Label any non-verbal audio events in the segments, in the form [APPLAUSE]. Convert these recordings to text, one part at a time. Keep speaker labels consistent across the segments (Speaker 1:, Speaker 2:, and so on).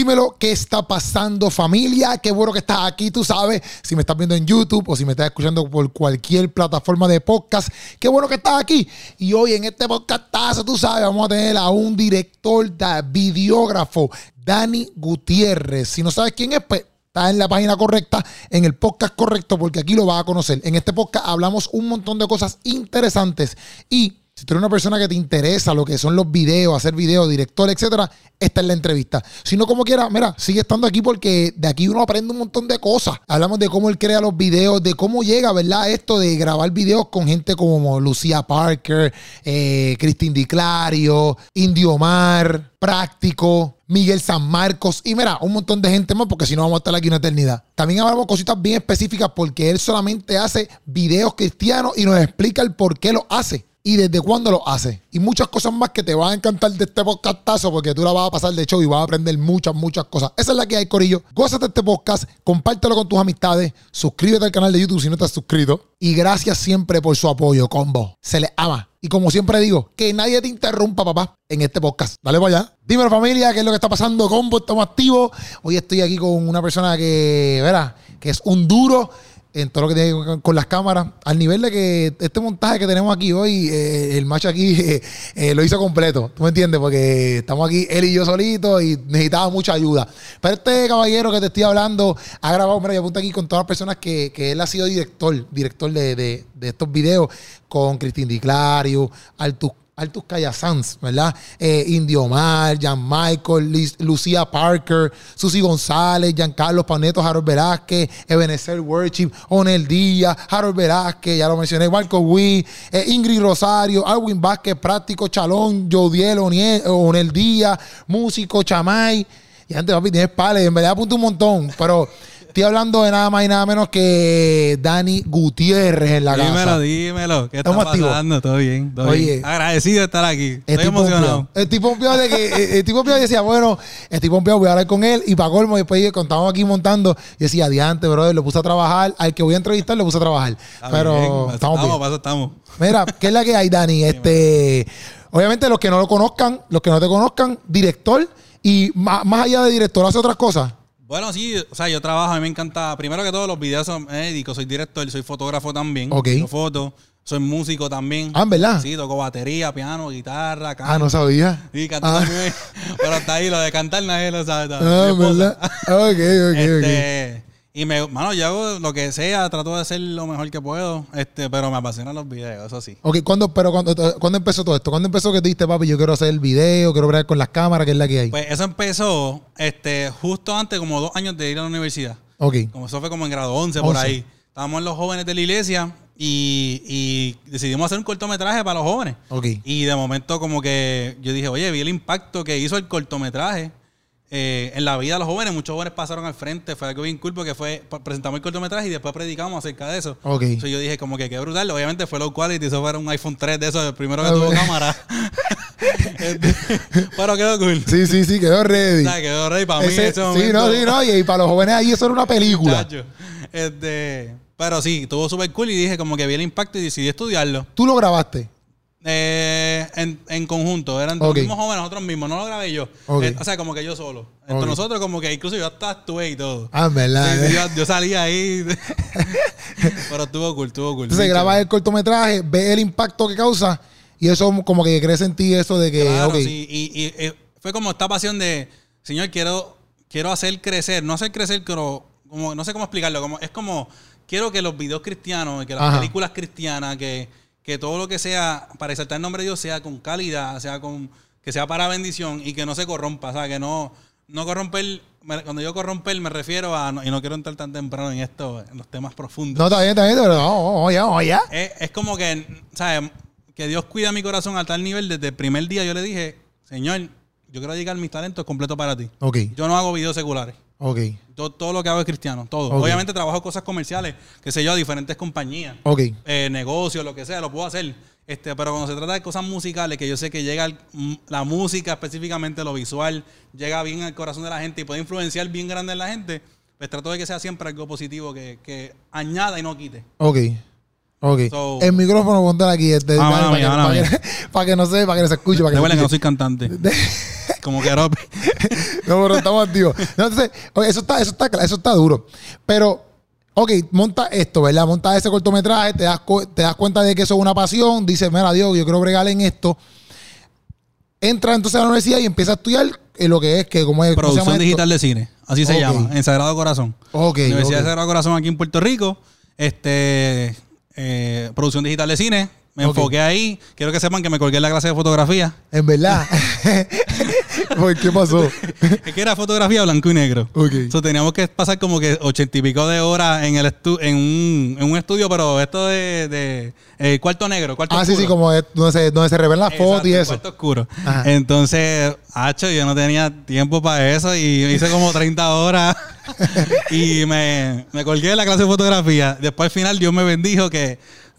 Speaker 1: Dímelo, ¿qué está pasando familia? Qué bueno que estás aquí, tú sabes, si me estás viendo en YouTube o si me estás escuchando por cualquier plataforma de podcast, qué bueno que estás aquí. Y hoy en este podcastazo, tú sabes, vamos a tener a un director, de videógrafo, Dani Gutiérrez. Si no sabes quién es, pues está en la página correcta, en el podcast correcto, porque aquí lo vas a conocer. En este podcast hablamos un montón de cosas interesantes y si tú eres una persona que te interesa lo que son los videos, hacer videos, director, etcétera, esta es la entrevista. Si no, como quiera, mira, sigue estando aquí porque de aquí uno aprende un montón de cosas. Hablamos de cómo él crea los videos, de cómo llega, ¿verdad? Esto de grabar videos con gente como Lucía Parker, eh, Cristín Di Clario, Indio Mar, Práctico, Miguel San Marcos y mira, un montón de gente más porque si no vamos a estar aquí una eternidad. También hablamos cositas bien específicas porque él solamente hace videos cristianos y nos explica el por qué lo hace y desde cuándo lo hace. Y muchas cosas más que te van a encantar de este podcastazo porque tú la vas a pasar de show y vas a aprender muchas, muchas cosas. Esa es la que hay, Corillo. Gózate este podcast, compártelo con tus amistades, suscríbete al canal de YouTube si no estás suscrito. Y gracias siempre por su apoyo, combo. Se les ama. Y como siempre digo, que nadie te interrumpa, papá, en este podcast. Dale para allá. Dímelo, familia, qué es lo que está pasando, combo. Estamos activos. Hoy estoy aquí con una persona que, verá, que es un duro en todo lo que tiene con, con las cámaras, al nivel de que este montaje que tenemos aquí hoy, eh, el macho aquí [LAUGHS] eh, eh, lo hizo completo, ¿tú me entiendes? Porque estamos aquí él y yo solitos y necesitaba mucha ayuda. Pero este caballero que te estoy hablando ha grabado, mira, yo apunto aquí con todas las personas que, que él ha sido director, director de, de, de estos videos, con Cristín Di Clario, Altus Cayasans, ¿verdad? Eh, Indio Mar, Jan Michael, Liz, Lucía Parker, Susi González, Giancarlo Paneto, Harold Velázquez, Ebenezer Worship, Onel Díaz, Harold Velázquez, ya lo mencioné, Marco Wii, eh, Ingrid Rosario, Alwin Vázquez, Práctico, Chalón, Jodiel, Onel Díaz, Músico, Chamay. Y antes, papi, tienes pales, en verdad apunto un montón, pero Estoy hablando de nada más y nada menos que Dani Gutiérrez en la
Speaker 2: dímelo,
Speaker 1: casa.
Speaker 2: Dímelo, dímelo. ¿Qué está
Speaker 1: activos.
Speaker 2: pasando? Todo bien, todo
Speaker 1: Oye.
Speaker 2: bien. Agradecido de estar aquí. Estoy emocionado.
Speaker 1: Estoy pompeado de que eh, estoy pompeado y decía, bueno, estoy pompeado, voy a hablar con él. Y para colmo, después cuando estábamos aquí montando, y decía, adiante, brother, lo puse a trabajar. Al que voy a entrevistar, lo puse a trabajar.
Speaker 2: Está
Speaker 1: Pero
Speaker 2: bien,
Speaker 1: estamos
Speaker 2: estamos,
Speaker 1: bien.
Speaker 2: paso estamos.
Speaker 1: Mira, ¿qué es la que hay, Dani? [LAUGHS] Este, obviamente, los que no lo conozcan, los que no te conozcan, director. Y más, más allá de director, hace otras cosas.
Speaker 2: Bueno, sí, o sea, yo trabajo, a mí me encanta, primero que todo, los videos son médicos, soy director, soy fotógrafo también.
Speaker 1: Ok.
Speaker 2: Fotos, soy músico también.
Speaker 1: Ah, ¿en verdad?
Speaker 2: Sí, toco batería, piano, guitarra, canto.
Speaker 1: Ah, no sabía.
Speaker 2: Sí, canto
Speaker 1: Ah.
Speaker 2: también. [LAUGHS] Pero está ahí, lo de cantar nadie lo sabe.
Speaker 1: Ah,
Speaker 2: Mi
Speaker 1: ¿en
Speaker 2: esposa.
Speaker 1: verdad. Ok, ok, ok.
Speaker 2: Y me, mano, yo hago lo que sea, trato de hacer lo mejor que puedo, este, pero me apasionan los videos, eso sí.
Speaker 1: Ok, ¿cuándo, pero cuando, ¿cuándo empezó todo esto? ¿Cuándo empezó que te diste, papi, yo quiero hacer el video, quiero ver con las cámaras, qué es la que hay?
Speaker 2: Pues eso empezó este, justo antes, como dos años de ir a la universidad.
Speaker 1: ok.
Speaker 2: Como eso fue como en grado 11, por
Speaker 1: 11.
Speaker 2: ahí. Estábamos en los jóvenes de la iglesia y, y decidimos hacer un cortometraje para los jóvenes.
Speaker 1: Ok.
Speaker 2: Y de momento como que yo dije, oye, vi el impacto que hizo el cortometraje eh, en la vida de los jóvenes. Muchos jóvenes pasaron al frente, fue algo bien cool porque fue, presentamos el cortometraje y después predicamos acerca de eso.
Speaker 1: Ok.
Speaker 2: Entonces yo dije como que qué brutal. Obviamente fue low quality, eso fue un iPhone 3 de eso, el primero que
Speaker 1: Ah,
Speaker 2: tuvo cámara. [LAUGHS] Pero quedó cool.
Speaker 1: Sí, sí, sí, quedó ready.
Speaker 2: O sea, quedó rey para mí
Speaker 1: Ese- sí, no, sí, no. Y, y para los jóvenes ahí eso era una película.
Speaker 2: Este, pero sí, estuvo súper cool y dije como que vi el impacto y decidí estudiarlo.
Speaker 1: Tú lo grabaste.
Speaker 2: Eh, en, en conjunto, eran
Speaker 1: Ok.
Speaker 2: los mismos jóvenes, nosotros mismos, no lo grabé yo. Eh, o sea, como que yo solo. Entre nosotros, como que incluso yo hasta actué y todo.
Speaker 1: Ah, en verdad.
Speaker 2: Sí,
Speaker 1: eh.
Speaker 2: yo, yo salí ahí. [LAUGHS] pero estuvo cool, estuvo cool.
Speaker 1: Entonces
Speaker 2: Sí,
Speaker 1: grabas
Speaker 2: chévere.
Speaker 1: el cortometraje, ves el impacto que causa y eso como que crece en ti eso de que,
Speaker 2: Claro, sí. Y, y, eh, fue como esta pasión de, Señor, quiero, quiero hacer crecer, no hacer crecer, pero como, no sé cómo explicarlo, como, es como, quiero que los videos cristianos, que las
Speaker 1: Ajá.
Speaker 2: películas cristianas, que, que todo lo que sea para exaltar el nombre de Dios sea con calidad, sea con, que sea para bendición y que no se corrompa, o sea, que no, no corromper, cuando yo corromper me refiero a, no- y no quiero entrar tan temprano en esto, en los temas profundos.
Speaker 1: no, está bien, está bien, pero ya, vamos ya.
Speaker 2: Es, es como que, ¿sabes? Que Dios cuida mi corazón a tal nivel. Desde el primer día yo le dije, Señor, yo quiero dedicar mis talentos completos para ti.
Speaker 1: Ok,
Speaker 2: Yo no hago videos seculares.
Speaker 1: Ok,
Speaker 2: Yo, todo lo que hago es cristiano, todo. Obviamente trabajo cosas comerciales, qué sé yo, a diferentes compañías,
Speaker 1: ok.
Speaker 2: eh, negocios, lo que sea, lo puedo hacer. Este, pero cuando se trata de cosas musicales, que yo sé que llega al- m- la música, específicamente lo visual, llega bien al corazón de la gente y puede influenciar bien grande en la gente, pues trato de que sea siempre algo positivo, que, que añada y no quite.
Speaker 1: Ok. Ok.
Speaker 2: So-
Speaker 1: el micrófono ponte aquí este,
Speaker 2: Ah,
Speaker 1: para,
Speaker 2: mía,
Speaker 1: para
Speaker 2: mía.
Speaker 1: que- para [LAUGHS] que no se, para que no se escuche, para que
Speaker 2: que no soy cantante. [LAUGHS] como que Ropi. [LAUGHS]
Speaker 1: no, pero estamos activos. No, entonces, eso está, eso está, eso está duro. Pero, ok, monta esto, ¿verdad? Monta ese cortometraje, te das, te das cuenta de que eso es una pasión, dices, mira, Dios, yo quiero bregar en esto. Entra entonces a la universidad y empieza a estudiar eh, lo que es, que como es, ¿cómo se
Speaker 2: Producción
Speaker 1: esto?
Speaker 2: digital de cine. Así se llama. En Sagrado Corazón.
Speaker 1: Ok,
Speaker 2: Universidad de Sagrado Corazón aquí en Puerto Rico. Este, eh, producción digital de cine. Me enfoqué ahí. Quiero que sepan que me colgué en la clase de fotografía.
Speaker 1: En verdad. [LAUGHS] ¿Por qué pasó? [LAUGHS]
Speaker 2: Es que era fotografía blanco y negro.
Speaker 1: Ok.
Speaker 2: So, teníamos que pasar como que ochenta y pico de horas en el estu en, un, en un estudio, pero esto de, de eh, cuarto negro, cuarto
Speaker 1: Ah, sí,
Speaker 2: oscuro.
Speaker 1: sí, como es donde se, donde se revelan las fotos y eso.
Speaker 2: Cuarto oscuro.
Speaker 1: Ajá.
Speaker 2: Entonces, hacho, yo no tenía tiempo para eso y hice como 30 horas [LAUGHS] y me, me colgué la clase de fotografía. Después al final Dios me bendijo que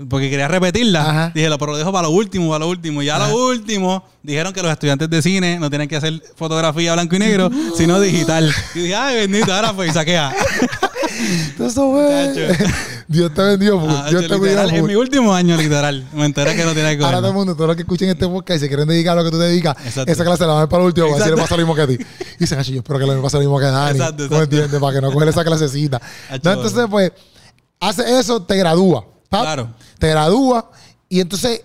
Speaker 2: porque quería repetirla.
Speaker 1: Ajá.
Speaker 2: Dije, pero lo dejo para lo último, para lo último. Y ya lo último, dijeron que los estudiantes de cine no tienen que hacer fotografía blanco y negro, [LAUGHS] sino digital. Y dije, ay, bendito, ahora pues, y saqué a. [LAUGHS]
Speaker 1: Eso, güey. Dios te bendiga, full.
Speaker 2: Ah,
Speaker 1: Dios te
Speaker 2: en mi último año, literal. Me enteré que no tiene que
Speaker 1: Ahora todo el mundo, todos los que escuchen este podcast y se quieren dedicar a lo que tú te dedicas,
Speaker 2: Exacto.
Speaker 1: esa clase la van a ver para el último, para decir le pasa lo mismo que a ti. Y dicen, "Ay, yo espero que le pase lo mismo que a Dani.
Speaker 2: Exacto,
Speaker 1: ¿Tú me
Speaker 2: exacto.
Speaker 1: entiendes? Para que no coger esa clasecita.
Speaker 2: Hacho.
Speaker 1: No, entonces, pues, hace eso, te gradúa. ¿Pap?
Speaker 2: Claro.
Speaker 1: Te gradúa y entonces,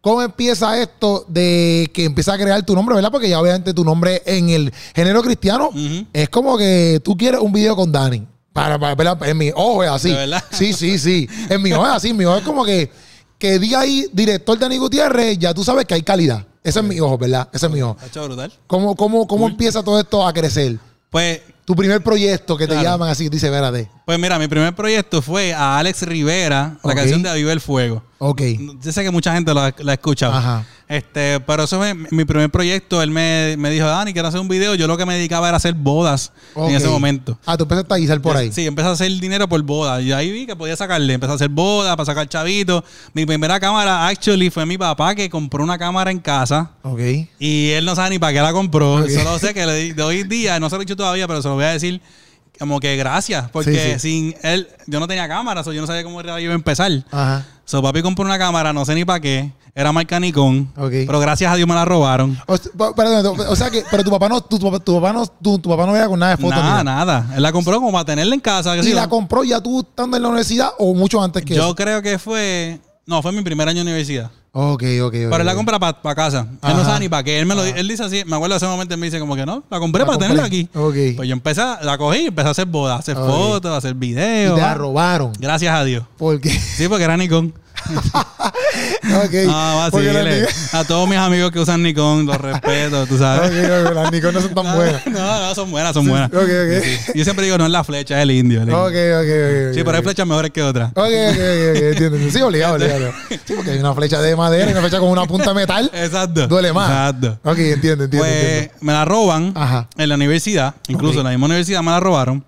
Speaker 1: ¿cómo empieza esto de que empiezas a crear tu nombre, verdad? Porque ya obviamente tu nombre en el género cristiano
Speaker 2: Ujú.
Speaker 1: es como que tú quieres un video con Dani. Para, para, ¿verdad? En mi ojo es así. Sí, sí, sí. En mi ojo es así. En mi ojo es como que, que diga ahí director Dani Gutiérrez, ya tú sabes que hay calidad. Ese es mi ojo, ¿verdad? Ese es mi ojo.
Speaker 2: Ha hecho brutal.
Speaker 1: ¿Cómo, cómo, cómo empieza todo esto a crecer?
Speaker 2: Pues
Speaker 1: Tu primer proyecto que te
Speaker 2: Claro.
Speaker 1: llaman así, que dice, espérate.
Speaker 2: Pues mira, mi primer proyecto fue a Alex Rivera, la canción de Aviva el Fuego.
Speaker 1: Ok.
Speaker 2: Yo sé que mucha gente la ha escuchado.
Speaker 1: Ajá.
Speaker 2: Este, pero eso fue mi primer proyecto. Él me, me dijo, Dani, quiero hacer un video. Yo lo que me dedicaba era hacer bodas en ese momento.
Speaker 1: Ah, tú empezaste a guisar por ahí.
Speaker 2: Sí, empecé a hacer dinero por bodas. Y ahí vi que podía sacarle. Empecé a hacer bodas para sacar chavitos. Mi primera cámara, actually, fue mi papá que compró una cámara en casa.
Speaker 1: Ok.
Speaker 2: Y él no sabe ni para qué la compró. Solo sé que le de hoy día, no se lo he dicho todavía, pero se lo voy a decir como que gracias. Porque
Speaker 1: Sí, sí.
Speaker 2: sin él, yo no tenía cámara, so yo no sabía cómo iba a empezar.
Speaker 1: Ajá.
Speaker 2: So papi compró una cámara, no sé ni para qué. Era marca Nikon.
Speaker 1: Ok.
Speaker 2: Pero gracias a Dios me la robaron.
Speaker 1: O, perdón, o sea que, pero tu papá no, tu, tu papá- tu papá no, tu, tu papá no veía con nada de fotos.
Speaker 2: Nada,
Speaker 1: nada.
Speaker 2: nada. Él la compró como para tenerla en casa.
Speaker 1: ¿Y la compró ya tú estando en la universidad o mucho antes que
Speaker 2: Yo
Speaker 1: eso?
Speaker 2: creo que fue. No, fue mi primer año de universidad.
Speaker 1: Ok, ok, ok.
Speaker 2: Pero él la compra para casa. Él
Speaker 1: Ajá.
Speaker 2: no sabe ni para qué. Él me lo di- él dice así. Me acuerdo de ese momento, él me dice como que no, la compré
Speaker 1: La
Speaker 2: para
Speaker 1: compré.
Speaker 2: tenerla aquí.
Speaker 1: Ok.
Speaker 2: Pues yo empecé, la cogí y empecé a hacer bodas, a hacer
Speaker 1: Ok.
Speaker 2: fotos, a hacer
Speaker 1: Y
Speaker 2: videos.
Speaker 1: te la robaron.
Speaker 2: Gracias a Dios.
Speaker 1: Porque.
Speaker 2: Sí, porque era Nikon. [LAUGHS]
Speaker 1: ok.
Speaker 2: Ah,
Speaker 1: Porque las
Speaker 2: vacile.
Speaker 1: Nikon-
Speaker 2: A todos mis amigos que usan Nikon, los respeto, tú sabes.
Speaker 1: ok, las Nikon no son tan [LAUGHS] buenas.
Speaker 2: No, no, son buenas, son buenas.
Speaker 1: Ok, ok.
Speaker 2: Yo siempre digo, no es la flecha, es el indio. el indio.
Speaker 1: Ok, ok, ok.
Speaker 2: Sí, pero hay flechas mejores que otras.
Speaker 1: Ok, ok, ok, ok, entiendo. Sí, obligado, obligado. Sí, porque hay una flecha de madera y una flecha con una punta de metal.
Speaker 2: Exacto.
Speaker 1: Duele más.
Speaker 2: Exacto.
Speaker 1: Ok, entiendo, entiendo,
Speaker 2: Pues
Speaker 1: entiendo.
Speaker 2: me la roban
Speaker 1: Ajá.
Speaker 2: en la universidad, incluso en la misma universidad me la robaron.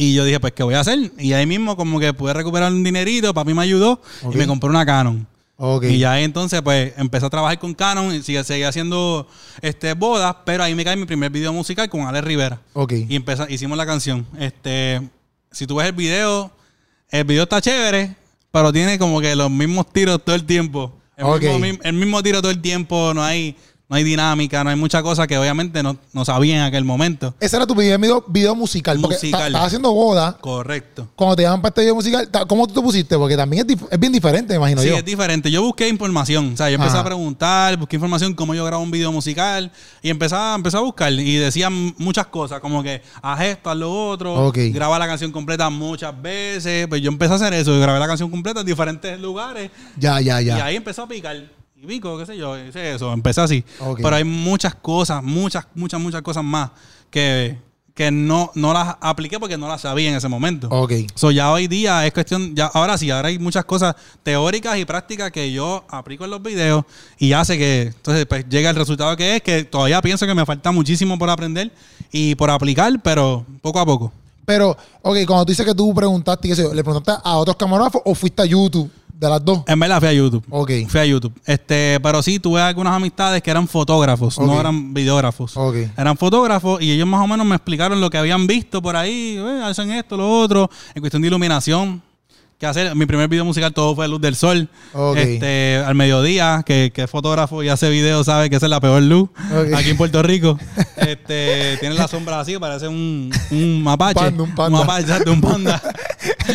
Speaker 2: Y yo dije, pues, ¿qué voy a hacer? Y ahí mismo como que pude recuperar un dinerito, papi me ayudó y me compré una Canon. Y ya ahí entonces, pues, empecé a trabajar con Canon y sigue, seguí haciendo este, bodas, pero ahí me cae mi primer video musical con Alex Rivera.
Speaker 1: Ok.
Speaker 2: Y empezó, hicimos la canción. Este, si tú ves el video, el video está chévere, pero tiene como que los mismos tiros todo el tiempo. Mismo, el mismo tiro todo el tiempo, no hay, no hay dinámica, no hay muchas cosas que obviamente no, no sabía en aquel momento.
Speaker 1: Ese era tu primer video, video musical. Porque
Speaker 2: Musical.
Speaker 1: estabas haciendo boda.
Speaker 2: Correcto.
Speaker 1: Cuando te llaman para este video musical, ¿cómo tú te pusiste? Porque también es, es bien diferente, me imagino
Speaker 2: Sí,
Speaker 1: yo.
Speaker 2: es diferente. Yo busqué información. O sea, yo empecé
Speaker 1: Ajá.
Speaker 2: a preguntar, busqué información cómo yo grabo un video musical y empecé a, empecé a buscar. Y decían muchas cosas, como que haz esto, haz lo otro,
Speaker 1: Ok.
Speaker 2: graba la canción completa muchas veces. Pues yo empecé a hacer eso. Yo grabé la canción completa en diferentes lugares
Speaker 1: Ya, ya,
Speaker 2: y
Speaker 1: ya.
Speaker 2: ahí empezó a picar. Y pico, qué sé yo, hice eso. Empecé así. Pero hay muchas cosas, muchas, muchas, muchas cosas más que, que no, no las apliqué porque no las sabía en ese momento.
Speaker 1: Ok.
Speaker 2: So, ya hoy día es cuestión, ya ahora sí, ahora hay muchas cosas teóricas y prácticas que yo aplico en los videos y hace que entonces pues llega el resultado que es que todavía pienso que me falta muchísimo por aprender y por aplicar, pero poco a poco.
Speaker 1: Pero, ok, cuando tú dices que tú preguntaste, qué sé yo, ¿le preguntaste a otros camarógrafos o fuiste a YouTube de las dos?
Speaker 2: En verdad fui a YouTube.
Speaker 1: Ok.
Speaker 2: Fui a YouTube. Este, pero sí tuve algunas amistades que eran fotógrafos, no eran videógrafos.
Speaker 1: Ok.
Speaker 2: Eran fotógrafos y ellos más o menos me explicaron lo que habían visto por ahí, eh, hacen esto, lo otro, en cuestión de iluminación. Que hacer. Mi primer video musical todo fue Luz del Sol.
Speaker 1: Ok.
Speaker 2: Este, al mediodía, que, que es fotógrafo y hace videos, sabe que esa es la peor luz aquí en Puerto Rico. [LAUGHS] Este, tiene la sombra así, parece un, un mapache.
Speaker 1: panda, un panda.
Speaker 2: mapache, exacto, un panda.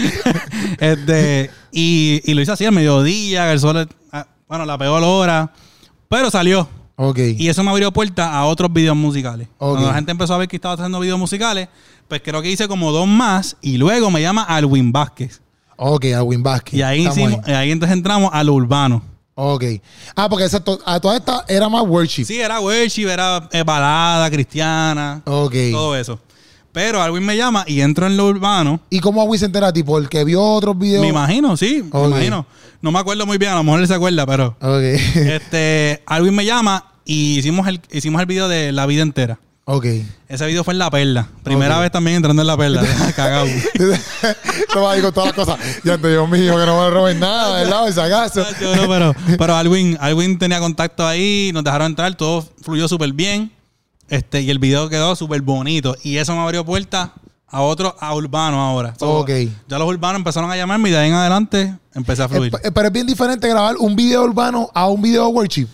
Speaker 2: [LAUGHS] este, y, y lo hice así al mediodía, el sol, ah, bueno, la peor hora. Pero salió.
Speaker 1: Ok.
Speaker 2: Y eso me abrió puerta a otros videos musicales. Cuando la gente empezó a ver que estaba haciendo videos musicales, pues creo que hice como dos más y luego me llama Alwin Vázquez.
Speaker 1: Ok, a Win Basket.
Speaker 2: Y ahí, hicimos, ahí entonces entramos a lo urbano.
Speaker 1: Ok. Ah, porque exacto, a toda esta era más worship.
Speaker 2: Sí, era worship, era eh, balada cristiana,
Speaker 1: Ok.
Speaker 2: todo eso. Pero Alwin me llama y entro en lo urbano.
Speaker 1: ¿Y cómo Agüi se entera? Tipo, el que vio otros videos.
Speaker 2: Me imagino, sí, me imagino. No me acuerdo muy bien, a lo mejor él se acuerda, pero
Speaker 1: Ok. [LAUGHS]
Speaker 2: este Alwin me llama y hicimos el, hicimos el video de La Vida Entera.
Speaker 1: Ok.
Speaker 2: Ese video fue en La Perla. Primera vez también entrando en La Perla. [LAUGHS] Cagado. [LAUGHS]
Speaker 1: Toma ahí con todas las cosas. Ya te Dios mío, que no me roben nada, ¿verdad? Ese acaso.
Speaker 2: No, pero, pero Alwin, Alwin tenía contacto ahí, nos dejaron entrar, todo fluyó súper bien. Este, y el video quedó súper bonito. Y eso me abrió puertas a otros, a urbanos ahora. So,
Speaker 1: Ok.
Speaker 2: Ya los urbanos empezaron a llamarme y de ahí en adelante empecé a fluir.
Speaker 1: Pero es bien diferente grabar un video urbano a un video worship.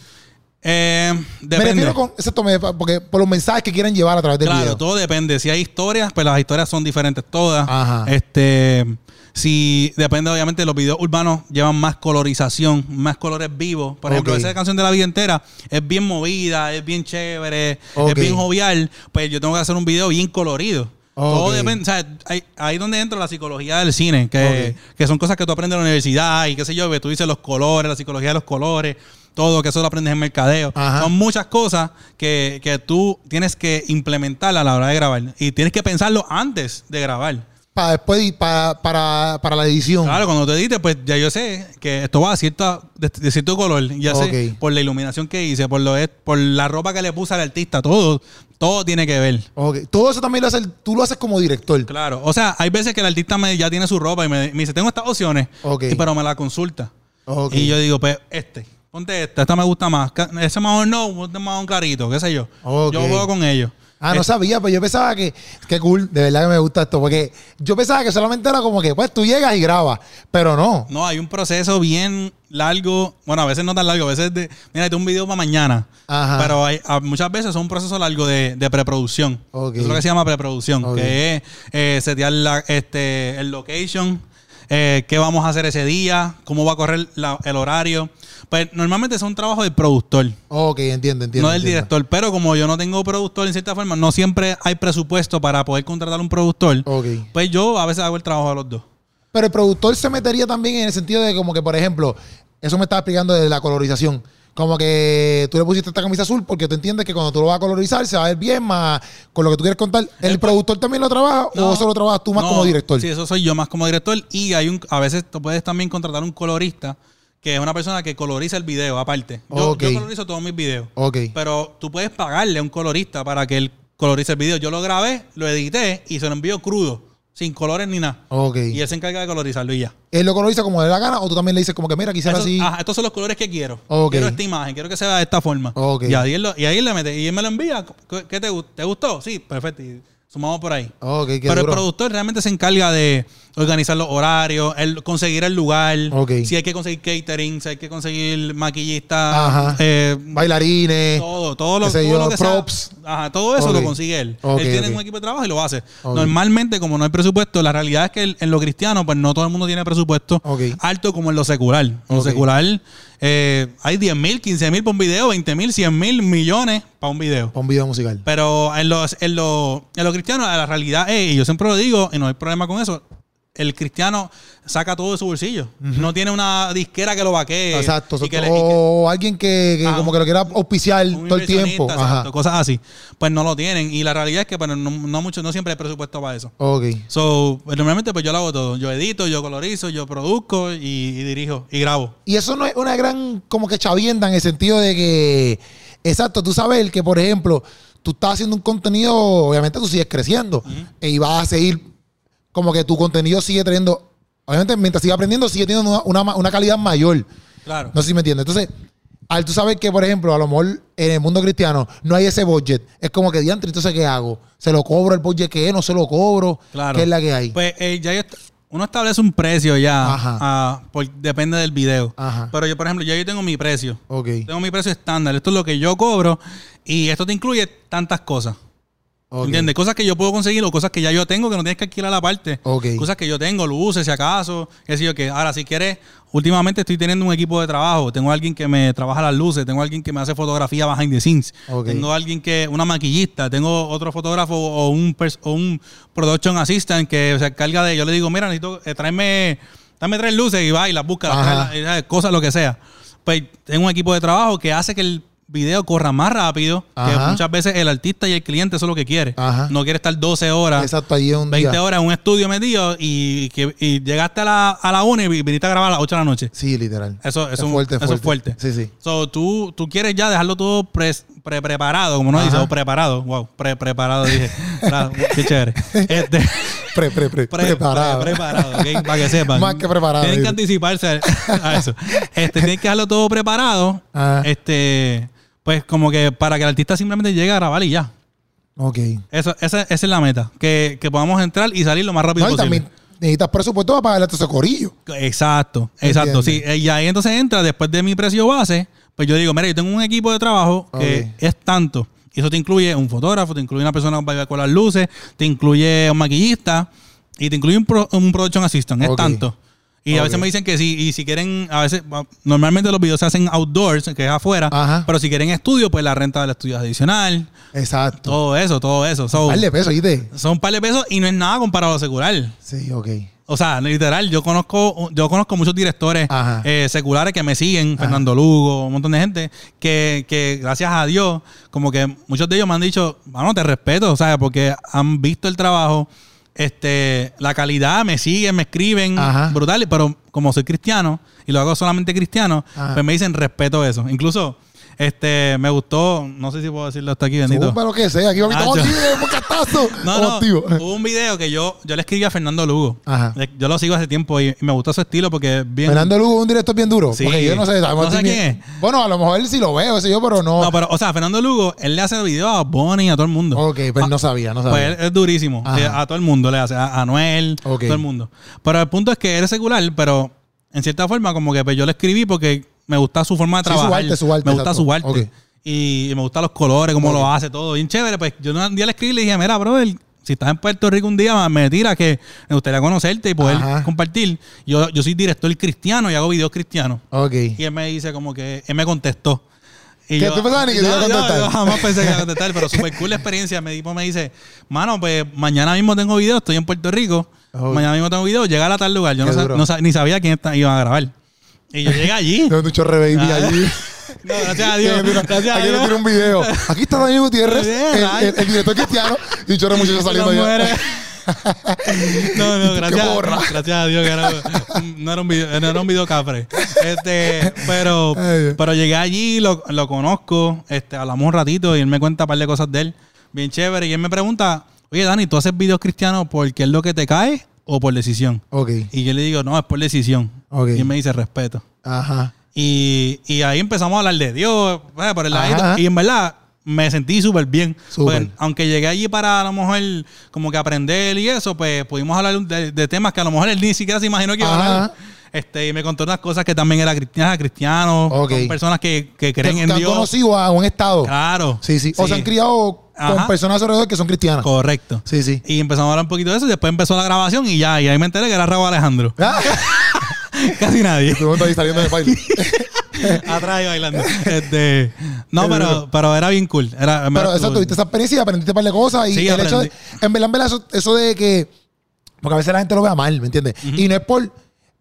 Speaker 2: Eh,
Speaker 1: Me
Speaker 2: depende.
Speaker 1: refiero con. Me- porque por los mensajes que quieren llevar a través del
Speaker 2: Claro,
Speaker 1: video.
Speaker 2: todo depende. Si hay historias, pues las historias son diferentes todas.
Speaker 1: Ajá.
Speaker 2: Este, si depende, obviamente, los videos urbanos llevan más colorización, más colores vivos. Por ejemplo, esa canción de la vida entera es bien movida, es bien chévere, es bien jovial. Pues yo tengo que hacer un video bien colorido. Todo depende, o sea, ahí es donde entra la psicología del cine, que, que son cosas que tú aprendes en la universidad y qué sé yo, que tú dices los colores, la psicología de los colores, todo, que eso lo aprendes en mercadeo.
Speaker 1: Ajá.
Speaker 2: Son muchas cosas que, que tú tienes que implementar a la hora de grabar. Y tienes que pensarlo antes de grabar.
Speaker 1: Para después, y para, para, para la edición.
Speaker 2: Claro, cuando te edites, pues ya yo sé que esto va a cierta, de, de cierto color. Ya sé por la iluminación que hice, por lo por la ropa que le puse al artista, todo, todo tiene que ver.
Speaker 1: Ok. Todo eso también lo haces, tú lo haces como director.
Speaker 2: Claro. O sea, hay veces que el artista me, ya tiene su ropa y me, me dice, tengo estas opciones,
Speaker 1: Ok.
Speaker 2: y- pero me la consulta. Y yo digo, pues este, ponte esta, esta me gusta más. Ese mejor no, ponte más un clarito, qué sé yo.
Speaker 1: Ok.
Speaker 2: Yo juego con ellos.
Speaker 1: Ah, no sabía, pero yo pensaba que, qué cool, de verdad que me gusta esto, porque yo pensaba que solamente era como que, pues tú llegas y grabas, pero no.
Speaker 2: No, hay un proceso bien largo. Bueno, a veces no tan largo, a veces de. Mira, tengo un video para mañana.
Speaker 1: Ajá.
Speaker 2: Pero hay, a- muchas veces es un proceso largo de, de preproducción. Eso es lo que se llama preproducción. Que es eh, setear la, este, el location, eh, qué vamos a hacer ese día, cómo va a correr la- el horario. Pues normalmente es un trabajo del productor.
Speaker 1: Ok, entiendo, entiendo.
Speaker 2: no del
Speaker 1: entiendo.
Speaker 2: director, pero como yo no tengo productor en cierta forma, no siempre hay presupuesto para poder contratar un productor.
Speaker 1: Ok.
Speaker 2: Pues yo a veces hago el trabajo de los dos.
Speaker 1: Pero el productor se metería también en el sentido de como que, por ejemplo, eso me estaba explicando de la colorización. Como que tú le pusiste esta camisa azul porque tú entiendes que cuando tú lo vas a colorizar se va a ver bien más con lo que tú quieres contar. ¿El, productor también lo trabaja o eso lo trabajas tú más
Speaker 2: no,
Speaker 1: como director?
Speaker 2: Sí, eso soy yo más como director. Y hay un, a veces tú puedes también contratar un colorista, que es una persona que coloriza el video aparte. Yo, colorizo todos mis videos.
Speaker 1: Ok.
Speaker 2: Pero tú puedes pagarle a un colorista para que él colorice el video. Yo lo grabé, lo edité y se lo envío crudo, sin colores ni nada.
Speaker 1: Ok.
Speaker 2: Y él se encarga de colorizarlo y ya.
Speaker 1: ¿Él lo coloriza como le da la gana o tú también le dices como que, mira, quisiera
Speaker 2: Eso-
Speaker 1: así?
Speaker 2: ajá, estos son los colores que quiero.
Speaker 1: Ok.
Speaker 2: Quiero esta imagen, quiero que se vea de esta forma.
Speaker 1: Ok.
Speaker 2: Y, ahí él lo- y ahí él le mete. Y él me lo envía. ¿Qué qué te, te gustó? Sí, perfecto. Y sumamos por ahí.
Speaker 1: Qué
Speaker 2: Pero
Speaker 1: duro.
Speaker 2: el productor realmente se encarga de organizar los horarios, el conseguir el lugar, si hay que conseguir catering, si hay que conseguir maquillistas, eh,
Speaker 1: Bailarines.
Speaker 2: todo, todo lo, todo
Speaker 1: yo,
Speaker 2: lo que sea-
Speaker 1: props.
Speaker 2: ajá, todo eso lo consigue él. Él tiene un equipo de trabajo y lo hace. Normalmente, como no hay presupuesto, la realidad es que en lo cristiano, pues no todo el mundo tiene presupuesto alto como en lo secular. En lo secular eh, hay 10 mil, 15 mil para un video, 20 mil, 100 mil millones para un video.
Speaker 1: Para un video musical.
Speaker 2: Pero en los, en lo, en lo cristiano, la realidad es, y yo siempre lo digo, y no hay problema con eso, el cristiano saca todo de su bolsillo. No tiene una disquera que lo vaquee.
Speaker 1: Exacto.
Speaker 2: y que
Speaker 1: exacto.
Speaker 2: le- y que-
Speaker 1: o alguien que, como que lo quiera auspiciar todo el tiempo.
Speaker 2: exacto, cosas así. Pues no lo tienen. Y la realidad es que pues, no, no mucho, no siempre hay presupuesto para eso.
Speaker 1: Ok.
Speaker 2: So, normalmente pues yo lo hago todo. Yo edito, yo colorizo, yo produzco y, y dirijo y grabo.
Speaker 1: Y eso no es una gran como que chavienda en el sentido de que, exacto, tú sabes que, por ejemplo, tú estás haciendo un contenido, obviamente tú sigues creciendo y vas a seguir, como que tu contenido sigue teniendo, obviamente mientras sigas aprendiendo, sigue teniendo una, una- una calidad mayor.
Speaker 2: Claro.
Speaker 1: No sé si me entiendes. Entonces, al tú sabes que, por ejemplo, a lo mejor en el mundo cristiano no hay ese budget, es como que diantre, entonces, ¿qué hago? ¿Se lo cobro el budget que es? ¿No se lo cobro?
Speaker 2: Claro.
Speaker 1: ¿Qué es la que hay?
Speaker 2: Pues eh, ya yo uno establece un precio ya,
Speaker 1: Ajá.
Speaker 2: ah, por- depende del video.
Speaker 1: Ajá.
Speaker 2: Pero yo, por ejemplo, ya yo tengo mi precio.
Speaker 1: Ok.
Speaker 2: Tengo mi precio estándar. Esto es lo que yo cobro y esto te incluye tantas cosas.
Speaker 1: Ok.
Speaker 2: ¿Entiendes? Cosas que yo puedo conseguir o cosas que ya yo tengo que no tienes que alquilar aparte.
Speaker 1: Ok.
Speaker 2: Cosas que yo tengo, luces, si acaso, qué sé yo qué. Ahora, si quieres, últimamente estoy teniendo un equipo de trabajo. Tengo alguien que me trabaja las luces, tengo alguien que me hace fotografía behind the scenes.
Speaker 1: Ok.
Speaker 2: Tengo alguien que, una maquillista, tengo otro fotógrafo o un, o un production assistant que se encarga de, yo le digo, mira, necesito eh, tráeme, dame tres luces y va y las busca, las
Speaker 1: Ajá.
Speaker 2: trae, las- cosas, lo que sea. Pues tengo un equipo de trabajo que hace que el video corra más rápido, que muchas veces el artista y el cliente eso es lo que quiere.
Speaker 1: Ajá.
Speaker 2: No quiere estar 12 horas,
Speaker 1: Exacto, ahí es un
Speaker 2: 20
Speaker 1: día.
Speaker 2: horas en un estudio metido y, que, y llegaste a la, a la 1 y viniste a grabar a las 8 de la noche.
Speaker 1: Sí, literal.
Speaker 2: Eso, eso,
Speaker 1: Es
Speaker 2: un-
Speaker 1: fuerte,
Speaker 2: eso es fuerte.
Speaker 1: Sí, sí.
Speaker 2: So, tú, tú quieres ya dejarlo todo pre, pre- preparado, como uno
Speaker 1: Ajá.
Speaker 2: dice, o preparado. Wow, pre preparado, dije. [LAUGHS] Claro, qué chévere. Este, [LAUGHS]
Speaker 1: Pre, pre, pre,
Speaker 2: pre-
Speaker 1: preparado.
Speaker 2: pre- preparado, ok, para que sepan.
Speaker 1: Más que preparado,
Speaker 2: Tienen que anticiparse a eso. [LAUGHS] Este, tienen que dejarlo todo preparado.
Speaker 1: Ajá.
Speaker 2: Este, pues como que para que el artista simplemente llegue a grabar y ya.
Speaker 1: Ok.
Speaker 2: Eso, esa, esa es la meta. Que, que podamos entrar y salir lo más rápido
Speaker 1: No, y
Speaker 2: posible.
Speaker 1: también necesitas presupuesto para pagarle a tu socorillo.
Speaker 2: Exacto, exacto. Sí, eh, y ahí entonces entra después de mi precio base, pues yo digo, mira, yo tengo un equipo de trabajo que es tanto. Y eso te incluye un fotógrafo, te incluye una persona que va con las luces, te incluye un maquillista y te incluye un, pro- un production assistant. Es tanto. Y a veces me dicen que sí, y si quieren, a veces, normalmente los videos se hacen outdoors, que es afuera,
Speaker 1: Ajá.
Speaker 2: pero si quieren estudio, pues la renta del estudio es adicional,
Speaker 1: Exacto.
Speaker 2: todo eso, todo eso. So,
Speaker 1: Dale peso, ¿viste?
Speaker 2: son un par de pesos y no es nada comparado a asegurar.
Speaker 1: Sí, ok.
Speaker 2: O sea, literal, yo conozco, yo conozco muchos directores eh, seculares que me siguen, Fernando Lugo, un montón de gente, que, que gracias a Dios, como que muchos de ellos me han dicho, bueno, te respeto, o sea, porque han visto el trabajo, este, la calidad, me siguen, me escriben,
Speaker 1: Ajá.
Speaker 2: brutal, pero como soy cristiano y lo hago solamente cristiano,
Speaker 1: Ajá.
Speaker 2: pues me dicen respeto eso. Incluso, este, me gustó, no sé si puedo decirlo hasta aquí, bendito.
Speaker 1: Lo que sea. Aquí vamos
Speaker 2: Ah,
Speaker 1: de bocastazo. [LAUGHS]
Speaker 2: No, no.
Speaker 1: activos.
Speaker 2: Hubo un video que yo, yo le escribí a Fernando Lugo.
Speaker 1: Ajá.
Speaker 2: Le- Yo lo sigo hace tiempo y, y me gusta su estilo porque es bien.
Speaker 1: Fernando Lugo es un director bien duro.
Speaker 2: Sí.
Speaker 1: Porque yo no sé.
Speaker 2: ¿No sé quién es?
Speaker 1: Bueno, a lo mejor él sí lo veo, ese yo, pero no.
Speaker 2: No, pero, o sea, Fernando Lugo, él le hace videos a Bonnie, a todo el mundo.
Speaker 1: ok, pero
Speaker 2: Ah,
Speaker 1: no sabía, no
Speaker 2: Pues
Speaker 1: sabía.
Speaker 2: él es durísimo. Le- A todo el mundo le hace. A, a Noel,
Speaker 1: Ok.
Speaker 2: todo el mundo. Pero el punto es que él es secular, pero en cierta forma, como que pues, yo le escribí porque me gusta su forma de
Speaker 1: Sí, su
Speaker 2: trabajar.
Speaker 1: arte, su arte,
Speaker 2: Me gusta
Speaker 1: exacto.
Speaker 2: su arte. Y me gustan los colores, cómo lo hace, todo. Bien chévere. Pues yo un día le escribí y le dije, mira, brother, si estás en Puerto Rico un día, me tira que me gustaría conocerte y poder
Speaker 1: Ajá.
Speaker 2: compartir. Yo, yo soy director cristiano y hago videos cristianos.
Speaker 1: Ok.
Speaker 2: Y él me dice como que, él me contestó. Y
Speaker 1: ¿Qué tú pensabas ni que te iba a
Speaker 2: yo- yo-
Speaker 1: contestar?
Speaker 2: Yo, jamás pensé que iba a contestar, pero súper cool la experiencia. Me, tipo, me dice, mano, pues mañana mismo tengo video, estoy en Puerto Rico.
Speaker 1: Oh.
Speaker 2: Mañana mismo tengo video, llega a tal lugar. Yo no, no ni sabía quién está- iba a grabar. Y yo llegué allí.
Speaker 1: Tengo un chorre baby
Speaker 2: Ah.
Speaker 1: allí. [LAUGHS]
Speaker 2: No, gracias a Dios. [LAUGHS] Gracias a
Speaker 1: aquí le
Speaker 2: Dios.
Speaker 1: tiene un video. Aquí está Daniel Gutiérrez, el, el- el director cristiano, y de [LAUGHS] muchachos saliendo allá.
Speaker 2: No, no, gracias, gracias a Dios que era, no, era un video, no era un video cafre. Este, pero, pero llegué allí, lo, lo conozco, este, hablamos un ratito y él me cuenta un par de cosas de él, bien chévere. Y él me pregunta, oye Dani, ¿tú haces videos cristianos porque es lo que te cae o por decisión?
Speaker 1: Ok,
Speaker 2: Y yo le digo, no, es por decisión.
Speaker 1: Ok.
Speaker 2: Y él me dice, respeto.
Speaker 1: ajá.
Speaker 2: Y, y ahí empezamos a hablar de Dios, eh, por el
Speaker 1: Ajá.
Speaker 2: ladito. Y en verdad me sentí súper bien.
Speaker 1: Súper.
Speaker 2: Porque aunque llegué allí para a lo mejor como que aprender y eso, pues pudimos hablar de, de temas que a lo mejor él ni siquiera se imaginó que iba a hablar. Este, y me contó unas cosas que también era cristiana, cristiano, con personas que, que
Speaker 1: Que,
Speaker 2: creen
Speaker 1: que
Speaker 2: en
Speaker 1: han
Speaker 2: Dios.
Speaker 1: conocido a un estado.
Speaker 2: Claro.
Speaker 1: Sí, sí, O se han criado con personas alrededor que son cristianas.
Speaker 2: Correcto.
Speaker 1: Sí, sí.
Speaker 2: Y empezamos a hablar un poquito de eso y después empezó la grabación y ya, y ahí me enteré que era Raúl Alejandro.
Speaker 1: Ah, [LAUGHS]
Speaker 2: Casi nadie.
Speaker 1: Mundo ahí saliendo de baile. [LAUGHS]
Speaker 2: Atrás y bailando. Este, no, pero, pero era bien cool. Era,
Speaker 1: Pero exacto, tuviste esa experiencia y aprendiste un par de cosas. Y
Speaker 2: Sí,
Speaker 1: el hecho de, en verdad, en verdad, eso, eso de que, porque a veces la gente lo vea mal, ¿me entiendes? Y no es por,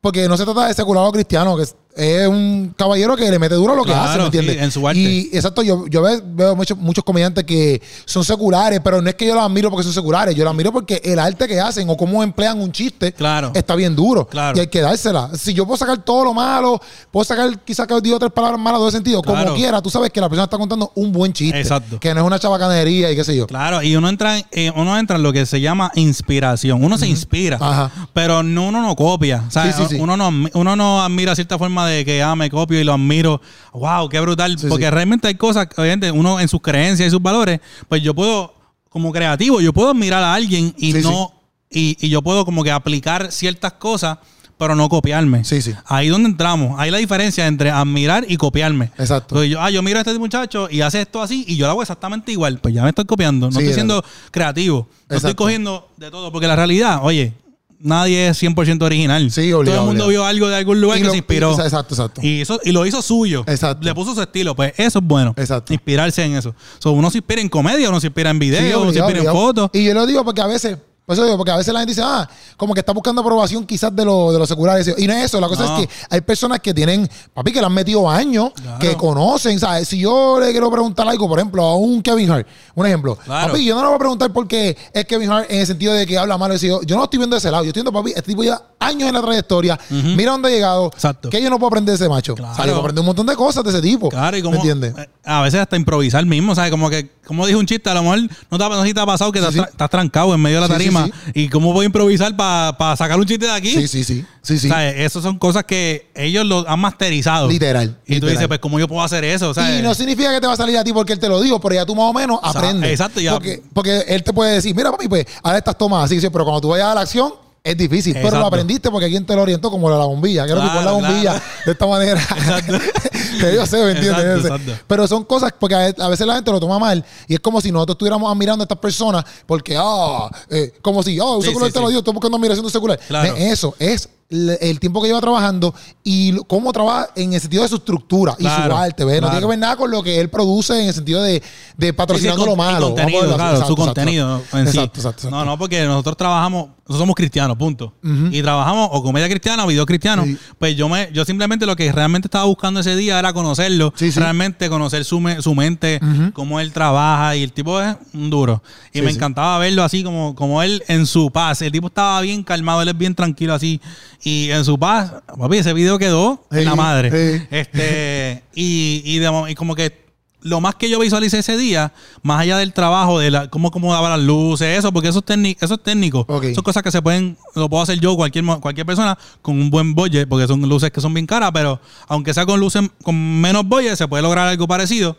Speaker 1: porque no se trata de secular o cristiano, que es, un caballero que le mete duro a lo que
Speaker 2: Claro,
Speaker 1: hace, ¿me entiendes?
Speaker 2: sí, en su arte.
Speaker 1: Y exacto, yo, yo ve- veo muchos, muchos comediantes que son seculares, pero no es que yo los admiro porque son seculares, yo los admiro porque el arte que hacen o cómo emplean un chiste
Speaker 2: Claro.
Speaker 1: está bien duro.
Speaker 2: Claro.
Speaker 1: Y hay que dársela. Si yo puedo sacar todo lo malo, puedo sacar quizás que digo tres palabras malas de ese sentido,
Speaker 2: Claro.
Speaker 1: como quiera, tú sabes que la persona está contando un buen chiste.
Speaker 2: Exacto.
Speaker 1: Que no es una chabacanería y qué sé yo.
Speaker 2: Claro, y uno entra, en, eh, uno entra en lo que se llama inspiración. Uno se inspira,
Speaker 1: Ajá.
Speaker 2: pero no, uno no copia. O sea,
Speaker 1: Sí, sí, sí.
Speaker 2: Uno, no, uno no admira cierta forma de que ah, me copio y lo admiro. ¡Wow! ¡Qué brutal!
Speaker 1: Sí,
Speaker 2: Porque
Speaker 1: sí.
Speaker 2: realmente hay cosas, que, obviamente, uno en sus creencias y sus valores, pues yo puedo, como creativo, yo puedo admirar a alguien y
Speaker 1: Sí,
Speaker 2: no y, y yo puedo como que aplicar ciertas cosas, pero no copiarme.
Speaker 1: Sí, sí.
Speaker 2: Ahí donde entramos. Ahí la diferencia entre admirar y copiarme.
Speaker 1: Exacto.
Speaker 2: Entonces yo, ah, yo miro a este muchacho y hace esto así y yo lo hago exactamente igual. Pues ya me estoy copiando. No
Speaker 1: Sí,
Speaker 2: estoy
Speaker 1: es
Speaker 2: siendo creativo. No estoy cogiendo de todo. Porque la realidad, oye, nadie es 100% original.
Speaker 1: Sí,
Speaker 2: Todo
Speaker 1: obligado,
Speaker 2: el mundo
Speaker 1: obligado.
Speaker 2: vio algo de algún lugar
Speaker 1: Y
Speaker 2: que
Speaker 1: lo-
Speaker 2: se inspiró.
Speaker 1: y- exacto, exacto.
Speaker 2: Y, eso, y lo hizo suyo.
Speaker 1: Exacto.
Speaker 2: Le puso su estilo. Pues eso es bueno.
Speaker 1: Exacto.
Speaker 2: Inspirarse en eso. So, uno se inspira en comedia, uno se inspira en video,
Speaker 1: Sí,
Speaker 2: uno se inspira en fotos.
Speaker 1: Y yo lo digo porque a veces, por eso digo, porque a veces la gente dice, ah, como que está buscando aprobación quizás de, lo, de los seculares. Y no es eso, la cosa
Speaker 2: No.
Speaker 1: es que hay personas que tienen, papi, que le han metido años,
Speaker 2: Claro.
Speaker 1: que conocen, ¿sabes? Si yo le quiero preguntar algo, por ejemplo, a un Kevin Hart, un ejemplo,
Speaker 2: Claro.
Speaker 1: papi, yo no le voy a preguntar por qué es Kevin Hart en el sentido de que habla malo. y Yo, yo no estoy viendo ese lado, yo estoy viendo, papi, este tipo lleva años en la trayectoria, mira dónde ha llegado,
Speaker 2: Exacto.
Speaker 1: que yo no puedo aprender de ese macho.
Speaker 2: Claro.
Speaker 1: O sea, yo puedo aprender un montón de cosas de ese tipo.
Speaker 2: Claro, y como.
Speaker 1: ¿Me entiendes?
Speaker 2: eh, A veces hasta improvisar mismo, ¿sabes? Como que, como dije un chiste, a lo mejor no te, ha- no sé si te ha pasado que
Speaker 1: Sí,
Speaker 2: estás,
Speaker 1: sí.
Speaker 2: tra- estás trancado en medio de la
Speaker 1: sí, sí.
Speaker 2: ¿Y cómo voy a improvisar para sacar un chiste de aquí?
Speaker 1: Sí, sí, sí. Sí, sí.
Speaker 2: ¿Sabes? Esas son cosas que ellos lo han masterizado.
Speaker 1: Literal,
Speaker 2: Y tú
Speaker 1: literal.
Speaker 2: dices, pues, ¿cómo yo puedo hacer eso? ¿Sabes?
Speaker 1: Y no significa que te va a salir a ti porque él te lo dijo, pero ya tú más o menos
Speaker 2: sea,
Speaker 1: aprendes.
Speaker 2: exacto, ya.
Speaker 1: Porque, porque él te puede decir, mira, papi, pues, ahora estas tomas así, sí, pero cuando tú vayas a la acción, es difícil. Pero lo aprendiste porque alguien te lo orientó como la bombilla. Quiero que
Speaker 2: Claro,
Speaker 1: pon la bombilla
Speaker 2: claro.
Speaker 1: de esta manera. [LAUGHS] que [LAUGHS] [LAUGHS] yo sé, ¿me entiendes?
Speaker 2: Exacto, exacto.
Speaker 1: Pero son cosas, porque a veces la gente lo toma mal y es como si nosotros estuviéramos admirando a estas personas porque, ah, eh, como si, ah, un
Speaker 2: Sí,
Speaker 1: secular
Speaker 2: sí,
Speaker 1: te lo
Speaker 2: sí.
Speaker 1: dio, estoy buscando admiración de un secular.
Speaker 2: Claro.
Speaker 1: Eso es el tiempo que lleva trabajando y cómo trabaja en el sentido de su estructura y su arte. ¿ves? No
Speaker 2: claro.
Speaker 1: tiene que ver nada con lo que él produce en el sentido de, de patrocinando
Speaker 2: Sí, sí,
Speaker 1: lo
Speaker 2: con-
Speaker 1: malo.
Speaker 2: contenido, claro, su
Speaker 1: Exacto,
Speaker 2: contenido
Speaker 1: exacto.
Speaker 2: en sí.
Speaker 1: Exacto.
Speaker 2: No, no, porque nosotros trabajamos, nosotros somos cristianos, punto. Y trabajamos o comedia cristiana o video cristiano.
Speaker 1: Sí.
Speaker 2: Pues yo me, yo simplemente lo que realmente estaba buscando ese día era conocerlo, realmente conocer su, me- su mente, cómo él trabaja. Y el tipo es un duro. Y me encantaba verlo así como, como él en su paz. El tipo estaba bien calmado, él es bien tranquilo así. Y en su paz, papi, ese video quedó en la madre. Este, y, y, de mo- y como que lo más que yo visualicé ese día, más allá del trabajo, de la, cómo acomodaba las luces, eso, porque eso es, técnico eso es técnico. Son cosas que se pueden, lo puedo hacer yo, cualquier, cualquier persona, con un buen budget, porque son luces que son bien caras, pero aunque sea con luces con menos budget, se puede lograr algo parecido.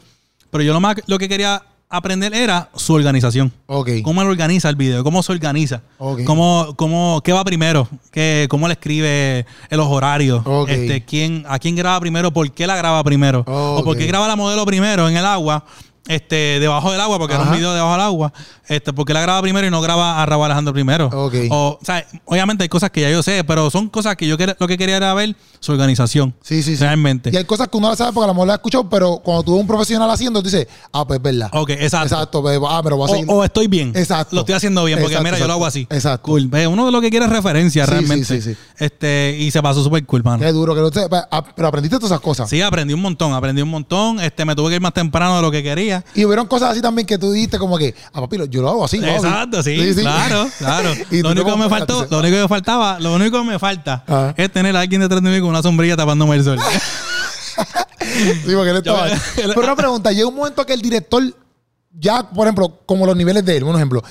Speaker 2: Pero yo lo más lo que quería aprender era su organización.
Speaker 1: Ok.
Speaker 2: ¿Cómo él organiza el video? ¿Cómo se organiza? ¿Cómo, cómo, ¿Qué va primero? ¿Qué, ¿Cómo le escribe en los horarios? Este, ¿quién, ¿A quién graba primero? ¿Por qué la graba primero? ¿O por qué graba la modelo primero en el agua? Este, debajo del agua, porque era un video debajo del agua. Este, ¿Por qué la graba primero y no graba a Raúl Alejandro primero?
Speaker 1: Ok.
Speaker 2: O, o sea, obviamente hay cosas que ya yo sé, pero son cosas que yo quer- lo que quería era ver su organización.
Speaker 1: Sí, sí, sí.
Speaker 2: Realmente.
Speaker 1: Y hay cosas que uno la sabe porque a lo mejor la ha escuchado, pero cuando tú ves un profesional haciendo, dices, ah, pues es verdad.
Speaker 2: Ok, exacto.
Speaker 1: Exacto, pues, ah, pero voy a seguir.
Speaker 2: o estoy bien.
Speaker 1: Exacto.
Speaker 2: Lo estoy haciendo bien, porque
Speaker 1: Exacto,
Speaker 2: mira, yo lo hago así.
Speaker 1: Exacto.
Speaker 2: Cool. Uno de lo que quiere es referencia
Speaker 1: Sí,
Speaker 2: realmente.
Speaker 1: sí, sí, sí.
Speaker 2: Este, y se pasó súper cool, mano.
Speaker 1: Qué duro que pues, ah, Pero aprendiste todas esas cosas.
Speaker 2: Sí, aprendí un montón, aprendí un montón. Este, me tuve que ir más temprano de lo que quería.
Speaker 1: Y hubieron cosas así también que tú dijiste como que, ah, papi, yo lo hago así. ¿no?
Speaker 2: Exacto, sí, claro, [LAUGHS] claro.
Speaker 1: Y
Speaker 2: lo único que me faltó, lo único que me faltaba, lo único que me falta
Speaker 1: Ajá.
Speaker 2: es tener a alguien detrás de mí con una sombrilla tapándome el sol. [LAUGHS]
Speaker 1: Sí, porque él estaba. Pero una pregunta, llega un momento que el director, ya, por ejemplo, como los niveles de él, un ejemplo,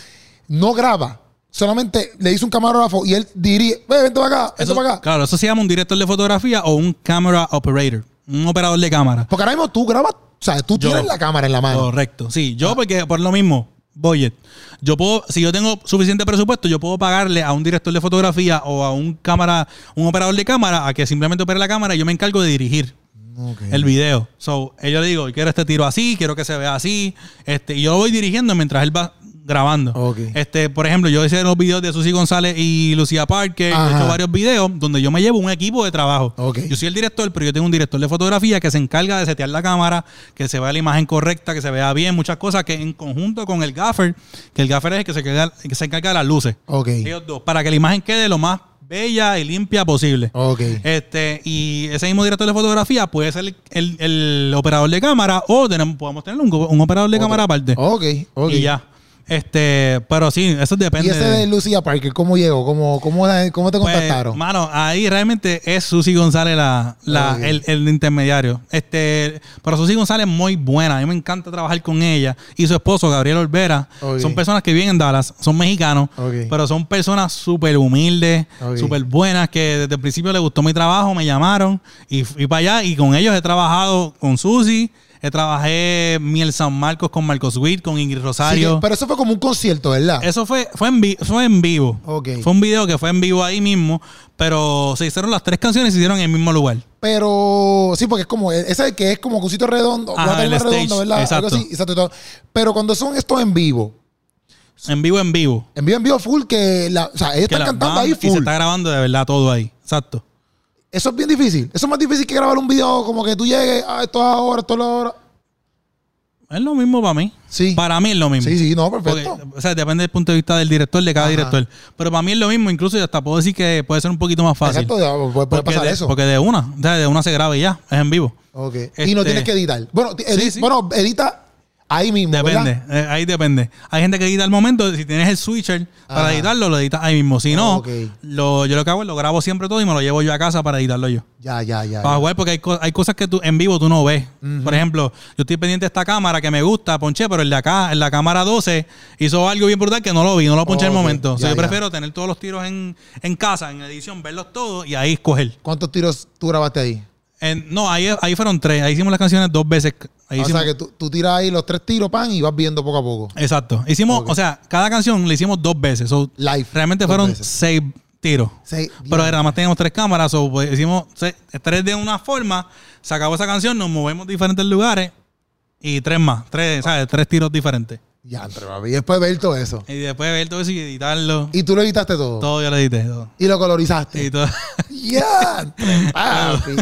Speaker 1: no graba, solamente le dice un camarógrafo y él dirige, ve, vente para acá, vente
Speaker 2: Eso-
Speaker 1: para acá.
Speaker 2: Claro, eso se llama un director de fotografía o un camera operator, un operador de cámara.
Speaker 1: Porque ahora mismo tú grabas, o sea, tú
Speaker 2: Yo.
Speaker 1: tienes la cámara en la mano.
Speaker 2: Correcto. Sí, yo porque por lo mismo, budget. Yo puedo, si yo tengo suficiente presupuesto, yo puedo pagarle a un director de fotografía o a un cámara, un operador de cámara a que simplemente opere la cámara y yo me encargo de dirigir el video. So, yo le digo, quiero este tiro así, quiero que se vea así, este, y yo lo voy dirigiendo mientras él va grabando. Este, por ejemplo, yo hice los videos de Susi González y Lucía Parker, he hecho varios videos donde yo me llevo un equipo de trabajo. Yo soy el director, pero yo tengo un director de fotografía que se encarga de setear la cámara, que se vea la imagen correcta, que se vea bien, muchas cosas que en conjunto con el gaffer, que el gaffer es el que se encarga, que se encarga de las luces.
Speaker 1: Ok.
Speaker 2: Ellos dos, para que la imagen quede lo más bella y limpia posible.
Speaker 1: Ok.
Speaker 2: Este, y ese mismo director de fotografía puede ser el, el- el operador de cámara o tenemos, podemos tener un, un operador de cámara aparte.
Speaker 1: Ok, ok.
Speaker 2: Y ya. Este, pero sí, eso depende.
Speaker 1: Y ese de Lucía Parker, ¿cómo llegó? ¿Cómo, cómo, cómo te
Speaker 2: Pues,
Speaker 1: contactaron?
Speaker 2: mano, ahí realmente es Susi González la, la- el, el intermediario. Este, pero Susi González es muy buena. A mí me encanta trabajar con ella. Y su esposo, Gabriel Olvera. Son personas que viven en Dallas. Son mexicanos. Pero son personas súper humildes,
Speaker 1: Ok.
Speaker 2: súper buenas, que desde el principio les gustó mi trabajo, me llamaron y fui para allá. Y con ellos he trabajado con Susi. Eh, trabajé Miel San Marcos con Marcos Witt, con Ingrid
Speaker 1: Sí,
Speaker 2: Rosario.
Speaker 1: que- pero eso fue como un concierto, ¿verdad?
Speaker 2: Eso fue, fue, en vi- fue en vivo.
Speaker 1: Ok.
Speaker 2: Fue un video que fue en vivo ahí mismo, pero se hicieron las tres canciones y se hicieron en el mismo lugar.
Speaker 1: Pero sí, porque es como, ese que es como un sitio redondo,
Speaker 2: Ajá, el stage,
Speaker 1: redonda, ¿verdad?
Speaker 2: exacto.
Speaker 1: Algo así, exacto. y todo. Pero cuando son estos en vivo,
Speaker 2: En vivo, en vivo.
Speaker 1: en vivo, en vivo full, que la, o sea, ellos
Speaker 2: Que
Speaker 1: están cantando ahí
Speaker 2: bandas- Y se
Speaker 1: full.
Speaker 2: está grabando de verdad todo ahí. Exacto.
Speaker 1: Eso es bien difícil. Eso es más difícil que grabar un video como que tú llegues, ah, esto es ahora, esto es ahora.
Speaker 2: Es lo mismo para mí.
Speaker 1: Sí.
Speaker 2: Para mí es lo mismo.
Speaker 1: Sí, sí, no,
Speaker 2: Porque,
Speaker 1: perfecto.
Speaker 2: o sea, depende del punto de vista del director, de cada
Speaker 1: Ajá.
Speaker 2: director. Pero para mí es lo mismo, incluso yo hasta puedo decir que puede ser un poquito más fácil.
Speaker 1: Exacto, ya, puede, puede pasar
Speaker 2: de,
Speaker 1: eso.
Speaker 2: Porque de una, o sea, de una se graba y ya, es en vivo.
Speaker 1: Ok. Y
Speaker 2: Este-
Speaker 1: no tienes que editar. Bueno,
Speaker 2: Sí, sí.
Speaker 1: bueno edita ahí mismo.
Speaker 2: Depende, eh, ahí depende. Hay gente que edita al momento, si tienes el switcher para editarlo, lo editas ahí mismo. Si no,
Speaker 1: Ok.
Speaker 2: lo, yo lo que hago es lo grabo siempre todo y me lo llevo yo a casa para editarlo yo.
Speaker 1: Ya, ya, ya.
Speaker 2: Para
Speaker 1: ya.
Speaker 2: jugar, porque hay, co- hay cosas que tú en vivo tú no ves. Por ejemplo, yo estoy pendiente de esta cámara que me gusta, ponché, pero el de acá, en la cámara 12, hizo algo bien brutal que no lo vi, no lo ponché en el
Speaker 1: Ok,
Speaker 2: momento. O sea, yo
Speaker 1: ya.
Speaker 2: prefiero tener todos los tiros en, en casa, en edición, verlos todos y ahí escoger.
Speaker 1: ¿Cuántos tiros tú grabaste ahí?
Speaker 2: En- no, ahí, ahí fueron tres. Ahí hicimos las canciones dos veces. Ahí
Speaker 1: o
Speaker 2: hicimos-
Speaker 1: sea que tú, tú tiras ahí los tres tiros, pan, y vas viendo poco a poco.
Speaker 2: Exacto. Hicimos, o sea, cada canción la hicimos dos veces. So,
Speaker 1: Live.
Speaker 2: realmente fueron
Speaker 1: veces.
Speaker 2: seis tiros.
Speaker 1: Sí,
Speaker 2: Pero nada más teníamos tres cámaras, o pues, hicimos tres de una forma, se acabó esa canción, nos movemos a diferentes lugares y tres más, tres, ¿sabes? Tres tiros diferentes.
Speaker 1: Ya, papi. Y después ver todo eso.
Speaker 2: Y después ver todo eso y editarlo.
Speaker 1: Y tú lo editaste todo.
Speaker 2: todo yo lo edité. Todo.
Speaker 1: Y lo colorizaste.
Speaker 2: Y todo. [LAUGHS]
Speaker 1: Ya, [LAUGHS] papi.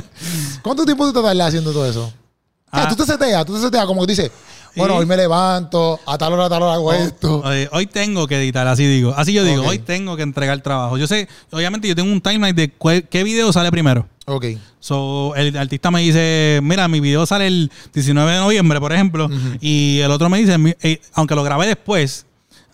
Speaker 1: ¿Cuánto tiempo tú te tardas haciendo todo eso? O sea,
Speaker 2: Ah.
Speaker 1: tú te seteas, tú te seteas como que dices, bueno, hoy me levanto, a tal hora, a tal hora hago esto.
Speaker 2: Hoy tengo que editar, así digo. Así yo digo,
Speaker 1: Ok.
Speaker 2: hoy tengo que entregar trabajo. Yo sé, obviamente yo tengo un timeline de cuál- qué video sale primero.
Speaker 1: Ok.
Speaker 2: So, el artista me dice, mira, mi video sale el 19 de noviembre, por ejemplo, y el otro me dice, mi- eh, aunque lo grabé después,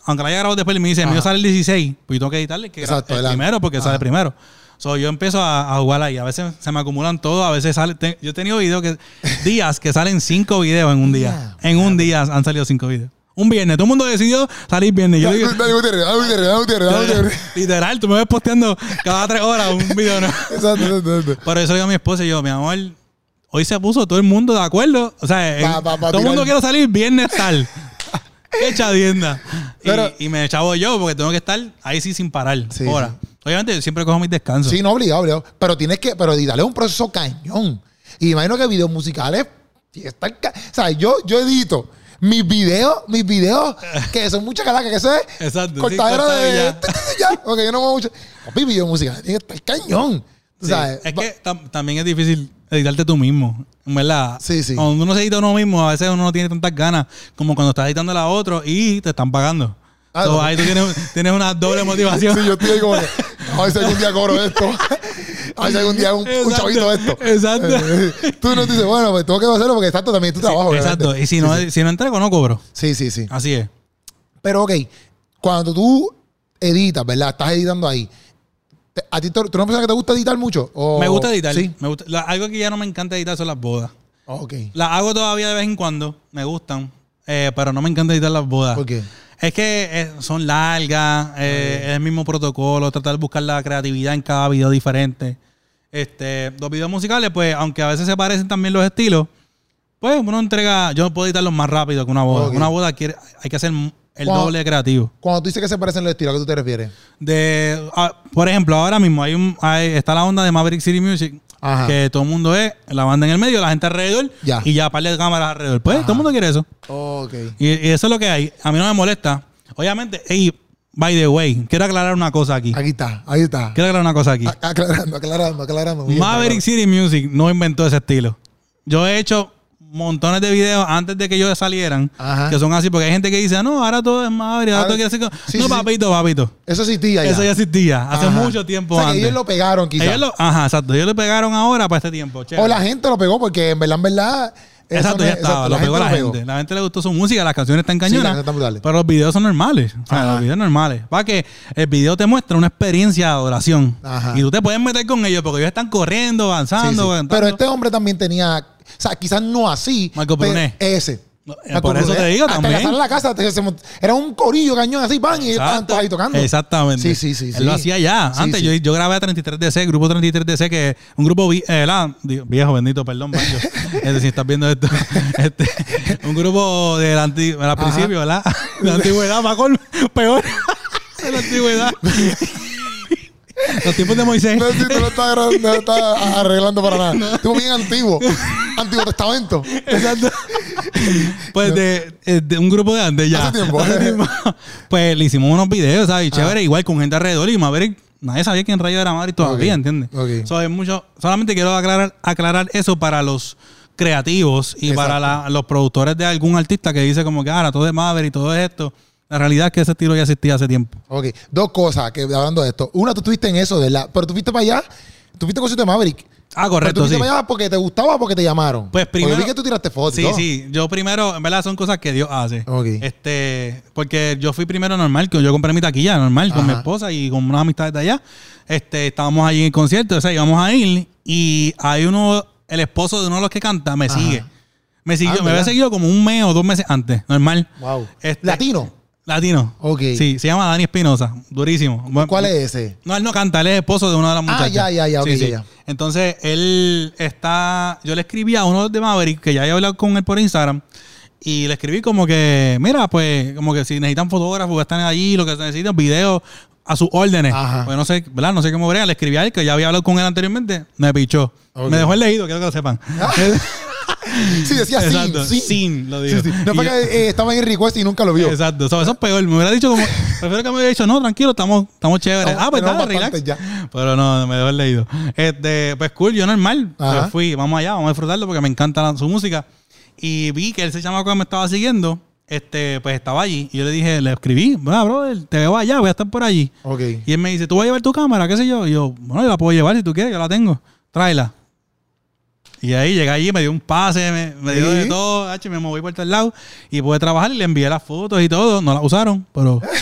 Speaker 2: aunque lo haya grabado después, me dice, el mío
Speaker 1: Ajá.
Speaker 2: sale el 16, pues yo tengo que editarle que
Speaker 1: Exacto,
Speaker 2: el
Speaker 1: adelante.
Speaker 2: primero porque
Speaker 1: Ajá.
Speaker 2: sale primero. So, yo empiezo a, a jugar ahí. A veces se me acumulan todo, a veces sale. te- yo he tenido videos que, [LAUGHS] días que salen cinco videos en un día. En un día han salido cinco videos. Un viernes, todo el mundo decidió salir viernes. Yo
Speaker 1: Dale,
Speaker 2: digo,
Speaker 1: dale, Gutiérrez, dale, Gutiérrez, dale, Gutiérrez, dale, Gutiérrez. [LAUGHS]
Speaker 2: literal, tú me ves posteando cada tres horas un video, ¿no? [LAUGHS]
Speaker 1: Exacto, exacto, exacto.
Speaker 2: Por eso digo a mi esposa y yo, mi amor, hoy se puso todo el mundo de acuerdo. O sea, el-
Speaker 1: Pa- pa- pa
Speaker 2: todo el mundo quiere salir viernes tal. Qué chadienda. Y,
Speaker 1: Pero-
Speaker 2: y me chavo yo porque tengo que estar ahí sí sin parar.
Speaker 1: Sí,
Speaker 2: Ahora,
Speaker 1: sí.
Speaker 2: Obviamente yo siempre cojo mis descansos.
Speaker 1: Sí, no, obligado, obligado. Pero tienes que, pero editarle es un proceso cañón. Y imagino que videos musicales, están ca- o sea, yo, yo edito mis videos, mis videos, que son muchas calacas, que eso es [LAUGHS]
Speaker 2: Exacto, sí, y
Speaker 1: de
Speaker 2: ya. [LAUGHS]
Speaker 1: ya. Ok, yo no muevo mucho. Papi, videos musicales, tiene que estar cañón. Tú
Speaker 2: Sí,
Speaker 1: sabes,
Speaker 2: es que tam- también es difícil editarte tú mismo, verdad.
Speaker 1: Sí, sí.
Speaker 2: Cuando uno se edita uno mismo, a veces uno no tiene tantas ganas como cuando estás editando a otro y te están pagando.
Speaker 1: Ah,
Speaker 2: So,
Speaker 1: no.
Speaker 2: ahí tú tienes, tienes una doble motivación. [LAUGHS]
Speaker 1: Sí, yo estoy ahí como que, a ver si algún día cobro esto. A ver si algún día un, un chavito de esto.
Speaker 2: exacto.
Speaker 1: Tú no dices, bueno, pues tengo que hacerlo porque exacto también es tu trabajo.
Speaker 2: Exacto. Y si no, si no entrego, no cobro.
Speaker 1: Sí, sí, sí.
Speaker 2: Así es.
Speaker 1: Pero ok, cuando tú editas, ¿verdad? Estás editando ahí. ¿A ti tú una persona que te gusta editar mucho? O-
Speaker 2: Me gusta editar.
Speaker 1: Sí.
Speaker 2: Me gusta, la- algo que ya no me encanta editar son las bodas.
Speaker 1: Ok.
Speaker 2: Las hago todavía de vez en cuando. Me gustan. Eh, pero no me encanta editar las bodas.
Speaker 1: ¿Por qué?
Speaker 2: Es que eh, son largas. eh, es el mismo protocolo. Tratar de buscar la creatividad en cada video diferente. Este, los videos musicales, pues, aunque a veces se parecen también los estilos, pues uno entrega. Yo puedo editarlos más rápido que una boda. Una boda quiere, hay que hacer el
Speaker 1: Wow.
Speaker 2: doble de creativo.
Speaker 1: Cuando tú dices que se parecen los estilos, ¿a qué tú te refieres?
Speaker 2: De, ah, por ejemplo, ahora mismo hay un, hay- está la onda de Maverick City Music,
Speaker 1: Ajá.
Speaker 2: que todo el mundo es la banda en el medio, la gente alrededor
Speaker 1: Ya.
Speaker 2: y ya par de cámaras alrededor. Pues todo el mundo quiere eso.
Speaker 1: Ok.
Speaker 2: Y, y eso es lo que hay. A mí no me molesta. Obviamente, hey, by the way, quiero aclarar una cosa aquí.
Speaker 1: Aquí está, ahí está.
Speaker 2: Quiero aclarar una cosa aquí.
Speaker 1: A- Aclarando, aclarando, aclarando.
Speaker 2: Maverick City Music no inventó ese estilo. Yo he hecho montones de videos antes de que ellos salieran
Speaker 1: Ajá.
Speaker 2: que son así, porque hay gente que dice, no, ahora todo es Maverick, ahora
Speaker 1: Ahora-
Speaker 2: todo quiere hacer co-".
Speaker 1: sí,
Speaker 2: No,
Speaker 1: sí.
Speaker 2: papito, papito.
Speaker 1: Eso existía ya.
Speaker 2: Eso ya existía hace
Speaker 1: Ajá.
Speaker 2: mucho tiempo
Speaker 1: O sea, que
Speaker 2: antes.
Speaker 1: ellos lo pegaron quizás.
Speaker 2: Ellos lo- ajá, exacto. Ellos le pegaron ahora para este tiempo. chévere.
Speaker 1: O la gente lo pegó porque en verdad, en verdad...
Speaker 2: Exacto, ya
Speaker 1: es-
Speaker 2: estaba.
Speaker 1: exacto,
Speaker 2: lo pegó la
Speaker 1: lo
Speaker 2: gente. La gente le gustó su música, las canciones están cañonas.
Speaker 1: están
Speaker 2: pero los videos son normales. O sea,
Speaker 1: Ajá.
Speaker 2: los videos normales. Para que el video te muestre una experiencia de adoración.
Speaker 1: Ajá.
Speaker 2: Y tú te puedes meter con ellos porque ellos están corriendo, avanzando.
Speaker 1: sí. Pero este hombre también tenía... O sea, quizás no así.
Speaker 2: Marco Brunet.
Speaker 1: Ese.
Speaker 2: Eh, por eso te digo
Speaker 1: Hasta en la
Speaker 2: también.
Speaker 1: de la casa te- se era un corillo cañón así, van y estaban todos ahí tocando.
Speaker 2: Exactamente.
Speaker 1: Sí, sí, sí,
Speaker 2: Él
Speaker 1: sí.
Speaker 2: lo hacía ya.
Speaker 1: Sí,
Speaker 2: Antes
Speaker 1: sí.
Speaker 2: Yo, yo grabé a 33DC, grupo 33DC, que es un grupo vi- eh, la- viejo, bendito, perdón. [LAUGHS] Este, si estás viendo esto. [LAUGHS] Este, un grupo del anti, al principio, ¿verdad? De [LAUGHS] la antigüedad, más con, peor. De la antigüedad. Los tiempos de Moisés.
Speaker 1: No, tú no estás, no arreglando para nada. Estuvo bien antiguo. Antiguo Testamento.
Speaker 2: Exacto. Pues de, eh, de un grupo de antes ya.
Speaker 1: Hace tiempo.
Speaker 2: tiempo. Pues le hicimos unos videos, ¿sabes? Y chévere, igual con gente alrededor y Maverick. Nadie sabía quién rayo era Maverick todavía,
Speaker 1: Ok.
Speaker 2: ¿entiendes? So, mucho, solamente quiero aclarar, aclarar eso para los creativos y
Speaker 1: Exacto.
Speaker 2: para la- los productores de algún artista que dice como que ahora todo es Maverick y todo esto. La realidad es que ese estilo ya existía hace tiempo.
Speaker 1: Ok, dos cosas que hablando de esto. Una, tú estuviste en eso, la, pero tú fuiste para allá, tú fuiste con de Maverick.
Speaker 2: Ah,
Speaker 1: Pero tú
Speaker 2: correcto, sí.
Speaker 1: para allá porque te gustaba o porque te llamaron.
Speaker 2: Pues
Speaker 1: Porque
Speaker 2: primero-
Speaker 1: vi que tú tiraste fotos.
Speaker 2: Sí,
Speaker 1: ¿no?
Speaker 2: sí. Yo primero, en verdad, son cosas que Dios hace.
Speaker 1: Ok.
Speaker 2: Este, porque yo fui primero normal, que yo compré mi taquilla normal con mi esposa y con unas amistades de allá. Este, estábamos allí en el concierto, o sea, íbamos a ir y hay uno, el esposo de uno de los que canta, me
Speaker 1: Ajá.
Speaker 2: sigue. Me siguió,
Speaker 1: Ah,
Speaker 2: me había
Speaker 1: ¿verdad?
Speaker 2: seguido como un mes o dos meses antes, normal.
Speaker 1: Wow.
Speaker 2: Este-
Speaker 1: Latino.
Speaker 2: Latino.
Speaker 1: Ok.
Speaker 2: Sí, se llama Dani Espinosa, durísimo.
Speaker 1: ¿Cuál es ese?
Speaker 2: no, él no canta, él es esposo de una de las
Speaker 1: Ah,
Speaker 2: muchachas.
Speaker 1: ya, ya, ya, ok,
Speaker 2: Sí, sí.
Speaker 1: ya, ya.
Speaker 2: Entonces, él está. Yo le escribí a uno de Maverick, que ya había hablado con él por Instagram, y le escribí como que, mira, pues, como que si necesitan fotógrafos que están allí, lo que necesitan, videos a sus órdenes.
Speaker 1: Ajá.
Speaker 2: Pues no sé, ¿verdad? No sé cómo bregar. Le escribí a él, que ya había hablado con él anteriormente, me pichó. Me dejó el leído, quiero que lo sepan. [LAUGHS] [LAUGHS]
Speaker 1: Sí, decía sin,
Speaker 2: Exacto,
Speaker 1: sin.
Speaker 2: sin, lo digo.
Speaker 1: Sí, sí. No fue que eh, estaba en request y nunca lo vio.
Speaker 2: Exacto. So, eso es peor. Me hubiera dicho como. Prefiero que me hubiera dicho, no, tranquilo, estamos, estamos chéveres.
Speaker 1: Estamos-
Speaker 2: ah, pues dale, relax.
Speaker 1: ya.
Speaker 2: Pero no, me dejó el leído. Este, pues cool, yo normal. Pues fui, vamos allá, vamos a disfrutarlo porque me encanta la- su música. Y vi que ese chamaco que me estaba siguiendo, este, pues estaba allí. Y yo le dije, le escribí, bueno, brother, te veo allá, voy a estar por allí.
Speaker 1: Ok.
Speaker 2: Y él me dice, ¿tú vas a llevar tu cámara? ¿Qué sé yo? Y yo, bueno, yo la puedo llevar si tú quieres, yo la tengo. Tráela. Y ahí llegué allí, me dio un pase, me, me dio de todo, H, me moví por todos lados y pude trabajar y le envié las fotos y todo. No las usaron, pero. [LAUGHS]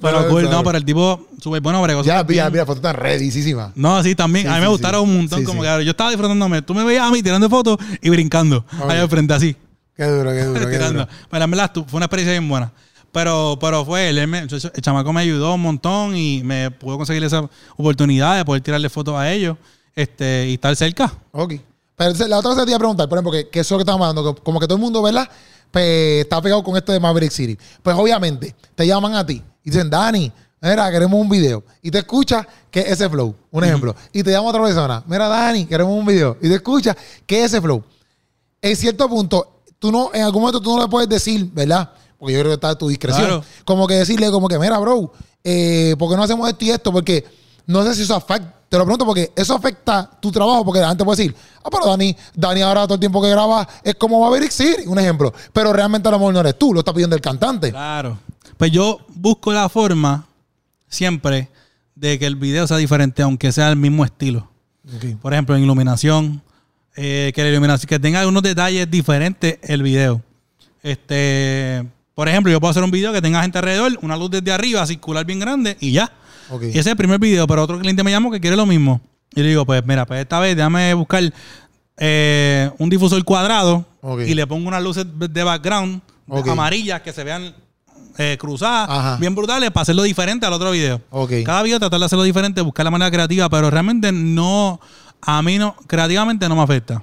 Speaker 2: pero
Speaker 1: Pero,
Speaker 2: cool, no, pero el tipo súper bueno, bregó.
Speaker 1: Ya, mira, mira, foto tan redísima.
Speaker 2: No, sí, también.
Speaker 1: Sí,
Speaker 2: a mí me gustaron un montón. Como que yo estaba disfrutándome. Tú me veías a mí tirando fotos y brincando. Ahí al frente, así.
Speaker 1: Qué duro, qué duro, [LAUGHS] qué duro.
Speaker 2: Pero en verdad fue una experiencia bien buena. Pero, pero fue él, él me- el chamaco me ayudó un montón y me pudo conseguir esa oportunidad de poder tirarle fotos a ellos este, y estar cerca.
Speaker 1: Ok. Pero la otra cosa que te iba a preguntar, por ejemplo, que, que eso es lo que estamos hablando, que como que todo el mundo, ¿verdad? Pues está pegado con esto de Maverick City. Pues obviamente, te llaman a ti y dicen, Dani, mira, queremos un video. Y te escucha que es ese flow, un ejemplo. Y te llama otra persona, mira, Dani, queremos un video. Y te escucha que es ese flow. En cierto punto, tú no, en algún momento tú no le puedes decir, ¿verdad? Porque yo creo que está a tu discreción.
Speaker 2: Claro.
Speaker 1: Como que decirle, como que, mira, bro, eh, ¿por qué no hacemos esto y esto? Porque no sé si eso afecta. Te lo pregunto porque eso afecta tu trabajo, porque la gente puede decir, ah, pero Dani, Dani ahora todo el tiempo que graba es como Maverick City, un ejemplo. Pero realmente a lo mejor no eres tú, lo está pidiendo el cantante.
Speaker 2: Claro. Pues yo busco la forma siempre de que el video sea diferente, aunque sea el mismo estilo. Por ejemplo, en iluminación, eh, que la iluminación, que tenga algunos detalles diferentes el video. Este, por ejemplo, yo puedo hacer un video que tenga gente alrededor, una luz desde arriba, circular bien grande y ya. Y ese es el primer video, pero otro cliente me llamó que quiere lo mismo. Y le digo, pues mira, pues esta vez déjame buscar eh, un difusor cuadrado y le pongo unas luces de background amarillas que se vean eh, cruzadas,
Speaker 1: Ajá.
Speaker 2: bien brutales, para hacerlo diferente al otro video. Cada video tratar de hacerlo diferente, buscar la manera creativa, pero realmente no, a mí no, creativamente no me afecta.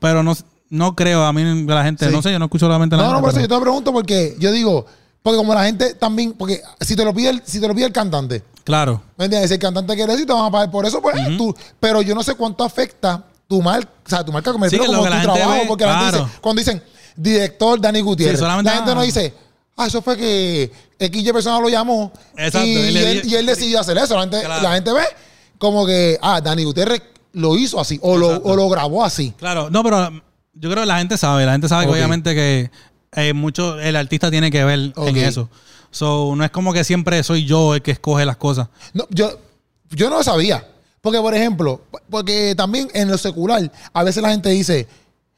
Speaker 2: Pero no, no creo, a mí la gente,
Speaker 1: Sí.
Speaker 2: no sé, yo no escucho la mente la
Speaker 1: No, no, por eso yo te lo pregunto porque yo digo, porque como la gente también, porque si te lo pide el, si te lo pide el cantante,
Speaker 2: Claro.
Speaker 1: ¿Me entiendes? Si el cantante quiere y te van a pagar por eso, pues tú. Pero yo no sé cuánto afecta tu marca, o sea, tu marca
Speaker 2: Sí,
Speaker 1: comercial
Speaker 2: que lo
Speaker 1: como tu trabajo.
Speaker 2: ve,
Speaker 1: porque la gente
Speaker 2: claro.
Speaker 1: dice, cuando dicen director Dani Gutiérrez,
Speaker 2: Sí,
Speaker 1: la gente no
Speaker 2: ah.
Speaker 1: dice, ah, eso fue que XY persona lo llamó
Speaker 2: Exacto,
Speaker 1: y,
Speaker 2: él
Speaker 1: y
Speaker 2: le
Speaker 1: él,
Speaker 2: di-
Speaker 1: y él decidió hacer eso. La gente,
Speaker 2: Claro.
Speaker 1: la gente ve como que, ah, Dani Gutiérrez lo hizo así o lo, o lo grabó así.
Speaker 2: Claro, no, pero yo creo que la gente sabe, la gente sabe que obviamente que eh, mucho el artista tiene que ver
Speaker 1: Ok.
Speaker 2: en eso. So, no es como que siempre soy yo el que escoge las cosas.
Speaker 1: No, yo, yo no lo sabía. Porque, por ejemplo, porque también en lo secular, a veces la gente dice,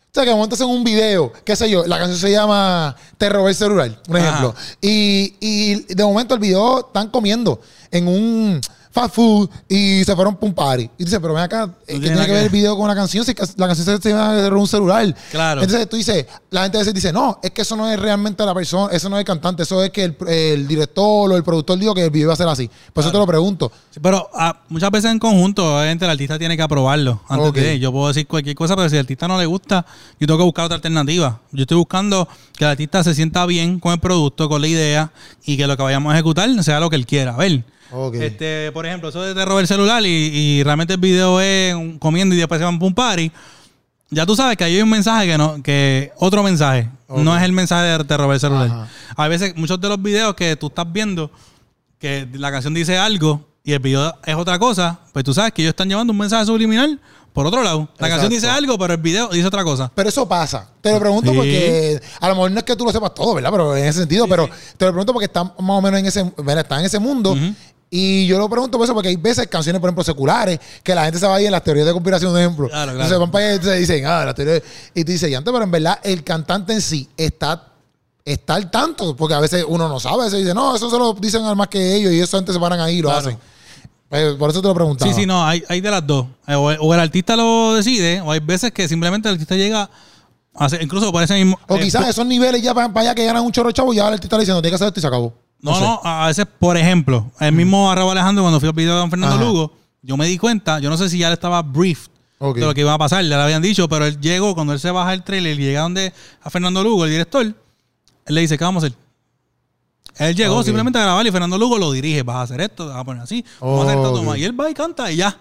Speaker 1: o sea, que montas en un video, qué sé yo, la canción se llama Te robé el celular, un ejemplo. Y, y de momento el video están comiendo en un, fast food y se fueron para un party. Y dice, pero ven acá, eh, ¿qué
Speaker 2: tiene
Speaker 1: que ver el video con la canción? Si la canción se se va a un celular.
Speaker 2: Claro.
Speaker 1: Entonces tú dices, la gente a veces dice, no, es que eso no es realmente la persona, eso no es el cantante, eso es que el, el director o el productor dijo que el video iba a ser así. Por eso te lo pregunto.
Speaker 2: Sí, Pero ah, muchas veces en conjunto, obviamente el artista tiene que aprobarlo. Antes
Speaker 1: Ok.
Speaker 2: de, yo puedo decir cualquier cosa, pero si al artista no le gusta, yo tengo que buscar otra alternativa. Yo estoy buscando que el artista se sienta bien con el producto, con la idea, y que lo que vayamos a ejecutar sea lo que él quiera. A ver. Este, por ejemplo, eso de te robar el celular y, y realmente el video es un- comiendo y después se van para un party. Ya tú sabes que ahí hay un mensaje que no, que otro mensaje. No es el mensaje de te robar el celular.
Speaker 1: Ajá.
Speaker 2: A veces, muchos de los videos que tú estás viendo, que la canción dice algo y el video es otra cosa, pues tú sabes que ellos están llevando un mensaje subliminal por otro lado. La canción dice algo, pero el video dice otra cosa.
Speaker 1: Pero eso pasa. Te lo pregunto
Speaker 2: Sí.
Speaker 1: porque a lo mejor no es que tú lo sepas todo, ¿verdad? Pero en ese sentido, pero te lo pregunto porque está más o menos en ese, ¿verdad? está en ese mundo. Y yo lo pregunto por eso, porque hay veces canciones, por ejemplo, seculares, que la gente se va ahí en las teorías de conspiración, de ejemplo.
Speaker 2: Claro, claro.
Speaker 1: Entonces van para allá y se dicen, ah, la teoría. Y te dicen, antes, pero en verdad el cantante en sí está, está al tanto, porque a veces uno no sabe, a veces dice, no, eso se lo dicen al más que ellos, y eso antes se paran ahí y lo
Speaker 2: Claro.
Speaker 1: hacen. Pues, por eso te lo preguntaba.
Speaker 2: Sí, sí, no, hay, hay de las dos. Eh, O, o el artista lo decide, o hay veces que simplemente el artista llega a hacer, incluso por ese mismo.
Speaker 1: O
Speaker 2: eh,
Speaker 1: quizás esos niveles ya para, para allá que ganan un chorro chavo, ya el artista le diciendo, tiene que hacer esto y se acabó.
Speaker 2: No,
Speaker 1: sé.
Speaker 2: no, a veces, por ejemplo, el mismo Arrabo Alejandro, cuando fui al video de Don Fernando
Speaker 1: Ajá.
Speaker 2: Lugo, yo me di cuenta, yo no sé si ya le estaba briefed de lo que iba a pasar, ya le habían dicho, pero él llegó, cuando él se baja el trailer y llega donde a Fernando Lugo, el director, él le dice, ¿qué vamos a hacer? Él llegó simplemente a grabar y Fernando Lugo lo dirige, vas a hacer esto, vas a poner así, vamos a hacer esta
Speaker 1: Ok.
Speaker 2: toma. Y él va y canta y ya.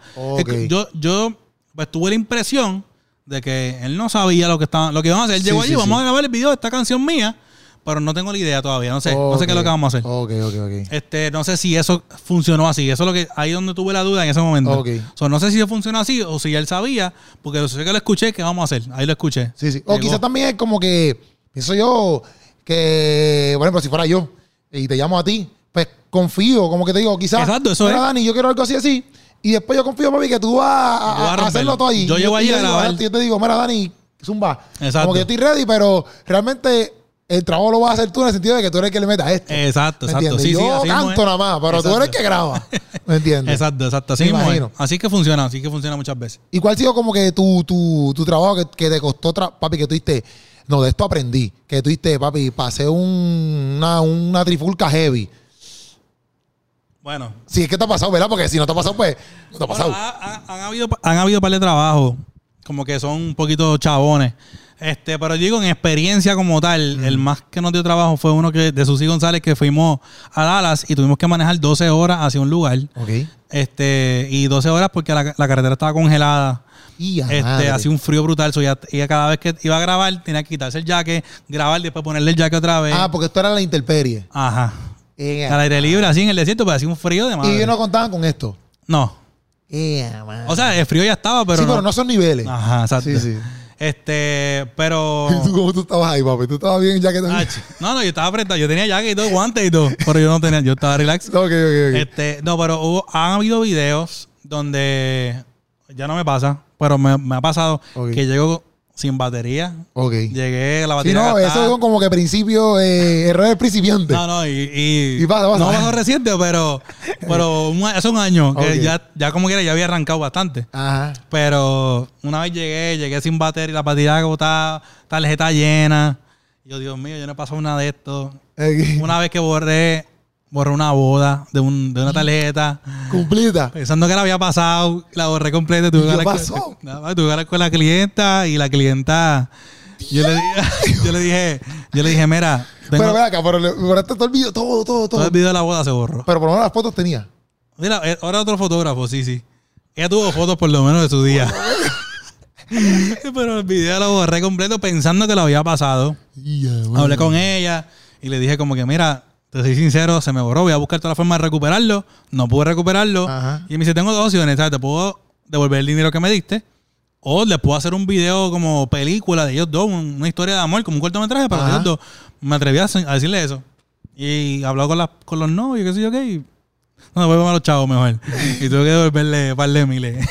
Speaker 2: Yo, yo pues tuve la impresión de que él no sabía lo que estaban, lo que iban a hacer. Él
Speaker 1: Sí,
Speaker 2: llegó allí,
Speaker 1: sí,
Speaker 2: vamos
Speaker 1: sí.
Speaker 2: a grabar el video de esta canción mía, pero no tengo la idea todavía, no sé, no sé qué es lo que vamos a hacer.
Speaker 1: Ok, ok, ok.
Speaker 2: Este, no sé si eso funcionó así. Eso es lo que ahí es donde tuve la duda en ese momento.
Speaker 1: Ok.
Speaker 2: So, no sé si funcionó así o si él sabía, porque sé que lo escuché, ¿qué vamos a hacer? Ahí lo escuché.
Speaker 1: Sí, sí. O
Speaker 2: Llegó.
Speaker 1: quizás también es como que, pienso yo, que, por ejemplo, si fuera yo y te llamo a ti, pues confío, como que te digo, quizás,
Speaker 2: Exacto, eso
Speaker 1: mira,
Speaker 2: es.
Speaker 1: Dani, yo quiero algo así, así. Y después yo confío, papi, que tú vas a, hacerlo todo ahí.
Speaker 2: Yo llego
Speaker 1: yo
Speaker 2: a grabar.
Speaker 1: Yo te digo, mira, Dani, zumba.
Speaker 2: Exacto.
Speaker 1: Como que yo estoy ready, pero realmente el trabajo lo vas a hacer tú en el sentido de que tú eres el que le meta esto.
Speaker 2: Exacto,
Speaker 1: ¿Me
Speaker 2: exacto. Sí, sí,
Speaker 1: yo canto nada más, pero tú eres el que graba. ¿Me entiendes? [LAUGHS]
Speaker 2: Exacto, exacto. Así
Speaker 1: imagino.
Speaker 2: Así que funciona, así que funciona muchas veces.
Speaker 1: ¿Y cuál ha sido como que tu, tu, tu trabajo que, que te costó, papi, que tú diste, no, de esto aprendí, que tú diste, papi, pasé un, una, una trifulca heavy.
Speaker 2: Bueno.
Speaker 1: Si es que te ha pasado, ¿verdad? Porque si no te ha pasado, pues, no te ha pasado.
Speaker 2: Bueno, ha- ha- han, habido, han habido par de trabajos como que son un poquito chabones. Este, pero digo, en experiencia como tal, el más que nos dio trabajo fue uno que de Susi González que fuimos a Dallas y tuvimos que manejar 12 horas hacia un lugar.
Speaker 1: ok.
Speaker 2: Este, y 12 horas porque la, la carretera estaba congelada.
Speaker 1: Y
Speaker 2: Este, hacía un frío brutal. So, ya, ella cada vez que iba a grabar tenía que quitarse el jacket, grabar, después ponerle el jacket otra vez.
Speaker 1: Ah, porque esto era la intemperie.
Speaker 2: Ajá.
Speaker 1: Eh,
Speaker 2: Al aire libre, así en el desierto, pero hacía un frío de madre.
Speaker 1: y ellos no contaban con esto.
Speaker 2: No. O sea, el frío ya estaba, pero
Speaker 1: sí,
Speaker 2: no.
Speaker 1: pero no son niveles.
Speaker 2: Ajá, exacto.
Speaker 1: Sí, sí.
Speaker 2: Este, pero. [LAUGHS]
Speaker 1: ¿Y tú cómo tú estabas ahí, papi? ¿Tú estabas bien ya que
Speaker 2: ch- no, no, yo estaba apretado. Yo tenía jacket y todo, guantes y todo. Pero yo no tenía, yo estaba relax. [LAUGHS]
Speaker 1: Ok, ok, ok.
Speaker 2: Este, no, pero hubo- han habido videos donde ya no me pasa, pero me, me ha pasado que llego sin batería.
Speaker 1: ok.
Speaker 2: Llegué, la
Speaker 1: Sí,
Speaker 2: batería.
Speaker 1: no,
Speaker 2: gastada.
Speaker 1: eso son como que principios, eh, errores principiantes.
Speaker 2: No, no, y, y,
Speaker 1: Y pasa, pasa.
Speaker 2: no pasó reciente, pero, pero un, hace un año que ya, ya como quiera ya había arrancado bastante.
Speaker 1: Ajá.
Speaker 2: Pero una vez llegué, llegué sin batería, la batería agotada, tarjeta llena. Yo, Dios mío, yo no he pasado una de estos.
Speaker 1: Eh,
Speaker 2: Una vez que borré, borré una boda de, un, de una tarjeta,
Speaker 1: Cumplida.
Speaker 2: pensando que la había pasado, la borré completa. Tuve
Speaker 1: ¿Y qué pasó? [LAUGHS]
Speaker 2: Nada, tuve que hablar con la clienta y la clienta. Yo le, [LAUGHS] yo le dije, yo le dije, mira, tengo-
Speaker 1: Pero ven acá, pero le borraste todo el video, todo, todo, todo.
Speaker 2: todo el video de la boda se borró.
Speaker 1: Pero por lo menos las fotos tenía.
Speaker 2: Mira, eh, ahora otro fotógrafo, sí, sí. Ella tuvo fotos por lo menos de su día. [LAUGHS] Pero el video lo borré completo pensando que lo había pasado. Hablé con ella y le dije como que, mira, te soy sincero, se me borró, voy a buscar toda la forma de recuperarlo. No pude recuperarlo.
Speaker 1: Ajá.
Speaker 2: Y me dice, tengo dos opciones, ¿sabes? Te puedo devolver el dinero que me diste. O le puedo hacer un video como película de ellos dos, un- una historia de amor, como un cortometraje, de
Speaker 1: Ajá.
Speaker 2: ellos dos. Me atreví a, a decirle eso. Y habló con, las- con los novios, qué sé yo qué. Y, no, devuélveme a los chavos mejor. [LAUGHS] y tuve que devolverle un par de miles.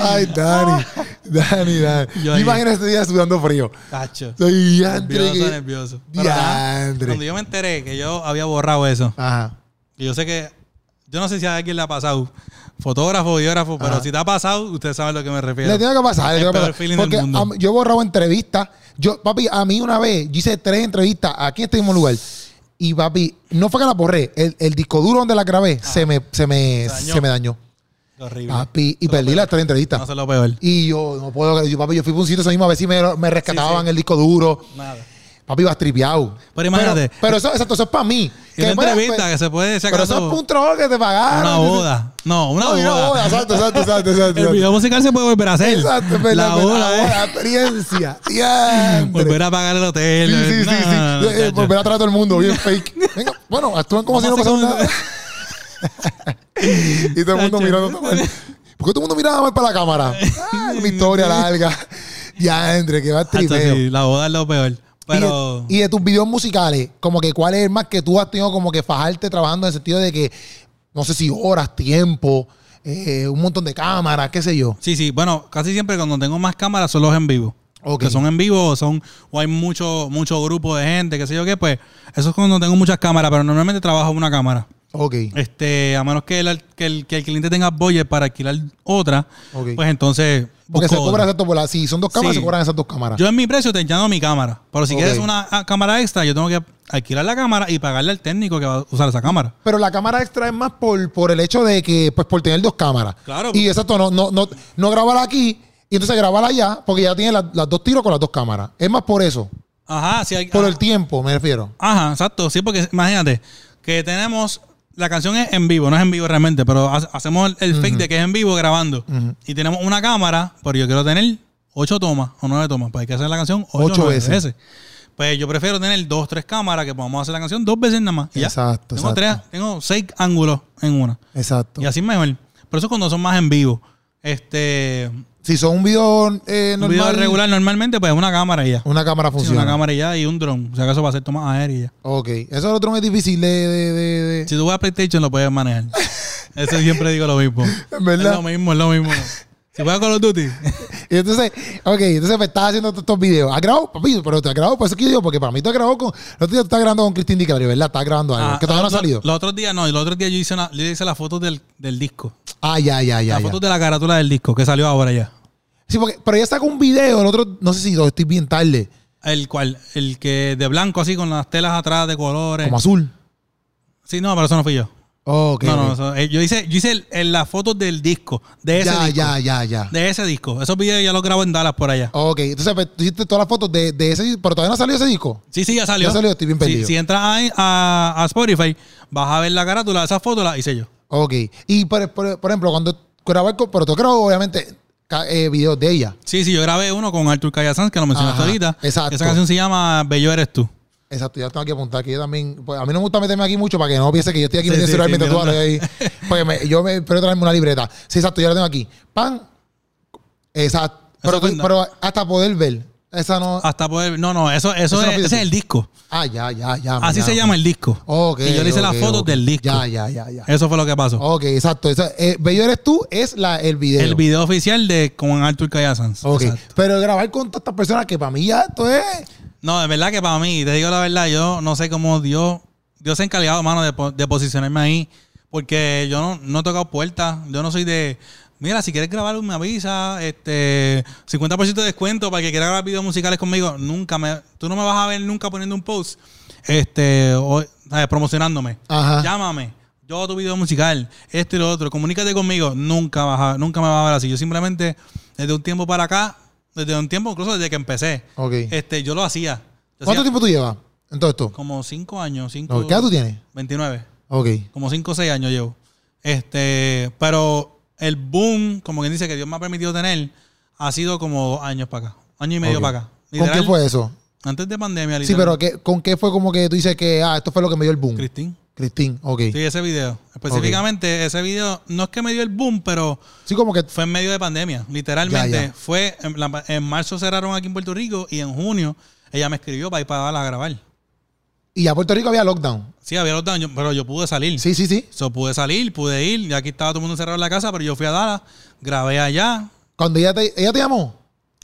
Speaker 1: Ay, Dani. [LAUGHS] Dani, Dani.
Speaker 2: Yo ahí.
Speaker 1: este día sudando frío. Soy diantre.
Speaker 2: Nervioso,
Speaker 1: que-
Speaker 2: nervioso. Pero nada, cuando yo me enteré que yo había borrado eso,
Speaker 1: Ajá.
Speaker 2: y yo sé que yo no sé si a alguien le ha pasado, fotógrafo, videógrafo, pero
Speaker 1: Ajá.
Speaker 2: si te ha pasado, ustedes saben a lo que me refiero.
Speaker 1: Le tiene que pasar,
Speaker 2: El peor del mundo.
Speaker 1: a yo he borrado entrevistas. Yo, papi, a mí una vez, yo hice tres entrevistas aquí en este mismo lugar. Y papi, no fue que las borré. El, el disco duro donde la grabé se me, se me,
Speaker 2: Se dañó.
Speaker 1: se me dañó.
Speaker 2: Horrible.
Speaker 1: Papi, y
Speaker 2: Eso
Speaker 1: perdí
Speaker 2: es
Speaker 1: las tres entrevistas.
Speaker 2: No se lo peor.
Speaker 1: Y yo no puedo, yo, papi, yo fui a un sitio ese mismo a ver si me, me rescataban
Speaker 2: Sí, sí.
Speaker 1: el disco duro.
Speaker 2: Nada.
Speaker 1: Papi, vas tripeado.
Speaker 2: Pero imagínate.
Speaker 1: Pero, pero eso, exacto, eso es para mí.
Speaker 2: Y una entrevista
Speaker 1: pues,
Speaker 2: que se puede, si
Speaker 1: pero eso es un trabajo que te pagaron.
Speaker 2: una boda. No, una
Speaker 1: No, y
Speaker 2: boda.
Speaker 1: una boda. Exacto, exacto, exacto, [LAUGHS] exacto.
Speaker 2: El video musical se puede volver a hacer.
Speaker 1: Exacto, es verdad,
Speaker 2: la
Speaker 1: es verdad.
Speaker 2: boda,
Speaker 1: La
Speaker 2: eh.
Speaker 1: experiencia.
Speaker 2: Volver a pagar el hotel.
Speaker 1: Sí, sí, sí,
Speaker 2: No,
Speaker 1: sí.
Speaker 2: no, no,
Speaker 1: Eh,
Speaker 2: chacho.
Speaker 1: Volver a traer a todo el mundo bien fake. Venga, bueno, actúan como si no pasara nada. [LAUGHS] [LAUGHS] y todo el mundo mirando. ¿Por qué todo el mundo miraba mal para la cámara? Ah, una historia larga. Ya, entre que va tripeo.
Speaker 2: sí, la boda es lo peor.
Speaker 1: Y
Speaker 2: Pero.
Speaker 1: de- Y, de tus videos musicales, como que cuál es el más que tú has tenido como que fajarte trabajando en el sentido de que, no sé si horas, tiempo, eh, un montón de cámaras, qué sé yo.
Speaker 2: Sí, sí. Bueno, casi siempre cuando tengo más cámaras son los en vivo.
Speaker 1: Ok.
Speaker 2: Que son en vivo o son, o hay mucho, mucho grupo de gente, qué sé yo qué, pues eso es cuando tengo muchas cámaras, pero normalmente trabajo una cámara.
Speaker 1: Ok.
Speaker 2: Este, a menos que el, que el, que el cliente tenga budget para alquilar otra, pues entonces.
Speaker 1: Porque se
Speaker 2: busco
Speaker 1: cobra
Speaker 2: otra.
Speaker 1: exacto por la, si son dos cámaras,
Speaker 2: Sí.
Speaker 1: se cobran esas dos cámaras.
Speaker 2: Yo en mi precio te añado mi cámara. Pero si quieres una ah, cámara extra, yo tengo que alquilar la cámara y pagarle al técnico que va a usar esa cámara.
Speaker 1: Pero la cámara extra es más por, por el hecho de que, pues por tener dos cámaras.
Speaker 2: Claro.
Speaker 1: Y exacto, no, no, no, no grabar aquí y entonces grabar allá, porque ya tiene las, las dos tiros con las dos cámaras. Es más por eso.
Speaker 2: Ajá, sí hay.
Speaker 1: Por
Speaker 2: ah,
Speaker 1: el tiempo, me refiero.
Speaker 2: Ajá, exacto. Sí, porque imagínate que tenemos. La canción es en vivo, no es en vivo realmente, pero ha- hacemos el, fake de que es en vivo grabando. Y tenemos una cámara, pero yo quiero tener ocho tomas o nueve tomas. Pues hay que hacer la canción ocho,
Speaker 1: veces.
Speaker 2: Pues yo prefiero tener dos, tres cámaras que podamos hacer la canción dos veces nada más. y ya.
Speaker 1: Exacto,
Speaker 2: Tengo
Speaker 1: exacto.
Speaker 2: tres, tengo seis ángulos en una.
Speaker 1: Exacto.
Speaker 2: Y así es mejor. Pero eso es cuando son más en vivo. Este.
Speaker 1: Si son un video eh,
Speaker 2: Un
Speaker 1: normal,
Speaker 2: video regular normalmente, pues una cámara y ya.
Speaker 1: una cámara
Speaker 2: Sí,
Speaker 1: funciona.
Speaker 2: una cámara y ya y un dron. O sea, que eso va a ser tomas aéreas y ya.
Speaker 1: Ok. Eso del otro es difícil de... de, de, de-
Speaker 2: Si tú vas a PlayStation, lo puedes manejar. [LAUGHS] Eso siempre digo lo mismo.
Speaker 1: En verdad.
Speaker 2: Es lo mismo, es lo mismo. [LAUGHS] Si juegas Call of Duty. [LAUGHS]
Speaker 1: Y entonces, ok, entonces me estás haciendo estos videos. ¿Has grabado, papi? Pero te has grabado, por eso que yo digo, porque para mí tú has grabado con... El otro día tú estás grabando con Cristín DiCaprio, ¿verdad? Estás grabando algo.
Speaker 2: Ah,
Speaker 1: que todavía no ha
Speaker 2: los-
Speaker 1: salido.
Speaker 2: Los otros días, no. y Los otros días yo hice, una, yo hice las fotos del, del disco.
Speaker 1: Ah, ya, ya, ya.
Speaker 2: las
Speaker 1: ya.
Speaker 2: fotos de la carátula del disco que salió ahora ya.
Speaker 1: Sí, porque, pero ella sacó un video, el otro, no sé si lo estoy bien tarde,
Speaker 2: El cual, el que de blanco así con las telas atrás de colores.
Speaker 1: como azul.
Speaker 2: Sí, no, pero eso no fui yo.
Speaker 1: Oh, ok.
Speaker 2: no, no, eso- eh, yo hice, yo hice las fotos del disco, de ese
Speaker 1: ya,
Speaker 2: disco.
Speaker 1: ya, ya, ya.
Speaker 2: De ese disco. Esos videos ya los grabo en Dallas por allá.
Speaker 1: Ok, entonces pues, tú hiciste todas las fotos de, de ese, pero todavía no salió ese disco.
Speaker 2: Sí, sí, ya salió.
Speaker 1: Ya salió, estoy bien
Speaker 2: Sí,
Speaker 1: perdido.
Speaker 2: si entras a, a Spotify, vas a ver la carátula de esas fotos, las hice yo.
Speaker 1: Ok. Y por, por- por ejemplo, cuando con- pero tú grabas obviamente eh, videos de ella.
Speaker 2: Sí, sí, yo grabé uno con Arthur Callasanz, que lo mencionaste
Speaker 1: Ajá,
Speaker 2: ahorita.
Speaker 1: exacto.
Speaker 2: Esa canción se llama Bello Eres Tú.
Speaker 1: Exacto, ya tengo que apuntar que yo también. Pues a mí no me gusta meterme aquí mucho para que no piense que yo estoy aquí
Speaker 2: Sí, sí, sí,
Speaker 1: mientras tú ahí. [LAUGHS] Porque me- yo me espero traerme una libreta. Sí, exacto, yo la tengo aquí. Pan. Exacto. Pero, tú- pero hasta poder ver. Esa no.
Speaker 2: Hasta poder. No, no, eso, eso, es, ese es el disco.
Speaker 1: Ah, ya, ya, ya.
Speaker 2: Así
Speaker 1: ya,
Speaker 2: se llama el disco.
Speaker 1: Ok.
Speaker 2: y yo le hice las fotos del disco.
Speaker 1: Ya, ya, ya, ya.
Speaker 2: Eso fue lo que pasó.
Speaker 1: Ok, exacto. Eh, Bello eres tú es la, el video.
Speaker 2: El video oficial de con Arthur Callasanz.
Speaker 1: Ok.
Speaker 2: Exacto.
Speaker 1: Pero grabar con todas estas personas que para mí ya esto es.
Speaker 2: No, de verdad que para mí, te digo la verdad, yo no sé cómo Dios, Dios se ha encargado, mano, de, po- de posicionarme ahí. Porque yo no, no he tocado puertas. Yo no soy de. Mira, si quieres grabar, me avisa. Este, 50% de descuento para que quiera grabar videos musicales conmigo. Nunca me. Tú no me vas a ver nunca poniendo un post. Este, o, ¿sabes? promocionándome.
Speaker 1: Ajá.
Speaker 2: Llámame. Yo hago tu video musical. Esto y lo otro. Comunícate conmigo. Nunca, vas a- nunca me vas a ver así. Yo simplemente, desde un tiempo para acá, desde un tiempo, incluso desde que empecé, este, yo lo hacía. Yo
Speaker 1: ¿Cuánto
Speaker 2: hacía
Speaker 1: tiempo tú llevas en todo esto?
Speaker 2: Como cinco años. Cinco,
Speaker 1: ¿Qué edad tú tienes?
Speaker 2: 29.
Speaker 1: Ok.
Speaker 2: Como cinco o seis años llevo. Este, pero el boom, como quien dice que Dios me ha permitido tener, ha sido como dos años para acá. Año y medio para acá.
Speaker 1: ¿Con qué fue eso?
Speaker 2: Antes de pandemia,
Speaker 1: Sí,
Speaker 2: literal.
Speaker 1: pero ¿qué- ¿con qué fue como que tú dices que, ah, esto fue lo que me dio el boom?
Speaker 2: Cristín.
Speaker 1: Cristín, ok.
Speaker 2: Sí, ese video. Específicamente, ese video no es que me dio el boom, pero
Speaker 1: Sí, como que
Speaker 2: fue en medio de pandemia. Literalmente,
Speaker 1: Ya, ya.
Speaker 2: fue en, la- en marzo cerraron aquí en Puerto Rico y en junio ella me escribió para ir para a grabar.
Speaker 1: Y a Puerto Rico había lockdown.
Speaker 2: Sí, había daños, pero yo pude salir.
Speaker 1: Sí, sí, sí.
Speaker 2: So, pude salir, pude ir. Y aquí estaba todo el mundo encerrado en la casa, pero yo fui a Dallas, grabé allá.
Speaker 1: Cuando ella te, ella te llamó.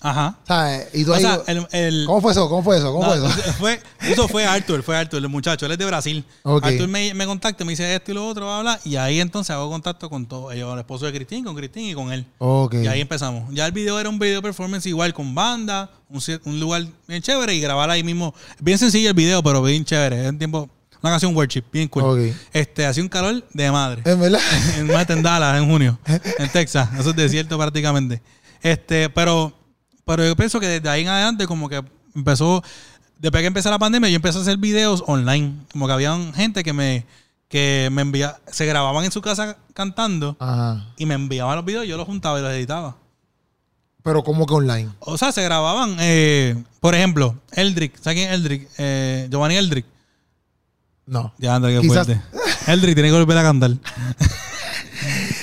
Speaker 2: Ajá.
Speaker 1: ¿Sabes? Y tú
Speaker 2: O
Speaker 1: ahí,
Speaker 2: sea, el, el-
Speaker 1: ¿Cómo fue eso? ¿Cómo fue eso? ¿Cómo
Speaker 2: no,
Speaker 1: fue eso? [LAUGHS]
Speaker 2: fue- eso fue Arthur, fue Arthur, el muchacho, él es de Brasil.
Speaker 1: Ok.
Speaker 2: Arthur me, me contacta, me dice esto y lo otro, bla, bla, y ahí entonces hago contacto con todo, yo, el esposo de Cristín, con Cristín y con él. Y ahí empezamos. Ya el video era un video performance igual con banda, un, un lugar bien chévere y grabar ahí mismo. Bien sencillo el video, pero bien chévere. Es un tiempo, una canción worship, bien cool. Este, hacía un calor de madre.
Speaker 1: ¿En verdad? [LAUGHS]
Speaker 2: en en Dallas, en junio, en [LAUGHS] Texas. Eso es desierto prácticamente. Este, pero, pero yo pienso que desde ahí en adelante, como que empezó, después que empezó la pandemia, yo empecé a hacer videos online. Como que había gente que me, que me envía, se grababan en su casa cantando
Speaker 1: Ajá.
Speaker 2: y me enviaban los videos, yo los juntaba y los editaba.
Speaker 1: Pero como que online.
Speaker 2: O sea, se grababan, eh, por ejemplo, Eldrick, ¿sabes quién es Eldrick? Eh, Giovanni Eldrick.
Speaker 1: No.
Speaker 2: Ya, André, qué
Speaker 1: Quizás-
Speaker 2: fuerte. Eldrick tiene que volver a cantar. [LAUGHS]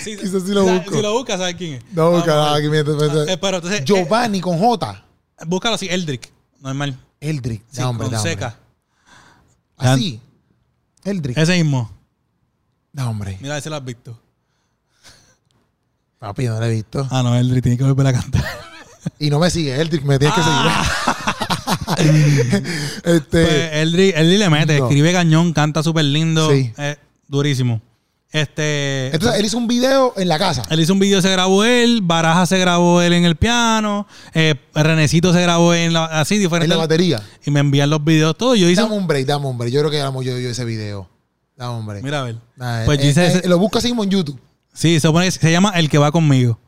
Speaker 2: Sí,
Speaker 1: Quizás sí lo busco.
Speaker 2: Si lo buscas, ¿sabes quién es?
Speaker 1: No,
Speaker 2: Vamos a
Speaker 1: carajo,
Speaker 2: ver.
Speaker 1: aquí me-
Speaker 2: Eh, pero entonces,
Speaker 1: Giovanni con J.
Speaker 2: eh, búscalo así, Eldrick, normal.
Speaker 1: Eldrick.
Speaker 2: Sí,
Speaker 1: Da hombre,
Speaker 2: con
Speaker 1: hombre.
Speaker 2: seca.
Speaker 1: Así. Eldrick.
Speaker 2: Ese mismo.
Speaker 1: Da hombre.
Speaker 2: Mira, ese lo has visto. [LAUGHS]
Speaker 1: Papi, no lo he visto.
Speaker 2: Ah, no, Eldrick tiene que volver a cantar. [LAUGHS]
Speaker 1: Y no me sigue, Eldrick, me tienes que
Speaker 2: Ah.
Speaker 1: seguir. [LAUGHS] este.
Speaker 2: Pues Eldrick, Eldrick le mete,
Speaker 1: No.
Speaker 2: escribe cañón, canta súper lindo.
Speaker 1: Sí.
Speaker 2: eh, durísimo. Este.
Speaker 1: entonces, él hizo un video en la casa.
Speaker 2: Él hizo un video, se grabó él, Baraja se grabó él en el piano, eh, Renecito se grabó en la, así
Speaker 1: En
Speaker 2: diferente.
Speaker 1: la batería.
Speaker 2: Y me envían los videos todos. Yo hice.
Speaker 1: Dame un break, dame un break. Yo creo que éramos yo, yo ese video. Dame un break.
Speaker 2: Mira a ver.
Speaker 1: Ah,
Speaker 2: Pues
Speaker 1: eh,
Speaker 2: hice
Speaker 1: eh,
Speaker 2: ese-
Speaker 1: Lo busco así mismo en YouTube.
Speaker 2: Sí, se que se llama El que va conmigo.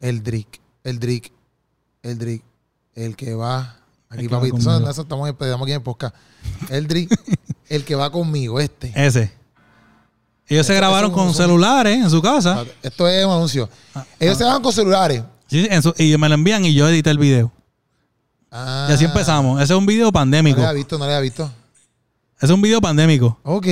Speaker 1: Eldrick. Eldrick. El que va. Aquí,
Speaker 2: El que va
Speaker 1: papi. Eso, eso estamos, estamos aquí en podcast. Eldrick. [LAUGHS] el que va conmigo, este.
Speaker 2: Ese. Ellos se grabaron con celulares en su casa.
Speaker 1: Esto es un anuncio.
Speaker 2: Ah,
Speaker 1: Ellos se van con celulares.
Speaker 2: Sí, en su- y me lo envían y yo edité el video.
Speaker 1: Ah,
Speaker 2: Y así empezamos. Ese es un video
Speaker 1: No
Speaker 2: pandémico.
Speaker 1: le había visto, no le había visto.
Speaker 2: Ese es un video pandémico.
Speaker 1: Ok.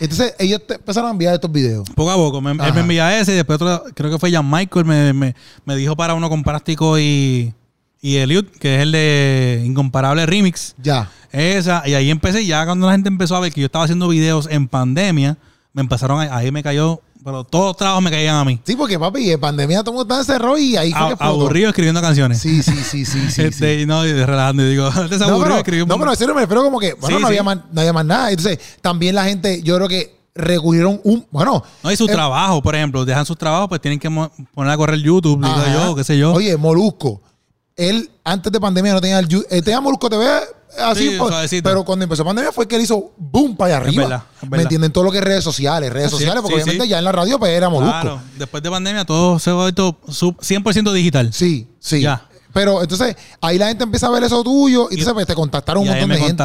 Speaker 1: Entonces, ellos te empezaron a enviar estos videos.
Speaker 2: Poco a poco. Me- él
Speaker 1: Ajá.
Speaker 2: me envía ese y después otro, creo que fue Jan Michael, me, me- me dijo para uno con Práctico y, y Eliud, que es el de Incomparable Remix.
Speaker 1: Ya.
Speaker 2: Esa, y ahí empecé, ya cuando la gente empezó a ver que yo estaba haciendo videos en pandemia, me empezaron a, ahí me cayó, pero todos los trabajos me caían a mí.
Speaker 1: Sí, porque papi, en pandemia todo estaba encerrado y ahí fue
Speaker 2: A-
Speaker 1: que
Speaker 2: aburrido escribiendo canciones.
Speaker 1: Sí, sí, sí, sí, sí. [LAUGHS]
Speaker 2: este,
Speaker 1: sí.
Speaker 2: Y no, y relajando, y digo, [LAUGHS] este se
Speaker 1: No,
Speaker 2: escribió un
Speaker 1: no, pero en serio me refiero como que, bueno,
Speaker 2: Sí,
Speaker 1: no,
Speaker 2: sí.
Speaker 1: Había más, no había más nada. Entonces, también la gente, yo creo que recurrieron un, bueno.
Speaker 2: No, y su
Speaker 1: eh,
Speaker 2: trabajo, por ejemplo, dejan sus trabajos, pues tienen que poner a correr YouTube, digo yo, qué sé yo.
Speaker 1: Oye, Molusco, él antes de pandemia no tenía el, yu- él tenía Molusco TV así,
Speaker 2: Sí,
Speaker 1: pero cuando empezó pandemia fue que él hizo boom para allá
Speaker 2: Es
Speaker 1: arriba.
Speaker 2: verdad, es
Speaker 1: ¿Me entienden? Todo lo que es redes sociales, redes
Speaker 2: Sí,
Speaker 1: sociales, porque
Speaker 2: sí,
Speaker 1: obviamente ya en la radio pues era Molusco.
Speaker 2: Claro, después de pandemia todo se ha vuelto sub- 100% digital.
Speaker 1: Sí, sí.
Speaker 2: Ya.
Speaker 1: Pero entonces ahí la gente empieza a ver eso tuyo y, entonces pues, te contactaron un
Speaker 2: y
Speaker 1: montón de gente.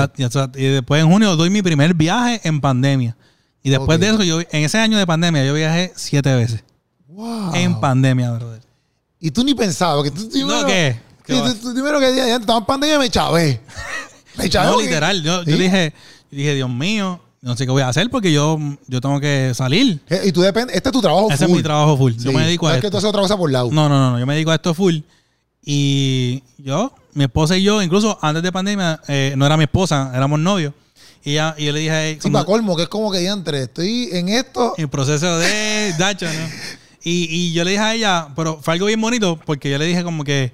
Speaker 2: y, y después en junio doy mi primer viaje en pandemia. Y después de eso, yo en ese año de pandemia, yo viajé siete veces.
Speaker 1: Wow.
Speaker 2: En pandemia, brother.
Speaker 1: Y tú ni pensabas que tú primero,
Speaker 2: No, ¿qué? ¿Qué
Speaker 1: tú, tú primero que día, ya estaba en pandemia me chavé. [LAUGHS]
Speaker 2: No, literal. Yo, yo
Speaker 1: ¿Sí?
Speaker 2: dije, yo dije, Dios mío, no sé qué voy a hacer porque yo, yo tengo que salir.
Speaker 1: Eh, Y tú dependes, este es tu trabajo
Speaker 2: Ese
Speaker 1: full.
Speaker 2: es mi trabajo full. Yo
Speaker 1: Sí.
Speaker 2: me dedico
Speaker 1: no
Speaker 2: a
Speaker 1: es que
Speaker 2: esto.
Speaker 1: tú haces otra cosa por lado.
Speaker 2: No, no, no, no. Yo me dedico a esto full. Y yo, mi esposa y yo, incluso antes de pandemia, eh, no era mi esposa, éramos novios. Y, ella, y yo le dije a
Speaker 1: Sí, para colmo, que es como que diantre, estoy en esto.
Speaker 2: en proceso de [LAUGHS] dacho, ¿no? Y, y yo le dije a ella, pero fue algo bien bonito, porque yo le dije como que,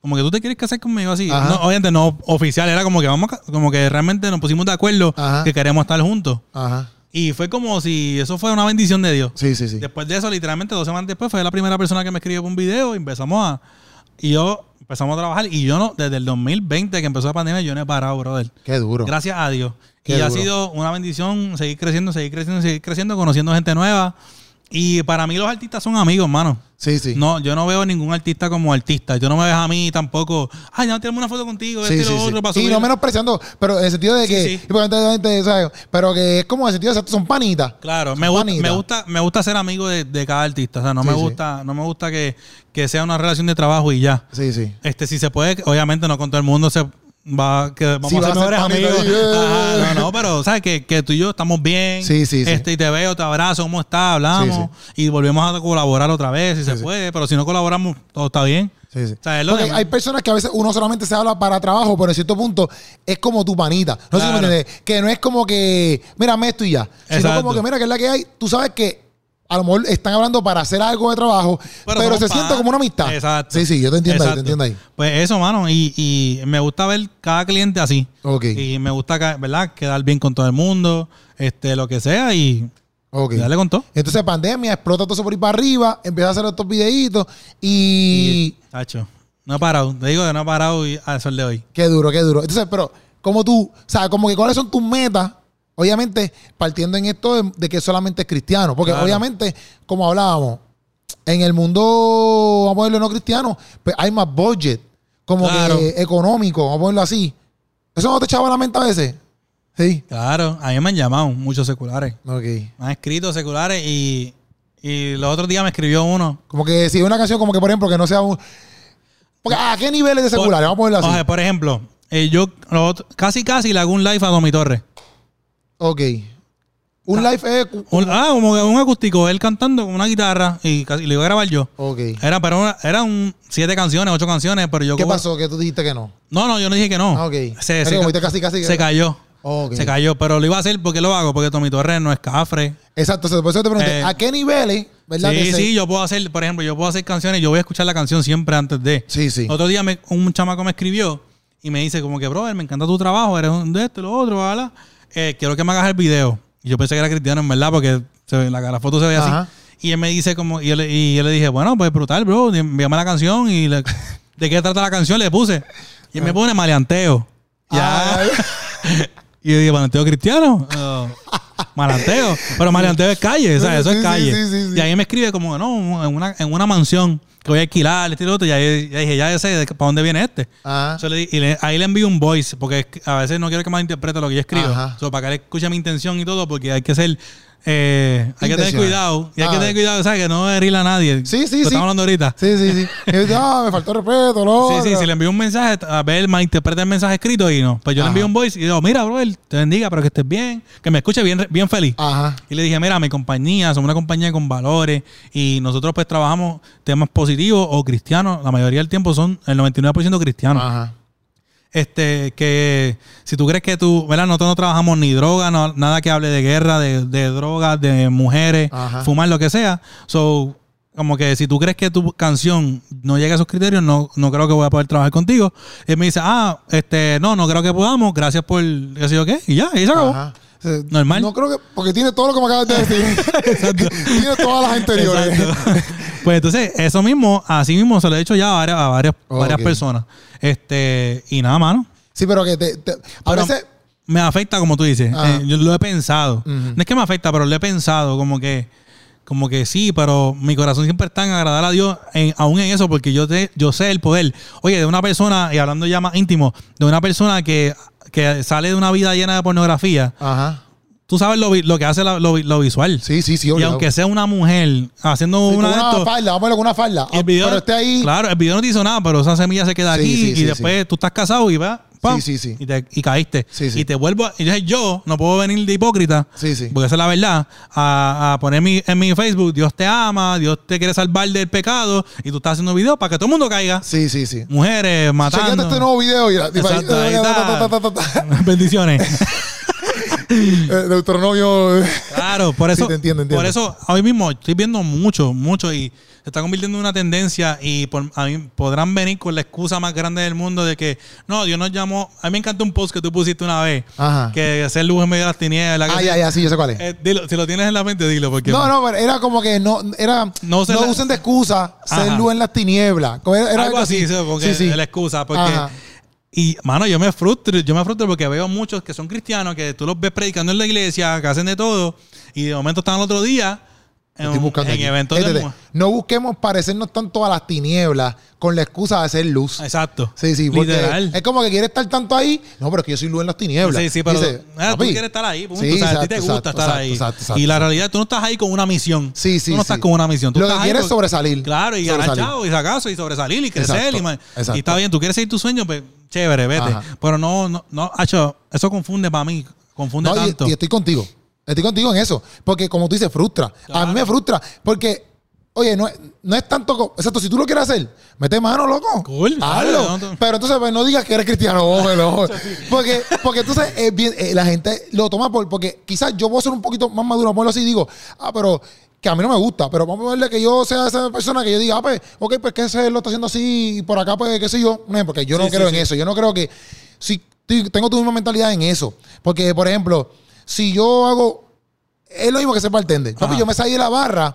Speaker 2: como que tú te quieres casar conmigo así. No, obviamente no oficial, era como que vamos, a como que realmente nos pusimos de acuerdo
Speaker 1: Ajá.
Speaker 2: que queremos estar juntos.
Speaker 1: Ajá.
Speaker 2: Y fue como si eso fuera una bendición de Dios.
Speaker 1: Sí, sí, sí.
Speaker 2: Después de eso, literalmente dos semanas después, fue la primera persona que me escribió por un video y empezamos a. Y yo empezamos a trabajar. Y yo no, desde el 2020 que empezó la pandemia, yo no he parado, brother.
Speaker 1: Qué duro.
Speaker 2: Gracias a Dios.
Speaker 1: Qué
Speaker 2: y ha sido una bendición seguir creciendo, seguir creciendo, seguir creciendo, conociendo gente nueva. Y para mí los artistas son amigos, hermano.
Speaker 1: Sí, sí.
Speaker 2: No, yo no veo ningún artista como artista. Yo no me ves a mí tampoco. Ay, no, tenemos una foto contigo,
Speaker 1: Sí,
Speaker 2: este y
Speaker 1: sí,
Speaker 2: lo
Speaker 1: sí.
Speaker 2: otro para
Speaker 1: Y
Speaker 2: subir".
Speaker 1: no menospreciando, pero en el sentido de
Speaker 2: Sí,
Speaker 1: que,
Speaker 2: sí.
Speaker 1: y ¿sabes? pero que es como en el sentido de que son panitas.
Speaker 2: Claro,
Speaker 1: Son
Speaker 2: me gusta, me gusta, me gusta ser amigo de, de cada artista. O sea, no
Speaker 1: Sí,
Speaker 2: me
Speaker 1: sí.
Speaker 2: gusta, no me gusta que, que sea una relación de trabajo y ya.
Speaker 1: Sí, sí.
Speaker 2: Este, si se puede, obviamente no con todo el mundo se va, que vamos
Speaker 1: Sí,
Speaker 2: a ser mejores amigos. [LAUGHS] Ajá, no, no, pero sabes que, que tú y yo estamos bien.
Speaker 1: Sí, sí, sí.
Speaker 2: Este, y te veo, te abrazo, ¿cómo estás? Hablamos y volvemos a colaborar otra vez si se puede. Pero si no colaboramos, todo está bien.
Speaker 1: Sí, sí.
Speaker 2: O sea, de-
Speaker 1: hay personas que a veces uno solamente se habla para trabajo, pero en cierto punto es como tu panita. No sé si me entiendes. Que no es como que, mírame esto y ya. Sino como que, mira, que es la que hay. Tú sabes que a lo mejor están hablando para hacer algo de trabajo, pero, se siente como una amistad.
Speaker 2: Exacto.
Speaker 1: Sí, sí, yo te entiendo ahí, te entiendo ahí.
Speaker 2: Pues eso, mano. Y, y me gusta ver cada cliente así.
Speaker 1: Ok.
Speaker 2: Y me gusta, ¿verdad? Quedar bien con todo el mundo, este, lo que sea, y,
Speaker 1: Ok.
Speaker 2: y darle con todo.
Speaker 1: Entonces, pandemia, explota todo eso por ir para arriba, empieza a hacer estos videitos y...
Speaker 2: Tacho, no he parado. Te digo que no he parado y- al sol de hoy.
Speaker 1: Qué duro, qué duro. Entonces, pero, como tú, o sea, como que cuáles son tus metas, obviamente, partiendo en esto de, de que solamente es cristiano, porque
Speaker 2: Claro.
Speaker 1: obviamente, como hablábamos, en el mundo, vamos a ponerlo no cristiano, pues hay más budget, como
Speaker 2: Claro.
Speaker 1: que económico, vamos a ponerlo así. ¿Eso no te echaba la mente a veces? Sí.
Speaker 2: Claro, a mí me han llamado muchos seculares. Me han escrito seculares y, y los otros días me escribió uno.
Speaker 1: Como que si una canción, como que por ejemplo, que no sea un. Porque, ¿a qué niveles de seculares? Vamos a ponerlo así.
Speaker 2: Oye, por ejemplo, eh, yo lo otro- casi casi le hago un live a Domi Torres.
Speaker 1: Ok. Un live es.
Speaker 2: Un- ah, como un acústico, él cantando con una guitarra y, casi, le iba a grabar yo.
Speaker 1: Ok.
Speaker 2: Era, pero una- eran siete canciones, ocho canciones, pero yo
Speaker 1: ¿Qué
Speaker 2: como-
Speaker 1: pasó? Que tú dijiste que no.
Speaker 2: No, no, yo no dije que no.
Speaker 1: Ah, ok.
Speaker 2: Se, se
Speaker 1: como
Speaker 2: ca-
Speaker 1: casi, casi.
Speaker 2: se cayó.
Speaker 1: Ok.
Speaker 2: Se cayó, pero lo iba a hacer porque lo hago, porque Tommy Torres no es cafre.
Speaker 1: Exacto, por eso te pregunté,
Speaker 2: Eh,
Speaker 1: ¿a qué niveles, verdad?
Speaker 2: Sí, sí, yo puedo hacer, por ejemplo, yo puedo hacer canciones, yo voy a escuchar la canción siempre antes de.
Speaker 1: Sí, sí.
Speaker 2: Otro día me- un chamaco me escribió y me dice como que, brother, me encanta tu trabajo, eres un de esto y lo otro, ¿verdad? Eh, quiero que me hagas el video. Y yo pensé que era cristiano, en verdad, porque se la, la foto se ve
Speaker 1: Ajá.
Speaker 2: así. Y él me dice como, y yo, le, y yo le dije, bueno, pues brutal, bro, envíame la canción y le- de qué trata la canción le puse. Y él me pone maleanteo. Ya. [LAUGHS] Y yo dije, ¿maleanteo cristiano? No. Malanteo. Pero malanteo es calle, o sea,
Speaker 1: Sí,
Speaker 2: eso es calle.
Speaker 1: sí, sí, sí.
Speaker 2: Y ahí me escribe como, no, en una, en una mansión que voy a alquilar, este y lo otro. Y ahí, ya dije, ya sé para dónde viene este.
Speaker 1: Ajá.
Speaker 2: So, le y le- ahí le envío un voice, porque a veces no quiero que malinterprete lo que yo escribo. So, para que él escuche mi intención y todo, porque hay que ser. Eh, hay que tener cuidado. Y hay
Speaker 1: Ah.
Speaker 2: que tener cuidado, ¿sabes? Que no herirle a nadie.
Speaker 1: Sí, sí,
Speaker 2: Lo
Speaker 1: sí.
Speaker 2: estamos hablando ahorita.
Speaker 1: Sí, sí, sí. [LAUGHS] Ah, me faltó respeto, lo
Speaker 2: Sí, sí, si le envío un mensaje, a ver, malinterpreta el mensaje escrito y no. Pues yo
Speaker 1: Ajá.
Speaker 2: le envío un voice y digo, mira, bro, te bendiga, pero que estés bien, que me escuche bien, bien feliz.
Speaker 1: Ajá.
Speaker 2: Y le dije, mira, mi compañía, somos una compañía con valores y nosotros pues trabajamos temas positivos o cristianos. La mayoría del tiempo son el 99% cristianos.
Speaker 1: Ajá.
Speaker 2: Este, que si tú crees que tú, ¿verdad? Nosotros no trabajamos ni droga, no- nada que hable de guerra, de, de drogas, de mujeres,
Speaker 1: Ajá.
Speaker 2: fumar, lo que sea. So, como que si tú crees que tu canción no llega a esos criterios, no, no creo que voy a poder trabajar contigo. Él me dice, ah, este, no, no creo que podamos, gracias por qué sé yo qué, y ya, y se acabó.
Speaker 1: Ajá. Eh,
Speaker 2: Normal.
Speaker 1: No creo que. Porque tiene todo lo que me acabas de decir. [LAUGHS] [LAUGHS] tiene todas las anteriores. [LAUGHS]
Speaker 2: Pues entonces, eso mismo, así mismo se lo he dicho ya a varias, a varias, varias personas. Este, y nada, mano.
Speaker 1: Sí, pero que te. te- a
Speaker 2: Pero
Speaker 1: veces.
Speaker 2: me afecta, como tú dices.
Speaker 1: Ajá.
Speaker 2: Eh, yo lo he pensado. No es que me afecta, pero lo he pensado como que, como que sí, pero mi corazón siempre está en agradar a Dios, en- aún en eso, porque yo, te, yo sé el poder. Oye, de una persona, y hablando ya más íntimo, de una persona que, que sale de una vida llena de pornografía,
Speaker 1: Ajá.
Speaker 2: Tú sabes lo, lo que hace la- lo, lo visual.
Speaker 1: Sí, sí, sí.
Speaker 2: y aunque sea una mujer haciendo
Speaker 1: Sí,
Speaker 2: una de
Speaker 1: una
Speaker 2: estos,
Speaker 1: falda, vamos a con una falda.
Speaker 2: el video,
Speaker 1: pero esté ahí.
Speaker 2: Claro, el video no te hizo nada, pero esa semilla se queda
Speaker 1: Sí,
Speaker 2: aquí
Speaker 1: sí,
Speaker 2: y después tú estás casado y va, pam,
Speaker 1: Sí, sí, sí.
Speaker 2: Y, te- y caíste. Y te vuelvo, y entonces yo no puedo venir de hipócrita,
Speaker 1: Sí, sí.
Speaker 2: porque esa es la verdad, a, a poner mi- en mi Facebook, Dios te ama, Dios te quiere salvar del pecado, y tú estás haciendo videos para que todo el mundo caiga.
Speaker 1: Sí, sí, sí.
Speaker 2: Mujeres matando.
Speaker 1: Chequete este nuevo video y la- y
Speaker 2: Exacto, ahí [LAUGHS] está. Bendiciones. [LAUGHS] [LAUGHS]
Speaker 1: Eh, Deuteronomio.
Speaker 2: Claro, por eso,
Speaker 1: Sí, te entiendo, entiendo.
Speaker 2: por eso hoy mismo estoy viendo mucho, mucho y se está convirtiendo en una tendencia y por- a mí podrán venir con la excusa más grande del mundo de que no, Dios nos llamó. A mí me encanta un post que tú pusiste una vez
Speaker 1: Ajá.
Speaker 2: que hacer luz en medio de las tinieblas.
Speaker 1: Ah, ya, ya, sí, yo sé cuál es.
Speaker 2: Eh, dilo, si lo tienes en la mente, dilo porque
Speaker 1: No, no, pero era como que no, era, no,
Speaker 2: No la-
Speaker 1: usen de excusa ser
Speaker 2: Ajá.
Speaker 1: luz en las tinieblas. Era, era
Speaker 2: algo así, sí, porque
Speaker 1: Sí,
Speaker 2: la excusa. Porque,
Speaker 1: Ajá.
Speaker 2: Y, mano, yo me frustro, yo me frustro porque veo muchos que son cristianos, que tú los ves predicando en la iglesia, que hacen de todo, y de momento están al otro día en,
Speaker 1: Estoy buscando
Speaker 2: en
Speaker 1: aquí.
Speaker 2: eventos de
Speaker 1: No busquemos parecernos tanto a las tinieblas con la excusa de hacer luz.
Speaker 2: Exacto.
Speaker 1: Sí, sí, porque
Speaker 2: Literal.
Speaker 1: es como que quiere estar tanto ahí. No, pero es que yo soy luz en las tinieblas.
Speaker 2: Sí, sí, pero
Speaker 1: Dice,
Speaker 2: ah, tú quieres estar ahí, punto.
Speaker 1: Sí,
Speaker 2: o sea, a ti
Speaker 1: exacto,
Speaker 2: te gusta
Speaker 1: exacto,
Speaker 2: estar
Speaker 1: exacto,
Speaker 2: ahí.
Speaker 1: exacto, exacto.
Speaker 2: y la realidad, tú no estás ahí con una misión.
Speaker 1: Sí, sí,
Speaker 2: Tú no estás con una misión. Tú
Speaker 1: Lo que
Speaker 2: estás
Speaker 1: quieres es sobresalir.
Speaker 2: Claro, y ganar chavo, y sacazo, y sobresalir, y crecer.
Speaker 1: Exacto,
Speaker 2: Y, ma-
Speaker 1: exacto.
Speaker 2: y está bien, tú quieres seguir tu sueño, pues chévere, vete.
Speaker 1: Ajá.
Speaker 2: Pero no, no, no, hacho, eso confunde para mí. Confunde
Speaker 1: No, y-
Speaker 2: tanto.
Speaker 1: y, estoy contigo. Estoy contigo en eso. Porque como tú dices, frustra. A mí me frustra. Porque, oye, no, es- no es tanto... Exacto, si tú lo quieres hacer, mete mano, loco.
Speaker 2: Cool.
Speaker 1: Hazlo.
Speaker 2: Dale, no te-
Speaker 1: Pero entonces pues, no digas que eres cristiano. [LAUGHS] porque, porque entonces bien, eh, la gente lo toma por... Porque quizás yo puedo ser un poquito más maduro, por así y digo, ah, pero que a mí no me gusta, pero vamos a verle que yo sea esa persona que yo diga, ah, pues, ok, pues que ese lo está haciendo así y por acá, pues, qué sé yo. No, porque yo no
Speaker 2: Sí, sí,
Speaker 1: creo en
Speaker 2: sí.
Speaker 1: eso. Yo no creo que. Si tengo tu misma mentalidad en eso. Porque, por ejemplo, si yo hago. Es lo mismo que ser bartender. Papi, yo me salí de la barra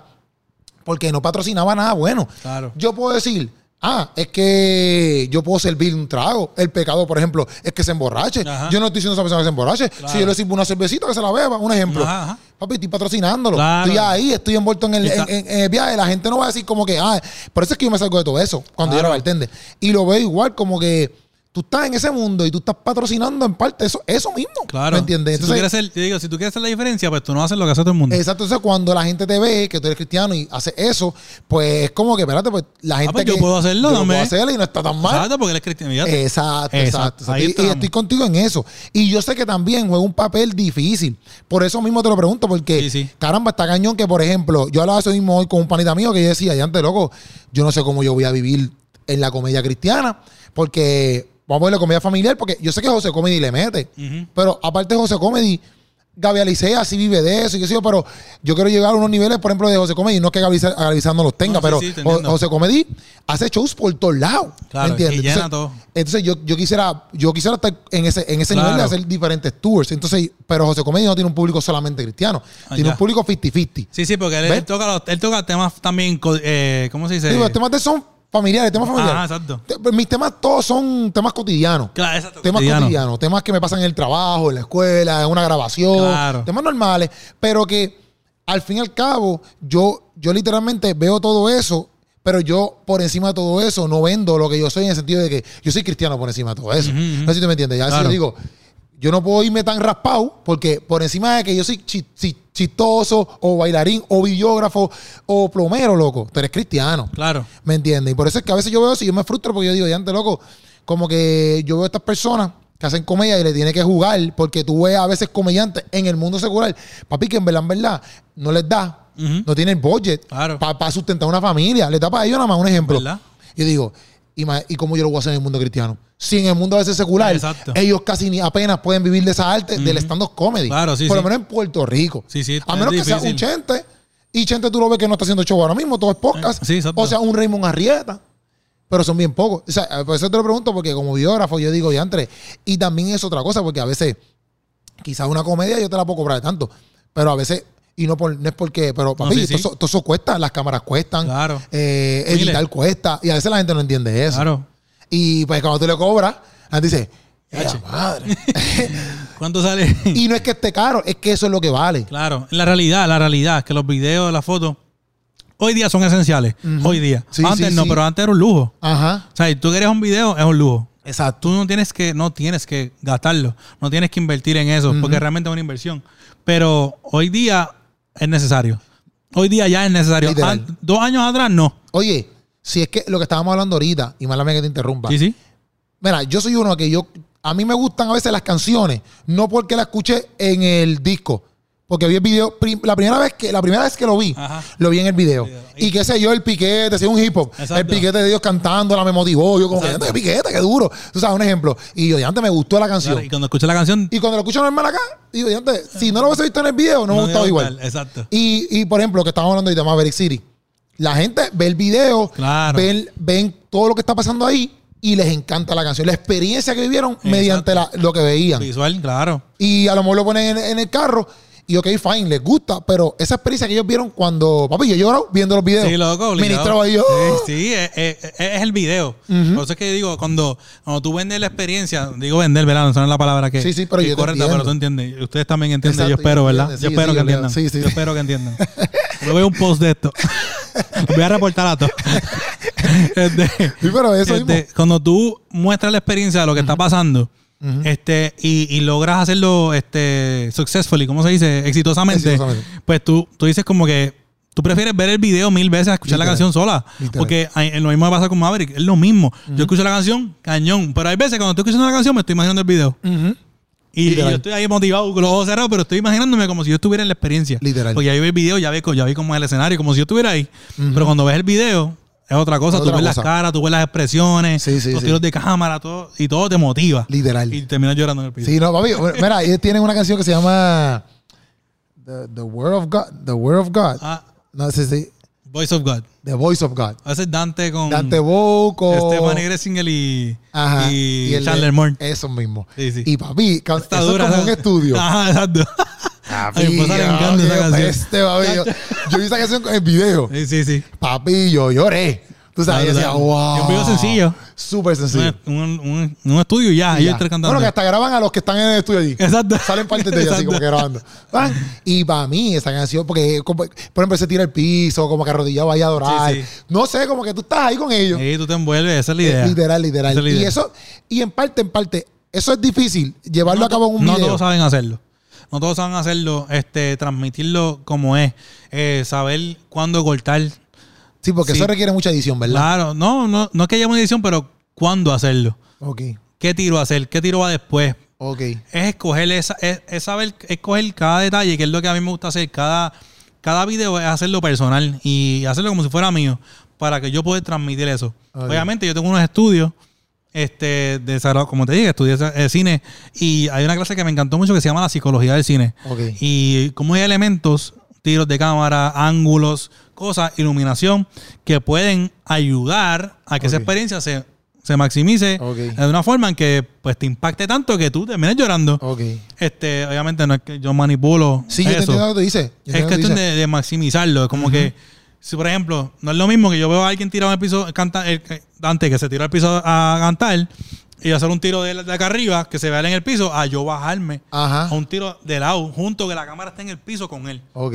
Speaker 1: porque no patrocinaba nada bueno.
Speaker 2: Claro.
Speaker 1: Yo puedo decir, ah, es que yo puedo servir un trago. El pecado, por ejemplo, es que se emborrache.
Speaker 2: Ajá.
Speaker 1: Yo no estoy diciendo a esa persona que se emborrache.
Speaker 2: Claro.
Speaker 1: Si yo le sirvo una cervecita, que se la beba, un ejemplo.
Speaker 2: Ajá, ajá.
Speaker 1: Papi, estoy patrocinándolo.
Speaker 2: Claro.
Speaker 1: Estoy ahí, estoy envuelto en el,
Speaker 2: Y está-
Speaker 1: en- en- en el viaje. La gente no va a decir como que, ah, por eso es que yo me salgo de todo eso cuando yo era bartender. Y lo veo igual como que tú estás en ese mundo y tú estás patrocinando en parte eso, eso mismo.
Speaker 2: Claro.
Speaker 1: ¿Me entiendes?
Speaker 2: Si tú
Speaker 1: Entonces,
Speaker 2: quieres hacer, yo digo, si tú quieres hacer la diferencia, pues tú no haces lo que hace todo el mundo.
Speaker 1: Exacto, entonces cuando la gente te ve que tú eres cristiano y hace eso, pues es como que, espérate, pues la gente
Speaker 2: pues
Speaker 1: que
Speaker 2: yo puedo hacerlo,
Speaker 1: yo
Speaker 2: dame.
Speaker 1: puedo hacerlo y no está tan mal.
Speaker 2: Exacto, porque él es cristiano.
Speaker 1: Exacto,
Speaker 2: Exacto,
Speaker 1: exacto.
Speaker 2: ahí
Speaker 1: Y- estoy contigo en eso. Y yo sé que también juega un papel difícil. Por eso mismo te lo pregunto, porque
Speaker 2: Sí, sí.
Speaker 1: caramba, está cañón que, por ejemplo, yo hablaba eso mismo hoy con un panita mío que yo decía, ya antes, loco, yo no sé cómo yo voy a vivir en la comedia cristiana, porque vamos a la comedia familiar, porque yo sé que José Comedy le mete, pero aparte de José Comedy, Gaby Alicea sí vive de eso, y qué sé yo, pero yo quiero llegar a unos niveles, por ejemplo, de José Comedy, no que Gaby no los tenga,
Speaker 2: No, sí,
Speaker 1: pero
Speaker 2: sí.
Speaker 1: José Comedy hace shows por todos lados,
Speaker 2: Claro,
Speaker 1: ¿me entiendes?
Speaker 2: y llena
Speaker 1: Entonces,
Speaker 2: todo.
Speaker 1: entonces yo, yo quisiera yo quisiera estar en ese en ese
Speaker 2: Claro.
Speaker 1: nivel de hacer diferentes tours. Entonces, pero José Comedia no tiene un público solamente cristiano,
Speaker 2: Ah,
Speaker 1: tiene
Speaker 2: ya.
Speaker 1: un público 50-50.
Speaker 2: Sí, sí, porque él, él toca, los- él toca temas también, eh, ¿cómo se dice?
Speaker 1: Digo, los temas de son familiares, temas familiares.
Speaker 2: Ajá, exacto.
Speaker 1: Te- Mis temas todos son temas cotidianos.
Speaker 2: Claro, exacto.
Speaker 1: Temas
Speaker 2: cotidiano.
Speaker 1: cotidianos, temas que me pasan en el trabajo, en la escuela, en una grabación,
Speaker 2: Claro.
Speaker 1: temas normales, pero que al fin y al cabo yo, yo literalmente veo todo eso, pero yo por encima de todo eso no vendo lo que yo soy en el sentido de que yo soy cristiano por encima de todo eso. No sé si tú me entiendes. Ya
Speaker 2: Claro.
Speaker 1: si yo digo, yo no puedo irme tan raspado porque por encima de que yo soy chi- chi- chistoso o bailarín o videógrafo o plomero, loco, tú eres cristiano.
Speaker 2: Claro.
Speaker 1: ¿Me entiendes? Y por eso es que a veces yo veo eso y yo me frustro porque yo digo, ya antes, loco, como que yo veo a estas personas que hacen comedia y le tiene que jugar porque tú ves a veces comediantes en el mundo secular, papi, que en verdad, en verdad, no les da,
Speaker 2: Ujú.
Speaker 1: no tienen budget
Speaker 2: Claro.
Speaker 1: para sustentar una familia. Les da para ellos nada más un ejemplo.
Speaker 2: ¿Verdad?
Speaker 1: Yo digo, ¿y, ma- ¿y cómo yo lo voy a hacer en el mundo cristiano? Si en el mundo a veces secular,
Speaker 2: Exacto.
Speaker 1: ellos casi ni apenas pueden vivir de esa arte del stand-up comedy.
Speaker 2: Claro, sí,
Speaker 1: Por lo menos en Puerto Rico.
Speaker 2: Sí, sí,
Speaker 1: A menos que sea un. Chente. Y Chente tú lo ves que no está haciendo show ahora mismo, todo es podcast.
Speaker 2: Sí,
Speaker 1: o sea, un Raymond Arrieta. Pero son bien pocos. O sea, por eso te lo pregunto, porque como biógrafo yo digo, diantre. Y también es otra cosa, porque a veces, quizás una comedia yo te la puedo cobrar tanto. Pero a veces, y no, por, no es porque, pero papi,
Speaker 2: sí, sí.
Speaker 1: Todo, eso, todo eso cuesta, las cámaras cuestan,
Speaker 2: Claro.
Speaker 1: eh,
Speaker 2: Miles.
Speaker 1: editar cuesta. Y a veces la gente no entiende eso.
Speaker 2: Claro.
Speaker 1: Y pues cuando tú le cobras, la gente dice, "Ya,
Speaker 2: Yache.
Speaker 1: madre. [LAUGHS]
Speaker 2: ¿Cuánto sale? [LAUGHS]
Speaker 1: y no es que esté caro, es que eso es lo que vale.
Speaker 2: claro. La realidad, la realidad que los videos, las fotos, hoy día son esenciales. Hoy día.
Speaker 1: Sí,
Speaker 2: antes
Speaker 1: sí,
Speaker 2: no,
Speaker 1: sí.
Speaker 2: pero antes era un lujo.
Speaker 1: Ajá.
Speaker 2: O sea, si tú querías un video, es un lujo.
Speaker 1: Exacto.
Speaker 2: Tú no tienes que, no tienes que gastarlo, no tienes que invertir en eso, porque realmente es una inversión. Pero hoy día es necesario. Hoy día ya es necesario.
Speaker 1: Literal.
Speaker 2: An- dos años atrás no.
Speaker 1: Oye, si es que lo que estábamos hablando ahorita, y mala mía que te interrumpa.
Speaker 2: Sí, sí.
Speaker 1: Mira, yo soy uno que yo. A mí me gustan a veces las canciones, no porque la escuché en el disco. Porque vi el video, prim- la primera vez que, la primera vez que lo vi,
Speaker 2: Ajá.
Speaker 1: lo vi en el video. Y qué sé yo, el piquete, si un hip hop, el piquete de Dios cantándola me motivó. Yo como que,
Speaker 2: Exacto.
Speaker 1: "Ande, piquete, qué duro. Tú sabes, un ejemplo. Y yo, de antes me gustó la canción.
Speaker 2: Claro, y cuando escuché la canción,
Speaker 1: Y cuando lo escucho normal acá, digo, de antes, si no lo hubiese visto en el video, no, me
Speaker 2: no
Speaker 1: gustaba
Speaker 2: iba a
Speaker 1: igual.
Speaker 2: Exacto.
Speaker 1: Y, y, por ejemplo, que estábamos hablando ahorita, Maverick City. La gente ve el video,
Speaker 2: Claro.
Speaker 1: ven, ven todo lo que está pasando ahí y les encanta la canción. La experiencia que vivieron mediante la- lo que veían.
Speaker 2: Visual, claro.
Speaker 1: Y a lo mejor lo ponen en, en el carro y ok, fine, les gusta, pero esa experiencia que ellos vieron cuando, papi, yo lloro viendo los videos.
Speaker 2: Sí, loco, obligado.
Speaker 1: Ministraba yo.
Speaker 2: Sí, sí, es, es- es el video. Por eso es que digo, cuando, cuando tú vendes la experiencia, digo vender, ¿verdad? No es la palabra que,
Speaker 1: Sí, sí, pero
Speaker 2: que
Speaker 1: yo te
Speaker 2: correcta,
Speaker 1: entiendo.
Speaker 2: pero tú entiendes. Ustedes también entienden, yo espero,
Speaker 1: yo
Speaker 2: ¿verdad?
Speaker 1: entiendo.
Speaker 2: yo
Speaker 1: Sí,
Speaker 2: espero
Speaker 1: sí,
Speaker 2: que
Speaker 1: yo
Speaker 2: entiendan.
Speaker 1: Sí, sí.
Speaker 2: Yo espero que entiendan. [LAUGHS] Yo veo un post de esto. Voy a reportar a todos. [LAUGHS] [LAUGHS] Este,
Speaker 1: Sí, pero eso
Speaker 2: este,
Speaker 1: mismo.
Speaker 2: cuando tú muestras la experiencia de lo que está pasando este, y, y logras hacerlo este, successfully, ¿cómo se dice? Exitosamente,
Speaker 1: Exitosamente.
Speaker 2: pues tú, tú dices como que tú prefieres ver el video mil veces a escuchar la canción sola.
Speaker 1: Literal.
Speaker 2: Porque hay- lo mismo me pasa con Maverick, es lo mismo. Yo escucho la canción, cañón. Pero hay veces cuando estoy escuchando la canción me estoy imaginando el video. Y, yo estoy ahí motivado con los ojos cerrados, pero estoy imaginándome como si yo estuviera en la experiencia.
Speaker 1: Literal.
Speaker 2: Porque ya vi el video, ya vi, ya vi cómo es el escenario, como si yo estuviera ahí. Pero cuando ves el video, es otra cosa.
Speaker 1: Es
Speaker 2: tú ves las caras, tú ves las expresiones,
Speaker 1: Sí, sí,
Speaker 2: los
Speaker 1: sí.
Speaker 2: tiros de cámara, todo, y todo te motiva.
Speaker 1: Literal.
Speaker 2: Y terminas llorando en el video.
Speaker 1: Sí, no, papi. Mira, ellos tienen una canción que se llama The, The Word of God. The Word of God.
Speaker 2: Ah,
Speaker 1: No sé si.
Speaker 2: Voice of God.
Speaker 1: The Voice of God.
Speaker 2: Ese es Dante con
Speaker 1: Dante Bow con.
Speaker 2: Stephanie Gressinger y,
Speaker 1: Ajá.
Speaker 2: y,
Speaker 1: el
Speaker 2: Chandler Moore.
Speaker 1: Eso mismo.
Speaker 2: Sí, sí.
Speaker 1: Y papi,
Speaker 2: Está
Speaker 1: eso
Speaker 2: dura,
Speaker 1: es como un estudio. [LAUGHS]
Speaker 2: Ajá, exacto. Le encanta esa canción.
Speaker 1: peste, papi. Yo, yo vi esa canción con el video.
Speaker 2: Sí, sí, sí.
Speaker 1: Papi, yo lloré. Tú sabes, yo decía, wow.
Speaker 2: Un video sencillo.
Speaker 1: Súper sencillo.
Speaker 2: Un, un, un estudio ya, ellos tres cantando.
Speaker 1: Bueno, que hasta graban a los que están en el estudio allí.
Speaker 2: Exacto.
Speaker 1: Salen partes de ellos así como que grabando. Van. Y para mí, esa canción, porque como- por ejemplo, se tira el piso, como que arrodillado vaya a adorar.
Speaker 2: Sí, sí.
Speaker 1: No sé, como que tú estás ahí con ellos.
Speaker 2: Sí, tú te envuelves, esa es la idea.
Speaker 1: Literal, literal.
Speaker 2: Es
Speaker 1: y eso, y en parte, en parte, eso es difícil, llevarlo a cabo en un
Speaker 2: no
Speaker 1: video.
Speaker 2: todos saben hacerlo. No todos saben hacerlo, este, transmitirlo como es, eh, saber cuándo cortar.
Speaker 1: Sí, porque
Speaker 2: Sí.
Speaker 1: eso requiere mucha edición, ¿verdad?
Speaker 2: Claro, no, no, no es que haya una edición, pero cuándo hacerlo.
Speaker 1: Ok,
Speaker 2: ¿Qué tiro hacer? ¿Qué tiro va después?
Speaker 1: ok.
Speaker 2: Es escoger esa, es, es saber escoger cada detalle, que es lo que a mí me gusta hacer. Cada, cada video es hacerlo personal y hacerlo como si fuera mío, para que yo pueda transmitir eso. Obviamente, yo tengo unos estudios este, de como te dije, estudié eh, cine y hay una clase que me encantó mucho que se llama la psicología del cine.
Speaker 1: Ok.
Speaker 2: Y cómo hay elementos, tiros de cámara, ángulos, cosas, iluminación, que pueden ayudar a que esa experiencia se, se maximice
Speaker 1: Ok.
Speaker 2: de una forma en que pues te impacte tanto que tú termines llorando. Este, obviamente no es que yo manipulo
Speaker 1: Sí, yo te
Speaker 2: eso.
Speaker 1: entiendo lo que tú dices. Yo
Speaker 2: es
Speaker 1: entiendo lo que tú
Speaker 2: cuestión de maximizarlo. Es como que, si por ejemplo, no es lo mismo que yo veo a alguien tirado en el piso, canta, el, eh, Dante, que se tiró al piso a cantar y hacer un tiro de, de acá arriba, que se vea en el piso, a yo bajarme
Speaker 1: Ajá.
Speaker 2: a un tiro de lado, junto que la cámara esté en el piso con él.
Speaker 1: Ok.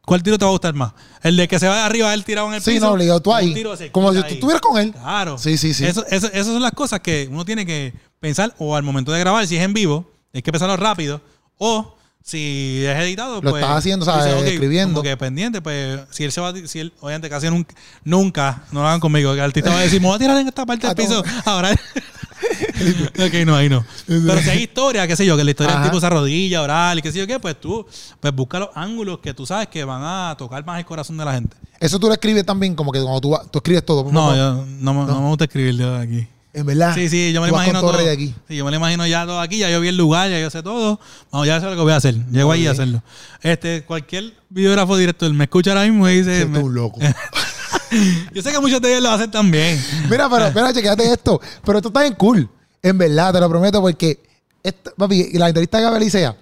Speaker 2: ¿Cuál tiro te va a gustar más? ¿El de que se va de arriba, él tirado en el
Speaker 1: Sí,
Speaker 2: piso?
Speaker 1: no, obligado tú
Speaker 2: un
Speaker 1: ahí. Como si tú estuvieras con él.
Speaker 2: Claro.
Speaker 1: Sí, sí, sí.
Speaker 2: Eso, eso- esas son las cosas que uno tiene que pensar o al momento de grabar, si es en vivo, hay que pensarlo rápido. O si es editado,
Speaker 1: Lo
Speaker 2: pues.
Speaker 1: estás haciendo,
Speaker 2: ok,
Speaker 1: Escribiendo.
Speaker 2: Como que pendiente, pues si él se va a. Si él, obviamente, casi nunca, nunca, no lo hagan conmigo. que El artista va a decir, me voy a tirar en esta parte del
Speaker 1: Ah,
Speaker 2: piso. Ahora. [LAUGHS] ok, no, ahí no. Pero si hay historia, qué sé yo, que la historia
Speaker 1: Ajá.
Speaker 2: del tipo se arrodilla, oral y qué sé yo qué, pues tú, pues busca los ángulos que tú sabes que van a tocar más el corazón de la gente.
Speaker 1: Eso tú lo escribes también, como que cuando tú, tú escribes todo.
Speaker 2: No, yo no, me- no me gusta escribir de aquí.
Speaker 1: En verdad.
Speaker 2: Sí, sí, yo me lo imagino todo.
Speaker 1: De aquí.
Speaker 2: Sí, yo me lo imagino ya todo aquí, ya yo vi el lugar, ya yo sé todo. Vamos, ya sé lo que voy a hacer. Llego ahí a hacerlo. Este, cualquier videógrafo director me escucha ahora mismo y dice.
Speaker 1: Siento
Speaker 2: me-
Speaker 1: un loco. [LAUGHS]
Speaker 2: yo sé que muchos de ellos lo hacen también.
Speaker 1: Mira, pero [LAUGHS] espera, chequéate esto. Pero esto está bien cool. En verdad, te lo prometo, porque esto- papi, la entrevista que Gabriel Licea,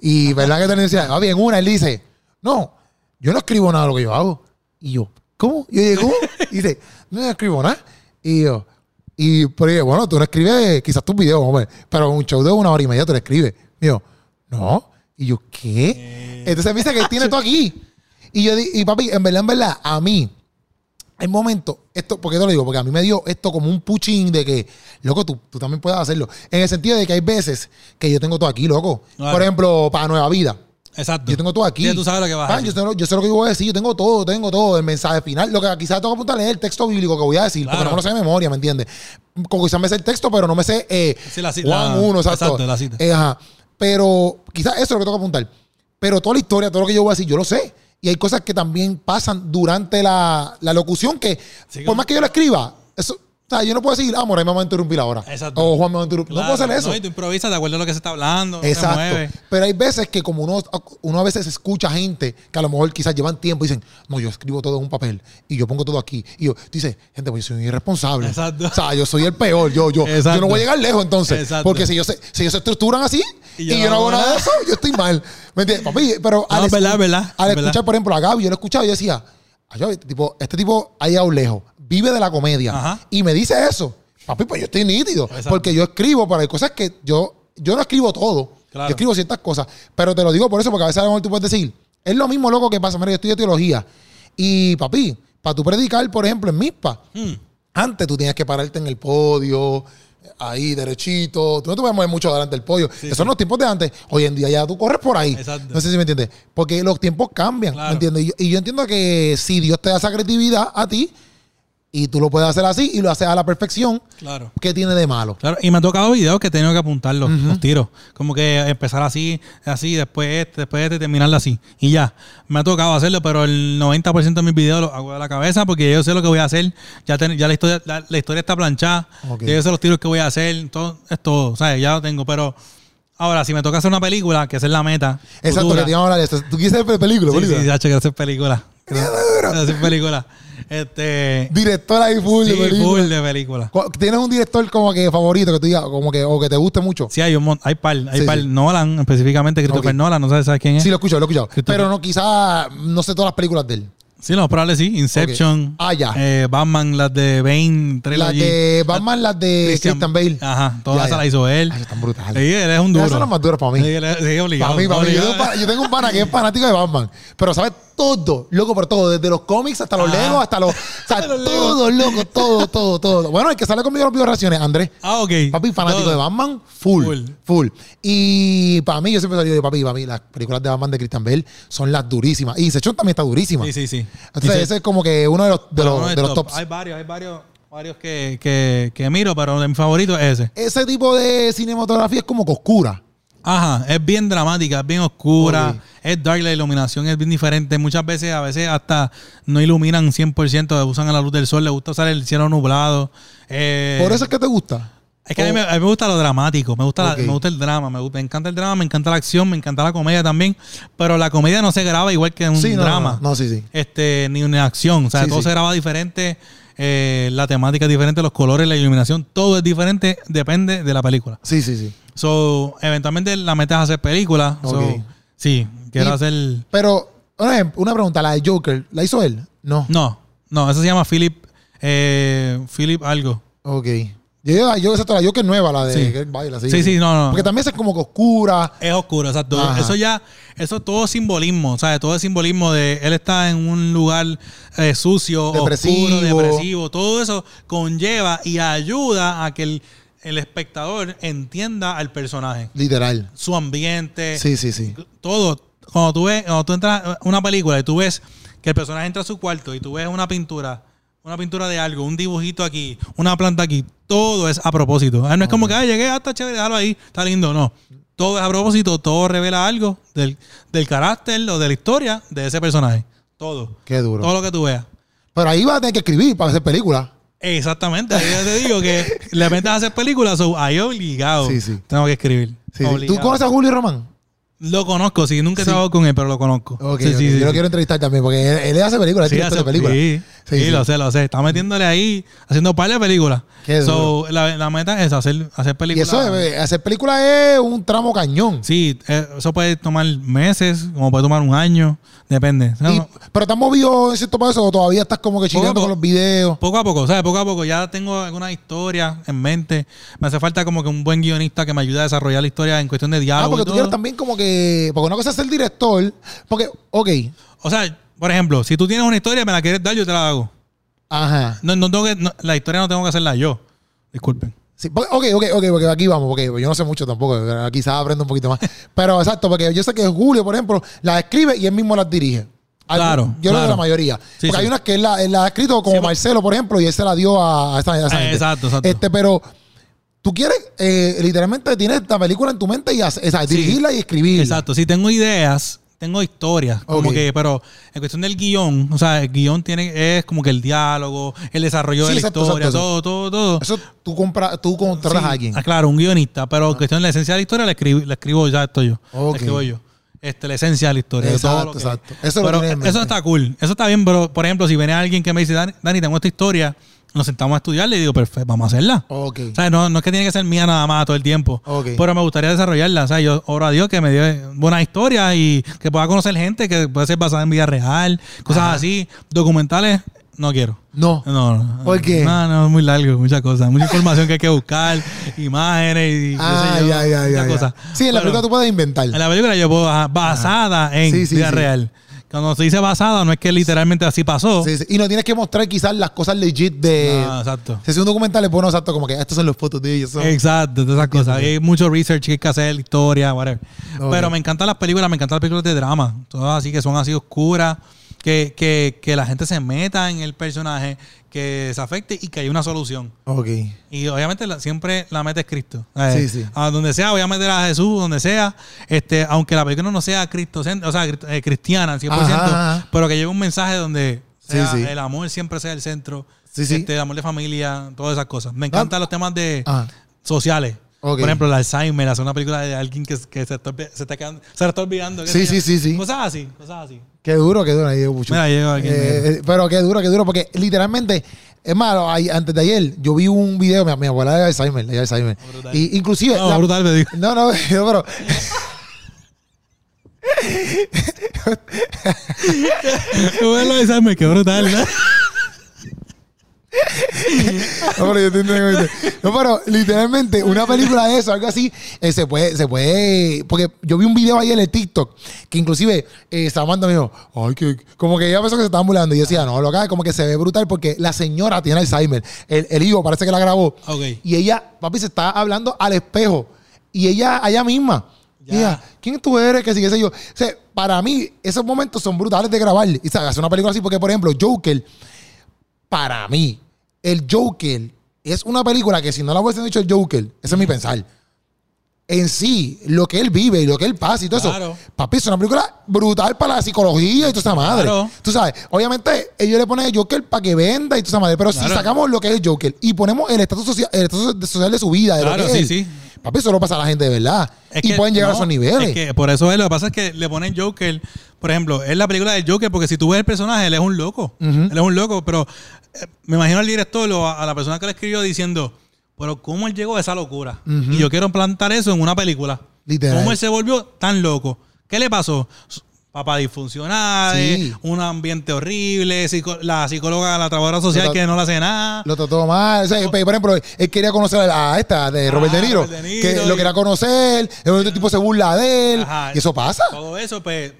Speaker 1: y verdad que te lo decía, papi, en una él dice, no, yo no escribo nada de lo que yo hago. Y yo, ¿cómo? Y yo dije, ¿cómo? Y dice, no escribo nada. Y yo, y pero bueno, tú no escribes quizás tus videos, hombre, pero un show de una hora y media tú lo escribes. Y yo, no. Y yo, ¿qué? Entonces me dice que tiene todo aquí. Y yo, y papi, en verdad, en verdad, a mí, hay momentos, esto, ¿por qué te lo digo? Porque a mí me dio esto como un puchín de que, loco, tú, tú también puedes hacerlo. En el sentido de que hay veces que yo tengo todo aquí, loco. Por ejemplo, para Nueva Vida.
Speaker 2: Exacto.
Speaker 1: Yo tengo todo aquí.
Speaker 2: Ya tú sabes lo que vas a
Speaker 1: Pan,
Speaker 2: decir.
Speaker 1: yo, sé, lo- yo sé lo que yo voy a decir, yo tengo todo, tengo todo, el mensaje final. Lo que quizás tengo que apuntarle es el texto bíblico que voy a decir, porque
Speaker 2: Claro.
Speaker 1: no me lo sé de memoria, ¿me entiendes? Como quizás me sé el texto, pero no me sé eh,
Speaker 2: Sí, la ci-
Speaker 1: Juan
Speaker 2: la-
Speaker 1: 1, exacto.
Speaker 2: exacto, la cita.
Speaker 1: Eh, ajá. Pero quizás eso es lo que tengo que apuntar. Pero toda la historia, todo lo que yo voy a decir, yo lo sé. Y hay cosas que también pasan durante la, la locución que,
Speaker 2: Sí,
Speaker 1: por más que yo lo escriba, eso, o sea, yo no puedo decir, ah, Morey me va a interrumpir ahora.
Speaker 2: Exacto.
Speaker 1: O Juan me va a interrumpir. no puedo hacer eso.
Speaker 2: No, y tú improvisas de acuerdo a lo que se está hablando.
Speaker 1: Exacto. Pero hay veces que como uno, uno a veces escucha gente que a lo mejor quizás llevan tiempo y dicen, no, yo escribo todo en un papel y yo pongo todo aquí. Y yo, tú dices, gente, pues yo soy un irresponsable.
Speaker 2: Exacto.
Speaker 1: O sea, yo soy el peor. Yo, yo, yo no voy a llegar lejos entonces.
Speaker 2: Exacto.
Speaker 1: Porque si ellos, se, si ellos se estructuran así y
Speaker 2: Y
Speaker 1: yo, no hago nada de eso, yo estoy mal. ¿Me entiendes? Papi, pero al,
Speaker 2: verdad, verdad, verdad.
Speaker 1: escuchar, por ejemplo, a Gaby, yo lo escuchaba y yo decía, "Ay, yo, este tipo, este tipo ha llegado lejos, vive de la comedia.
Speaker 2: Ajá.
Speaker 1: Y me dice eso. Papi, pues yo estoy nítido.
Speaker 2: Exacto.
Speaker 1: Porque yo escribo, pero hay cosas que yo, yo no escribo todo.
Speaker 2: Claro.
Speaker 1: Yo escribo ciertas cosas. Pero te lo digo por eso, porque a veces a lo mejor tú puedes decir, es lo mismo loco que pasa. Mira, yo estudio teología. Y papi, para tú predicar, por ejemplo, en MISPA,
Speaker 2: Mm.
Speaker 1: antes tú tenías que pararte en el podio, ahí derechito. Tú no te puedes mover mucho delante del podio.
Speaker 2: Sí,
Speaker 1: Esos
Speaker 2: sí.
Speaker 1: son los tiempos de antes. Hoy en día ya tú corres por ahí.
Speaker 2: Exacto.
Speaker 1: No sé si me entiendes. Porque los tiempos cambian.
Speaker 2: Claro.
Speaker 1: ¿Me entiendes? Y yo, y yo entiendo que si Dios te da esa creatividad a ti y tú lo puedes hacer así y lo haces a la perfección,
Speaker 2: Claro.
Speaker 1: ¿qué tiene de malo?
Speaker 2: Claro, y me ha tocado videos que he tenido que apuntar los, los tiros. Como que empezar así, así, después este, después este, terminarlo así. Y ya. Me ha tocado hacerlo, pero el 90% de mis videos los hago de la cabeza porque yo sé lo que voy a hacer. Ya, ten- ya la, historia, la, la historia está planchada.
Speaker 1: Ok.
Speaker 2: Ya yo sé los tiros que voy a hacer. Todo, es todo. ¿Sabes? Ya lo tengo. Pero ahora, si me toca hacer una película, que esa es la meta.
Speaker 1: Exacto,
Speaker 2: futura.
Speaker 1: que te iban a hablar de eso. ¿Tú quieres hacer película?
Speaker 2: Sí,
Speaker 1: película?
Speaker 2: sí, ya quiero hacer película. [LAUGHS]
Speaker 1: ¡Qué duro!
Speaker 2: Hacer películas. Este.
Speaker 1: Director ahí full
Speaker 2: sí,
Speaker 1: de película.
Speaker 2: full de películas.
Speaker 1: Cu- ¿Tienes un director como que favorito que tú digas, como que, o que te guste mucho?
Speaker 2: Sí, hay un hay par, hay
Speaker 1: Sí,
Speaker 2: par.
Speaker 1: sí.
Speaker 2: Nolan, específicamente Christopher. Nolan, no sabes, ¿sabes quién es?
Speaker 1: Sí, lo he escuchado, lo he escuchado. Pero no, quizás no sé todas las películas de él.
Speaker 2: Sí, más probable sí. Inception.
Speaker 1: Ok. Ah, ya.
Speaker 2: eh, Batman, las de Bane,
Speaker 1: Las de Batman, las de
Speaker 2: Christian-
Speaker 1: Christian Bale.
Speaker 2: Ajá, todas esas las hizo él.
Speaker 1: Ay, están brutales.
Speaker 2: Sí, él es un duro.
Speaker 1: Esas son las más duras para mí.
Speaker 2: Sí, él es- sí, obligado.
Speaker 1: Para mí, para mí. Yo tengo, un pana- que es fanático de Batman, pero sabe todo, loco por todo, desde los cómics hasta los. Legos, hasta los. [LAUGHS] O sea,
Speaker 2: Los
Speaker 1: todo, loco, todo, todo, todo. Bueno, el que sale conmigo en los videos reacciones, Andrés.
Speaker 2: Ah, ok.
Speaker 1: Papi, fanático
Speaker 2: Todo.
Speaker 1: de Batman, full,
Speaker 2: Full.
Speaker 1: full. Y para mí, yo siempre salí de papi, papi, las películas de Batman de Christian Bale son las durísimas. Y Inception también está durísima.
Speaker 2: Sí, sí, sí.
Speaker 1: Entonces, ese es como que uno de los, de los, de los tops.
Speaker 2: Hay varios, hay varios, varios que, que, que miro, pero mi favorito es ese.
Speaker 1: Ese tipo de cinematografía es como que oscura.
Speaker 2: Ajá, es bien dramática, es bien oscura, es dark, la iluminación es bien diferente. Muchas veces, a veces hasta no iluminan 100%, usan la luz del sol, les gusta usar el cielo nublado. Eh,
Speaker 1: Por eso es que te gusta.
Speaker 2: Es que a, mí, me- a mí me gusta lo dramático, me gusta, la- me gusta el drama, me, gu- me encanta el drama, me encanta la acción, me encanta la comedia también, pero la comedia no se graba igual que un
Speaker 1: Sí, no,
Speaker 2: drama,
Speaker 1: No, no, sí, sí.
Speaker 2: este ni una acción, o sea,
Speaker 1: Sí,
Speaker 2: todo
Speaker 1: sí.
Speaker 2: se graba diferente, eh, la temática es diferente, los colores, la iluminación, todo es diferente, depende de la película.
Speaker 1: Sí, sí, sí.
Speaker 2: So, eventualmente la metas a hacer películas, so,
Speaker 1: Ok.
Speaker 2: sí, quiero
Speaker 1: Y-
Speaker 2: hacer...
Speaker 1: Pero, una pregunta, la de Joker, ¿la hizo él? No.
Speaker 2: No, no, eso se llama Philip, eh, Philip algo.
Speaker 1: Ok. Yo, yo, yo exacto, la Joker nueva, la de
Speaker 2: Sí.
Speaker 1: que él baila, sí.
Speaker 2: Sí, sí, no, no.
Speaker 1: Porque también es como que oscura.
Speaker 2: Es oscuro, exacto.
Speaker 1: Ajá.
Speaker 2: Eso ya, eso todo es simbolismo, ¿sabes? Todo es simbolismo de él está en un lugar eh, sucio,
Speaker 1: Depresivo.
Speaker 2: oscuro, depresivo. Todo eso conlleva y ayuda a que el, el espectador entienda al personaje,
Speaker 1: Literal.
Speaker 2: su ambiente,
Speaker 1: Sí, sí, sí.
Speaker 2: todo. Cuando tú ves, cuando tú entras a una película y tú ves que el personaje entra a su cuarto y tú ves una pintura, una pintura de algo, un dibujito aquí, una planta aquí, todo es a propósito. Ah, No es como que, ay, llegué, ah, está chévere, déjalo ahí, está lindo. No. Todo es a propósito, todo revela algo del, del carácter o de la historia de ese personaje. Todo.
Speaker 1: Qué duro.
Speaker 2: Todo lo que tú veas.
Speaker 1: Pero ahí vas a tener que escribir para hacer película.
Speaker 2: Exactamente. Ahí yo te digo que le metes a hacer películas, so, ahí obligado.
Speaker 1: Sí, sí.
Speaker 2: Tengo que escribir.
Speaker 1: Sí. ¿Tú conoces a Julio Román?
Speaker 2: Lo conozco, sí, nunca he
Speaker 1: Sí.
Speaker 2: trabajado con él, pero lo conozco.
Speaker 1: Ok,
Speaker 2: sí, sí, sí,
Speaker 1: Yo lo quiero entrevistar también porque él, él hace películas,
Speaker 2: Sí,
Speaker 1: él
Speaker 2: hace-
Speaker 1: películas.
Speaker 2: sí, lo sé, lo sé. Está metiéndole ahí, haciendo par de películas.
Speaker 1: Qué
Speaker 2: So, la, la meta es hacer, hacer
Speaker 1: Y
Speaker 2: películas.
Speaker 1: eso, es- hacer películas es un tramo cañón.
Speaker 2: Sí, eh, eso puede tomar meses, como puede tomar un año, depende. No,
Speaker 1: Y-
Speaker 2: no,
Speaker 1: pero has movido en cierto paso o todavía estás como que
Speaker 2: a
Speaker 1: con los videos.
Speaker 2: Poco a poco, ¿sabes? Poco a poco. Ya tengo alguna historia en mente. Me hace falta como que un buen guionista que me ayude a desarrollar la historia en cuestión de
Speaker 1: Ah,
Speaker 2: diálogo.
Speaker 1: porque
Speaker 2: y
Speaker 1: tú quieres también como que. Porque una cosa es ser director. Porque, ok.
Speaker 2: O sea, por ejemplo, si tú tienes una historia, me la quieres dar, yo te la hago.
Speaker 1: Ajá.
Speaker 2: No, no tengo que, no, la historia no tengo que hacerla yo. Disculpen.
Speaker 1: Sí, porque- ok, ok, ok, porque aquí vamos, porque yo no sé mucho tampoco, quizás aprendo un poquito más. [LAUGHS] Pero exacto, porque yo sé que Julio, por ejemplo, las escribe y él mismo las dirige.
Speaker 2: Claro,
Speaker 1: Yo lo de
Speaker 2: claro.
Speaker 1: la mayoría.
Speaker 2: Sí,
Speaker 1: porque hay unas que él la, él la ha escrito como Marcelo, por ejemplo, y él se la dio a, a esa, a esa
Speaker 2: Eh,
Speaker 1: gente.
Speaker 2: exacto, exacto.
Speaker 1: Este, pero tú quieres, eh, literalmente tienes la película en tu mente y hace- o sea,
Speaker 2: Sí.
Speaker 1: dirigirla y escribirla.
Speaker 2: Exacto. Si tengo ideas, tengo historias. Como
Speaker 1: Ok.
Speaker 2: que, pero en cuestión del guion, o sea, el guion tiene, es como que el diálogo, el desarrollo
Speaker 1: Sí,
Speaker 2: de la
Speaker 1: exacto,
Speaker 2: historia,
Speaker 1: exacto,
Speaker 2: todo, todo, todo.
Speaker 1: Eso tú compras, tú contratas
Speaker 2: Sí.
Speaker 1: a alguien.
Speaker 2: Ah, claro, un guionista, pero en cuestión de la esencia de la historia la, escribo, la escribo ya esto yo.
Speaker 1: Ok.
Speaker 2: La escribo yo. Este, la esencia de la historia.
Speaker 1: Exacto,
Speaker 2: todo lo que-
Speaker 1: exacto. Eso
Speaker 2: pero eso está cool. Eso está bien, pero por ejemplo, si viene alguien que me dice, Dani, Dani, tengo esta historia, nos sentamos a estudiarla y digo, perfecto, vamos a hacerla.
Speaker 1: Ok.
Speaker 2: O sea, no, no es que tiene que ser mía nada más todo el tiempo.
Speaker 1: Ok.
Speaker 2: Pero me gustaría desarrollarla. O sea, yo oro a Dios que me dé buena historia y que pueda conocer gente que puede ser basada en vida real, cosas
Speaker 1: Ajá.
Speaker 2: así. Documentales, no quiero.
Speaker 1: No.
Speaker 2: No, no.
Speaker 1: ¿Por qué?
Speaker 2: No, no, es muy largo, muchas cosas. Mucha información que hay que buscar, imágenes y
Speaker 1: Ah,
Speaker 2: yo,
Speaker 1: ya, ya, ya,
Speaker 2: cosas.
Speaker 1: Sí, en la
Speaker 2: Pero
Speaker 1: película tú puedes inventar.
Speaker 2: En la película yo puedo, ajá, basada en
Speaker 1: Sí, sí,
Speaker 2: vida
Speaker 1: sí.
Speaker 2: real. Cuando se dice basada, no es que literalmente así pasó.
Speaker 1: Sí, sí. Y no tienes que mostrar quizás las cosas legit de.
Speaker 2: No, exacto.
Speaker 1: Si es un documental, es bueno, exacto, como que estos son los fotos de ellos.
Speaker 2: Exacto, todas esas cosas. Hay mucho research que hay que hacer, historia, whatever. Pero me encantan las películas, me encantan las películas de drama. Todas así que son así oscuras, que, que, que la gente se meta en el personaje, que se afecte y que haya una solución.
Speaker 1: Ok.
Speaker 2: Y obviamente la- siempre la meta es Cristo.
Speaker 1: Sí, sí.
Speaker 2: A donde sea, voy a meter a Jesús, donde sea. este Aunque la película no sea cristo o sea, eh, cristiana al 100%,
Speaker 1: Ajá, ajá.
Speaker 2: pero que lleve un mensaje donde
Speaker 1: Sí,
Speaker 2: sea
Speaker 1: sí.
Speaker 2: el amor siempre sea el centro.
Speaker 1: Sí, sí.
Speaker 2: Este, el amor de familia, todas esas cosas. Me encantan los temas de
Speaker 1: Ah.
Speaker 2: sociales.
Speaker 1: Ok.
Speaker 2: Por ejemplo, el Alzheimer, hacer una película de alguien que, que se, está, se, está quedando, se está olvidando.
Speaker 1: Sí, sí, sí, sí.
Speaker 2: Cosas así, cosas así.
Speaker 1: Qué duro, qué duro. ahí, Puchu.
Speaker 2: Mira, llego aquí.
Speaker 1: Eh, eh, pero qué duro, qué duro, porque literalmente, es malo, antes de ayer, yo vi un video, mi, mi abuela de Alzheimer, de Alzheimer.
Speaker 2: Brutal.
Speaker 1: Y inclusive.
Speaker 2: no,
Speaker 1: la-
Speaker 2: brutal, me digo.
Speaker 1: no, no, [LAUGHS] pero.
Speaker 2: Bueno, esa me quedó brutal, ¿no? [LAUGHS] [LAUGHS]
Speaker 1: No, pero yo te entiendo. No, pero literalmente, una película de eso, algo así, eh, se puede, se puede. Porque yo vi un video ayer en TikTok que inclusive eh, Samantha me dijo, ay, que. Como que ella pensó que se estaban burlando. Y yo decía, no, lo que como que se ve brutal porque la señora tiene Alzheimer. El, el hijo parece que la grabó. Y ella, papi, se está hablando al espejo. Y ella, allá misma.
Speaker 2: Ya.
Speaker 1: ¿quién tú eres? Que sí, qué sé yo. O sea, para mí, esos momentos son brutales de grabar. Y sabes, hacer una película así, porque, por ejemplo, Joker, para mí, el Joker es una película que si no la hubiesen dicho el Joker, ese es mi pensar. En sí, lo que él vive y lo que él pasa y todo
Speaker 2: Claro.
Speaker 1: eso. Papi, es una película brutal para la psicología y toda esa madre.
Speaker 2: Claro.
Speaker 1: Tú sabes, obviamente ellos le ponen el Joker para que venda y toda esa madre. Pero si sacamos lo que es el Joker y ponemos el estatus social, el estatus social de su vida, de
Speaker 2: Claro,
Speaker 1: lo que es
Speaker 2: sí,
Speaker 1: él,
Speaker 2: sí.
Speaker 1: Papi, eso lo pasa a la gente de verdad.
Speaker 2: Es
Speaker 1: y
Speaker 2: que
Speaker 1: pueden llegar a esos niveles.
Speaker 2: Es que por eso es, lo que pasa es que le ponen Joker, por ejemplo, es la película del Joker, porque si tú ves el personaje, él es un loco. Él es un loco, pero me imagino al director o a, la persona que le escribió diciendo, pero ¿cómo él llegó a esa locura? Y yo quiero plantar eso en una película.
Speaker 1: Literal.
Speaker 2: ¿Cómo él se volvió tan loco? ¿Qué le pasó? Papá disfuncional,
Speaker 1: Sí.
Speaker 2: un ambiente horrible, psico- la psicóloga, la trabajadora social que no le hace nada.
Speaker 1: Lo trató mal. O sea, por ejemplo, él quería conocer a esta de Robert
Speaker 2: Ah,
Speaker 1: De Niro.
Speaker 2: Robert De Niro
Speaker 1: que lo quería conocer. El otro tipo se burla de él.
Speaker 2: Ajá.
Speaker 1: Y eso pasa.
Speaker 2: Todo eso, pues,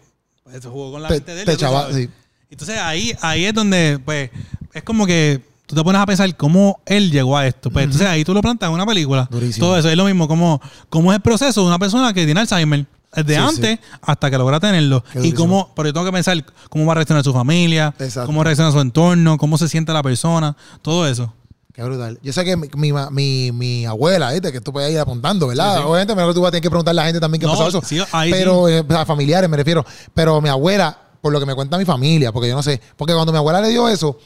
Speaker 2: pues, se jugó con la
Speaker 1: Te-
Speaker 2: mente de él.
Speaker 1: te chava- sí.
Speaker 2: Entonces ahí, ahí es donde, pues, es como que tú te pones a pensar cómo él llegó a esto. Pues entonces ahí tú lo plantas en una película.
Speaker 1: Durísimo.
Speaker 2: Todo eso es lo mismo, como cómo es el proceso de una persona que tiene Alzheimer. Desde
Speaker 1: Sí,
Speaker 2: antes hasta que logra tenerlo.
Speaker 1: Qué
Speaker 2: Y
Speaker 1: durísimo.
Speaker 2: cómo, pero yo tengo que pensar cómo va a reaccionar su familia,
Speaker 1: Exacto.
Speaker 2: cómo reacciona su entorno, cómo se siente la persona, todo eso.
Speaker 1: Qué brutal. Yo sé que mi, mi, mi, mi abuela, ¿viste? que tú puedes ir apuntando, ¿verdad?
Speaker 2: Sí, sí.
Speaker 1: Obviamente, mejor tú vas a tener que preguntarle a la gente también qué
Speaker 2: No,
Speaker 1: pasó eso.
Speaker 2: sí, ahí
Speaker 1: pero, eh, a familiares me refiero. Pero mi abuela, por lo que me cuenta mi familia, porque yo no sé, porque cuando mi abuela le dio eso,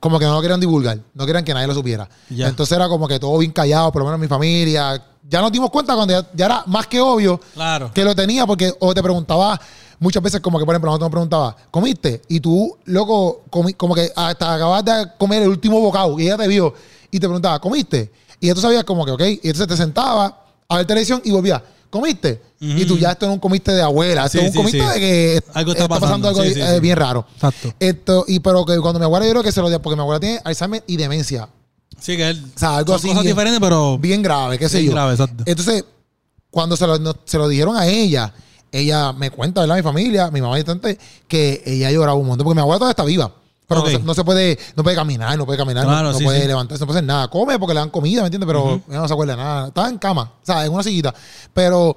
Speaker 1: como que no lo querían divulgar, no querían que nadie lo supiera.
Speaker 2: Ya.
Speaker 1: Entonces era como que todo bien callado, por lo menos mi familia. Ya nos dimos cuenta cuando ya, ya era más que obvio
Speaker 2: Claro.
Speaker 1: que lo tenía, porque o te preguntaba muchas veces, como que por ejemplo, nosotros nos preguntaba, ¿comiste? Y tú, loco, comi- como que hasta acabas de comer el último bocado y ella te vio y te preguntaba, ¿comiste? Y ya tú sabías como que, ok, y entonces te sentaba a ver televisión y volvía, ¿comiste? Y tú ya esto no es un comiste de abuela, esto
Speaker 2: Sí,
Speaker 1: es un comiste
Speaker 2: sí.
Speaker 1: de que
Speaker 2: Algo está
Speaker 1: pasando,
Speaker 2: pasando,
Speaker 1: algo eh, bien raro.
Speaker 2: Exacto.
Speaker 1: Esto, y pero que cuando mi abuela yo creo que se lo dio, porque mi abuela tiene Alzheimer y demencia.
Speaker 2: Sí, que él.
Speaker 1: O sea, algo así
Speaker 2: cosas
Speaker 1: bien-
Speaker 2: diferentes, pero.
Speaker 1: Bien grave, qué sé
Speaker 2: Bien
Speaker 1: yo.
Speaker 2: grave, exacto.
Speaker 1: Entonces, cuando se lo, no- se lo dijeron a ella, ella me cuenta, ¿verdad? Mi familia, mi mamá y tante, que ella lloraba un montón, porque mi abuela todavía está viva. Pero no, se, no se puede, no puede caminar, no puede caminar, no-
Speaker 2: Claro,
Speaker 1: no,
Speaker 2: sí,
Speaker 1: puede
Speaker 2: sí.
Speaker 1: levantarse, no puede hacer nada. Come porque le dan comida, ¿me entiendes? Pero ella no se acuerda de nada. Estaba en cama, o sea, en una sillita. Pero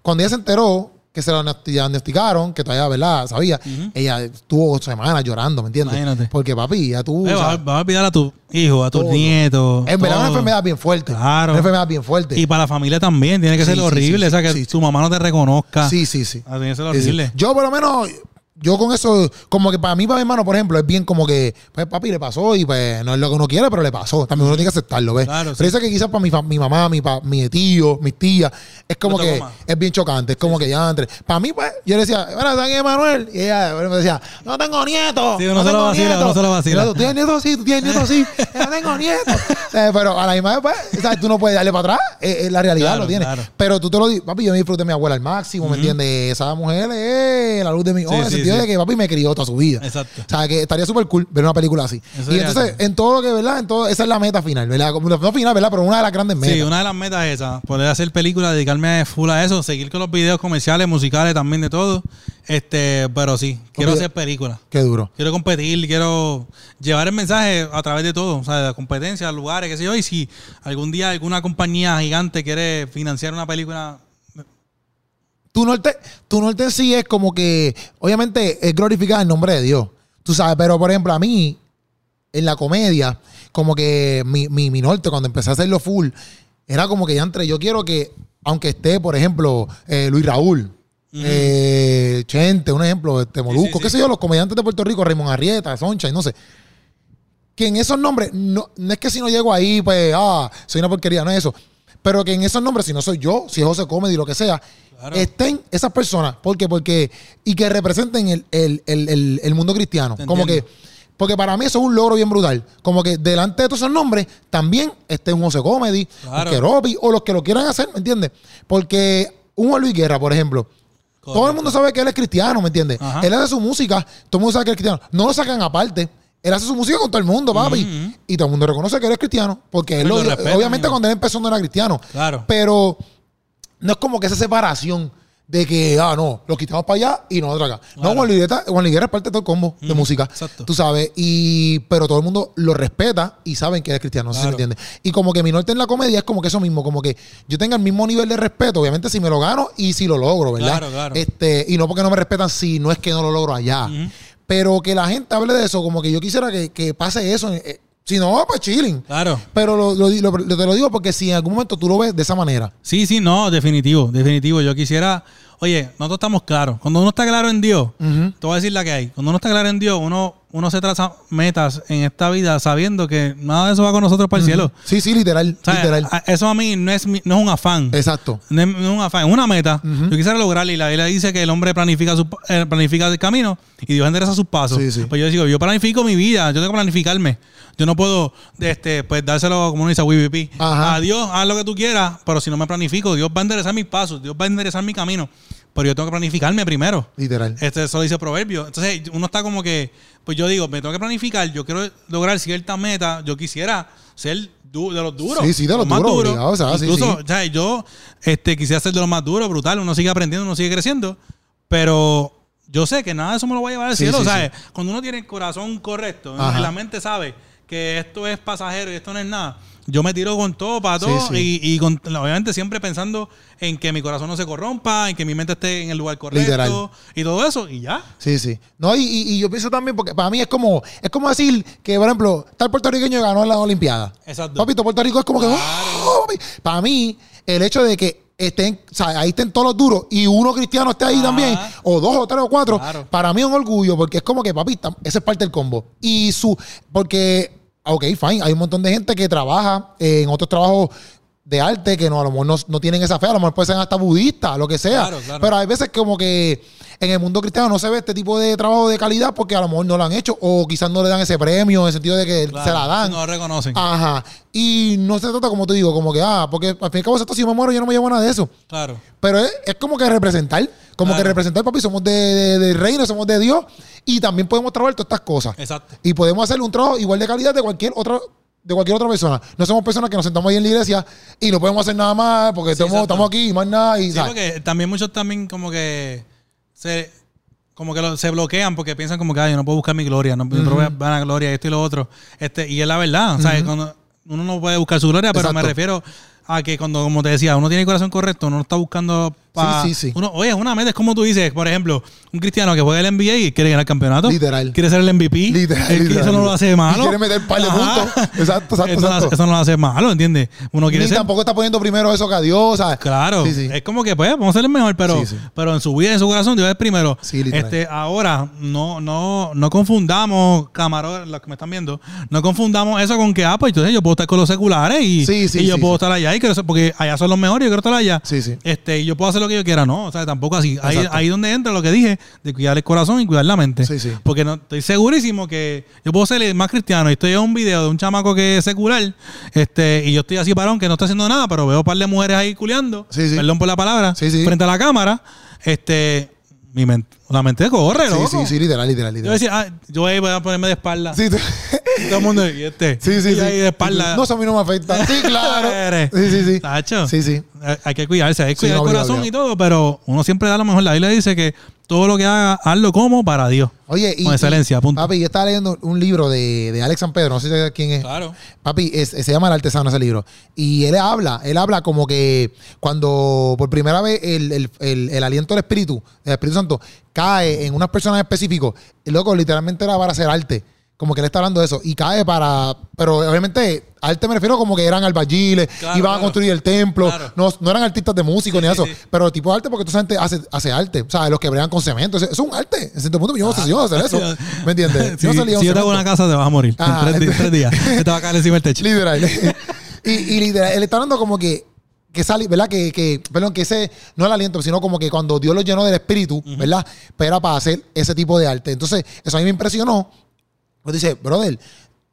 Speaker 1: cuando ella se enteró que se diagnosti- diagnosticaron, que todavía, ¿verdad? Sabía, ella estuvo semanas llorando, ¿me entiendes?
Speaker 2: Imagínate.
Speaker 1: Porque papi, ya tú.
Speaker 2: Eh, vas, vas a olvidar a tu hijo, a tus nietos.
Speaker 1: en verdad es una enfermedad bien fuerte.
Speaker 2: Claro.
Speaker 1: Una enfermedad bien fuerte.
Speaker 2: Y para la familia también, tiene que
Speaker 1: Sí,
Speaker 2: ser horrible. o sea, que tu mamá no te reconozca.
Speaker 1: Sí, sí, sí.
Speaker 2: Ah, tiene que ser horrible.
Speaker 1: Yo, por lo menos, yo con eso, como que para mí, para mi hermano, por ejemplo, es bien como que, pues papi le pasó y pues no es lo que uno quiere, pero le pasó. También uno tiene que aceptarlo, ¿ves?
Speaker 2: Claro,
Speaker 1: pero
Speaker 2: sí.
Speaker 1: eso que quizás para mi, mi mamá, mi, pa- mi tío, mis tías, es como que es bien chocante. Es como que ya entre. Para mí, pues, yo le decía, bueno, ¿sabes qué, Manuel? Y ella me decía, no tengo nietos.
Speaker 2: Sí, uno
Speaker 1: no
Speaker 2: se lo vacila,
Speaker 1: nietos".
Speaker 2: uno se lo vacila.
Speaker 1: ¿Tú tienes nietos? Sí, tú tienes nietos, sí. [LAUGHS] no tengo nietos. Eh, pero a la misma vez, pues, ¿sabes? tú no puedes darle para atrás. Es, es la realidad,
Speaker 2: Claro,
Speaker 1: lo tienes.
Speaker 2: claro.
Speaker 1: Pero tú te lo dices, papi, yo me disfruté de mi abuela al máximo, ¿me entiendes? Esa mujer es la luz de mi ojos, sentido
Speaker 2: sí.
Speaker 1: de que papi me crió toda su vida.
Speaker 2: Exacto.
Speaker 1: O sea, que estaría súper cool ver una película así.
Speaker 2: Eso
Speaker 1: y entonces, en todo lo que, ¿verdad? En todo, esa es la meta final, ¿verdad? Como- No final, ¿verdad? Pero una de las grandes metas.
Speaker 2: Sí, una de las metas es esa, poder hacer películas, dedicarme full a eso, seguir con los videos comerciales, musicales también de todo. Este, pero sí, quiero hacer películas.
Speaker 1: Qué duro.
Speaker 2: Quiero competir, quiero llevar el mensaje a través de todo, o sea, de la competencia, lugares, qué sé yo. Y si algún día alguna compañía gigante quiere financiar una película,
Speaker 1: Tu norte, tu norte en sí es como que, obviamente, es glorificar el nombre de Dios. Tú sabes, pero por ejemplo, a mí, en la comedia, como que mi, mi, mi norte, cuando empecé a hacerlo full, era como que ya entre, yo quiero que, aunque esté, por ejemplo, eh, Luis Raúl, eh, Chente, un ejemplo, este Molusco,
Speaker 2: sí,
Speaker 1: qué
Speaker 2: sí.
Speaker 1: sé yo, los comediantes de Puerto Rico, Raymond Arrieta, Soncha, y no sé. Que en esos nombres, no, no es que si no llego ahí, pues, ah, soy una porquería, no es eso. Pero que en esos nombres, si no soy yo, si es José Comedy, lo que sea,
Speaker 2: Claro.
Speaker 1: estén esas personas. ¿Por qué? Porque, y que representen el, el- el- el- mundo cristiano. Como que, porque para mí eso es un logro bien brutal. Como que delante de todos esos nombres, también esté un José Comedy,
Speaker 2: Claro.
Speaker 1: un Keropi, o los que lo quieran hacer, ¿me entiendes? Porque un Juan Luis Guerra, por ejemplo, todo el mundo sabe que él es cristiano, ¿me entiendes? Él hace su música, todo el mundo sabe que es cristiano. No lo sacan aparte. Él hace su música con todo el mundo, papi. Y todo el mundo reconoce que él es cristiano. Porque él lo-
Speaker 2: lo respetan,
Speaker 1: obviamente
Speaker 2: amigo.
Speaker 1: cuando él empezó no era cristiano.
Speaker 2: Claro.
Speaker 1: Pero no es como que esa separación de que, ah, no, lo quitamos para allá y nosotros acá. No. Juan Luis Guerra- Juan Luis Guerra es parte de todo el combo de música.
Speaker 2: exacto.
Speaker 1: Tú sabes. Y, pero todo el mundo lo respeta y saben que él es cristiano. No sé si me
Speaker 2: Claro.
Speaker 1: entiendes. Y como que mi norte en la comedia es como que eso mismo. Como que yo tenga el mismo nivel de respeto, obviamente, si me lo gano y si lo logro, ¿verdad?
Speaker 2: Claro, claro.
Speaker 1: Este, y no porque no me respetan si no es que no lo logro allá.
Speaker 2: Ujú.
Speaker 1: Pero que la gente hable de eso, como que yo quisiera que, que pase eso. eh, si no, pues chilling.
Speaker 2: Claro.
Speaker 1: Pero lo, lo- lo- lo- te lo digo porque si en algún momento tú lo ves de esa manera.
Speaker 2: Sí, sí, no, definitivo, definitivo. Yo quisiera, oye, nosotros estamos claros. Cuando uno está claro en Dios, te voy a decir la que hay. Cuando uno está claro en Dios, uno, uno se traza metas en esta vida sabiendo que nada de eso va con nosotros para el cielo.
Speaker 1: Sí, sí, literal.
Speaker 2: O sea,
Speaker 1: literal.
Speaker 2: a- eso a mí no es, no es un afán.
Speaker 1: Exacto.
Speaker 2: No es, no es un afán, es una meta. Yo quisiera lograrla y la Biblia dice que el hombre planifica, su, eh, planifica el camino y Dios endereza sus pasos.
Speaker 1: Sí, sí.
Speaker 2: Pues yo digo, yo planifico mi vida, yo tengo que planificarme. Yo no puedo este, pues dárselo como uno dice a WPP.
Speaker 1: Ajá.
Speaker 2: A Dios, haz lo que tú quieras, pero si no me planifico, Dios va a enderezar mis pasos, Dios va a enderezar mi camino. Pero yo tengo que planificarme primero.
Speaker 1: Literal.
Speaker 2: Este, eso lo dice Proverbio. Entonces, uno está como que, pues yo digo, me tengo que planificar, yo quiero lograr cierta meta, yo quisiera ser du- de los duros.
Speaker 1: Sí, sí, de los
Speaker 2: más
Speaker 1: duros, o sea,
Speaker 2: Incluso,
Speaker 1: sí.
Speaker 2: o sea, yo este, quisiera ser de los más duros, brutal, uno sigue aprendiendo, uno sigue creciendo, pero yo sé que nada de eso me lo va a llevar al
Speaker 1: Sí,
Speaker 2: cielo,
Speaker 1: sí,
Speaker 2: ¿sabes? Cuando uno tiene el corazón correcto,
Speaker 1: Ajá.
Speaker 2: y la mente sabe que esto es pasajero y esto no es nada, yo me tiro con todo para todo
Speaker 1: sí.
Speaker 2: y, y con- obviamente siempre pensando en que mi corazón no se corrompa, en que mi mente esté en el lugar correcto
Speaker 1: Literal.
Speaker 2: y todo eso, y ya.
Speaker 1: Sí, sí. No, y, y- yo pienso también, porque para mí es como, es como decir que, por ejemplo, tal puertorriqueño ganó en la Olimpiada.
Speaker 2: Exacto.
Speaker 1: Papito, Puerto Rico es como que. ¡oh! Para mí, el hecho de que estén, o sea, ahí estén todos los duros y uno cristiano esté ahí
Speaker 2: Ajá.
Speaker 1: también, o dos o tres o cuatro,
Speaker 2: Claro.
Speaker 1: para mí es un orgullo, porque es como que, papi, ese es parte del combo. Y su, porque, ok, fine, hay un montón de gente que trabaja en otros trabajos de arte que no, a lo mejor no, no tienen esa fe, a lo mejor pueden ser hasta budistas, lo que sea.
Speaker 2: Claro, claro.
Speaker 1: Pero hay veces como que en el mundo cristiano no se ve este tipo de trabajo de calidad porque a lo mejor no lo han hecho o quizás no le dan ese premio en el sentido de que
Speaker 2: Claro,
Speaker 1: se la dan.
Speaker 2: No lo reconocen.
Speaker 1: Ajá. Y no se trata como te digo, como que, ah, porque al fin y al cabo, esto si yo me muero, yo no me llevo nada de eso.
Speaker 2: Claro.
Speaker 1: Pero es, es como que representar, como
Speaker 2: Claro.
Speaker 1: que representar, papi, somos de, de- del reino, somos de Dios y también podemos trabajar todas estas cosas.
Speaker 2: Exacto.
Speaker 1: Y podemos hacer un trabajo igual de calidad de cualquier otra de cualquier otra persona. No somos personas que nos sentamos ahí en la iglesia y no podemos hacer nada más porque
Speaker 2: Sí,
Speaker 1: estamos, estamos aquí y más nada. Y,
Speaker 2: Sí,
Speaker 1: ¿sabes?
Speaker 2: porque también muchos también como que se como que lo- se bloquean porque piensan como que "Ay, yo no puedo buscar mi gloria, no, puedo van a gloria, esto y lo otro. Este, y es la verdad, ¿sabes? Cuando uno no puede buscar su gloria, pero me refiero a que cuando, como te decía, uno tiene el corazón correcto, uno no está buscando pa-
Speaker 1: Sí, sí, sí.
Speaker 2: Uno, oye, es una meta, es como tú dices, por ejemplo, un cristiano que juega el NBA y quiere ganar el campeonato.
Speaker 1: Literal.
Speaker 2: Quiere ser el MVP.
Speaker 1: Literal,
Speaker 2: el
Speaker 1: literal.
Speaker 2: Eso no lo hace malo.
Speaker 1: Y quiere meter par de puntos. Exacto, exacto,
Speaker 2: Eso, no-
Speaker 1: exacto.
Speaker 2: eso no lo hace malo, ¿entiendes? Uno quiere
Speaker 1: Ni
Speaker 2: ser
Speaker 1: tampoco está poniendo primero eso que a Dios, ¿sabes?
Speaker 2: Claro, es como que pues vamos a ser el mejor, pero, pero en su vida, en su corazón, Dios es primero.
Speaker 1: Sí, literal.
Speaker 2: este, ahora, no, no, no confundamos, camarones, los que me están viendo, no confundamos eso con que, ah, pues entonces yo puedo estar con los seculares y,
Speaker 1: Sí, sí,
Speaker 2: y yo puedo estar allá y ser- porque allá son los mejores, yo quiero estar allá.
Speaker 1: Sí, sí.
Speaker 2: Este, y yo puedo hacer lo que yo quiera, no, o sea, tampoco así. Ahí, ahí donde entra lo que dije, de cuidar el corazón y cuidar la mente.
Speaker 1: Sí, sí.
Speaker 2: Porque no, estoy segurísimo que yo puedo ser el más cristiano. Y estoy en un video de un chamaco que es secular, este, y yo estoy así parón, que no está haciendo nada, pero veo un par de mujeres ahí culeando,
Speaker 1: Sí,
Speaker 2: perdón por la palabra, frente a la cámara, este, mi mente, la mente corre,
Speaker 1: Sí,
Speaker 2: loco.
Speaker 1: sí, sí, literal, literal,
Speaker 2: Yo
Speaker 1: literal.
Speaker 2: decía, ah, yo ahí voy a ponerme de espalda.
Speaker 1: Sí,
Speaker 2: todo el mundo, y este,
Speaker 1: sí, sí,
Speaker 2: y
Speaker 1: sí.
Speaker 2: ahí de espalda.
Speaker 1: No, eso a mí no me afecta. Sí, claro. Sí, sí, sí.
Speaker 2: Tacho.
Speaker 1: Sí, sí.
Speaker 2: Hay- que cuidarse, hay que
Speaker 1: Sí,
Speaker 2: cuidar
Speaker 1: no,
Speaker 2: el corazón y todo, pero uno siempre da lo mejor. La Biblia dice que todo lo que haga, hazlo como para Dios.
Speaker 1: Oye, y.
Speaker 2: Con excelencia,
Speaker 1: y,
Speaker 2: punto.
Speaker 1: Papi, yo estaba leyendo un libro de, de Alex San Pedro, no sé quién es.
Speaker 2: Claro.
Speaker 1: Papi, es- se llama El Artesano ese libro. Y él habla, él habla como que cuando por primera vez el, el- el- el aliento del Espíritu, el Espíritu Santo, cae en unas personas específicos, el loco literalmente era para hacer arte. Como que él está hablando de eso. Y cae para. Pero obviamente, arte me refiero como que eran albañiles,
Speaker 2: Claro,
Speaker 1: iban a construir el templo.
Speaker 2: Claro.
Speaker 1: No, no eran artistas de música ni
Speaker 2: Sí,
Speaker 1: eso.
Speaker 2: sí.
Speaker 1: Pero tipo de arte porque tú sabes hace, hace arte. O sea, los que bregan con cemento. Es un arte. En cierto punto, yo no sé si yo voy a hacer eso. [LAUGHS] ¿Me entiendes? [LAUGHS]
Speaker 2: Si,
Speaker 1: Yo no salía
Speaker 2: si
Speaker 1: un
Speaker 2: yo te hago una casa, te vas a morir. En tres,
Speaker 1: entonces-
Speaker 2: tres días. Te va a caer encima del techo. [LAUGHS]
Speaker 1: Literal. y, y literal, él está hablando como que que sale, ¿verdad? Que, que, perdón, que ese, no el aliento, sino como que cuando Dios lo llenó del espíritu, ¿verdad? Pero era para hacer ese tipo de arte. Entonces, eso a mí me impresionó. Pues dice, brother,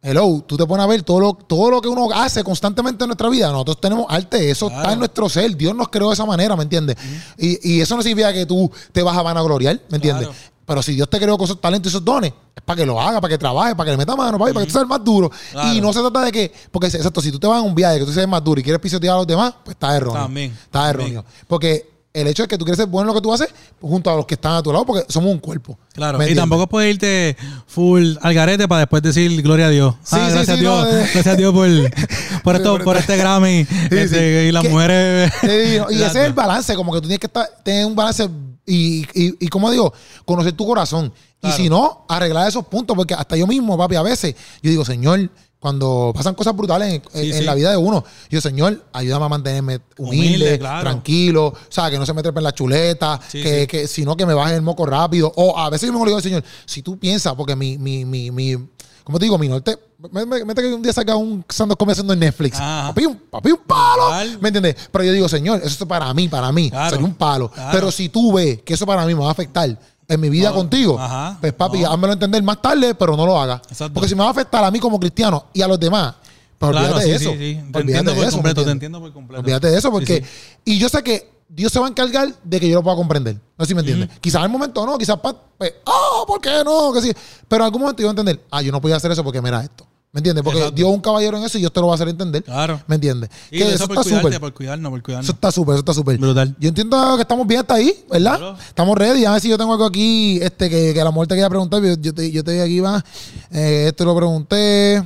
Speaker 1: hello, tú te pones a ver todo lo, todo lo que uno hace constantemente en nuestra vida. Nosotros tenemos arte, eso está en nuestro ser. Dios nos creó de esa manera, ¿me entiendes? y, y, eso no significa que tú te vas a vanagloriar, ¿me entiendes? Pero si Dios te creó con esos talentos y esos dones, es para que lo haga, para que trabaje, para que le meta mano, para, que tú seas más duro. Y no se trata de que, porque exacto, si tú te vas en un viaje que tú seas más duro y quieres pisotear a los demás, pues está erróneo. También. Está erróneo. Porque el hecho de que tú quieres ser bueno en lo que tú haces junto a los que están a tu lado, porque somos un cuerpo.
Speaker 2: Claro, y tampoco puedes irte full al garete para después decir gloria a Dios. Sí, ah, gracias, a Dios gracias a Dios por, [LAUGHS] por, esto, por este Grammy. Este, y las mujeres.
Speaker 1: y ese es el balance, como que tú tienes que estar, tener un balance y, y, y como digo, conocer tu corazón. Y si no, arreglar esos puntos, porque hasta yo mismo, papi, a veces, yo digo, Señor, cuando pasan cosas brutales en, la vida de uno, yo, Señor, ayúdame a mantenerme humilde, tranquilo, o sea, que no se me trepe en la chuleta, que, que, sino que me baje el moco rápido. O a veces yo me digo, Señor, si tú piensas, porque mi, mi, mi, mi como te digo, mi norte, mete que un día saca un sándwich comiendo en Netflix. Papi un, papi, un palo. ¿Me entiendes? Pero yo digo, Señor, eso es para mí, para mí. Sería un palo. Pero si tú ves que eso para mí me va a afectar en mi vida contigo, pues papi, no. házmelo entender más tarde, pero no lo hagas. Porque si me va a afectar a mí como cristiano y a los demás, pues olvídate de eso.
Speaker 2: Te entiendo por completo, te entiendo por completo.
Speaker 1: Olvídate de eso, porque. Y yo sé que Dios se va a encargar de que yo lo pueda comprender. No sé si me entiendes. Quizás en el momento no, quizás, pues, oh, ¿por qué no? Que sí. Pero en algún momento yo voy a entender, ah, yo no podía hacer eso porque mira esto. ¿Me entiendes? Porque Dios es un caballero en eso y Dios te lo va a hacer entender. Claro. ¿Me entiendes?
Speaker 2: Y que eso, por está súper. Por cuidarnos, por cuidarnos.
Speaker 1: Eso está súper, eso está súper. Brutal. Yo entiendo que estamos bien hasta ahí, ¿verdad? Estamos ready. A ver si yo tengo algo aquí este, que, que a la muerte quería preguntar. Yo te, yo te aquí, va. Eh, esto lo pregunté.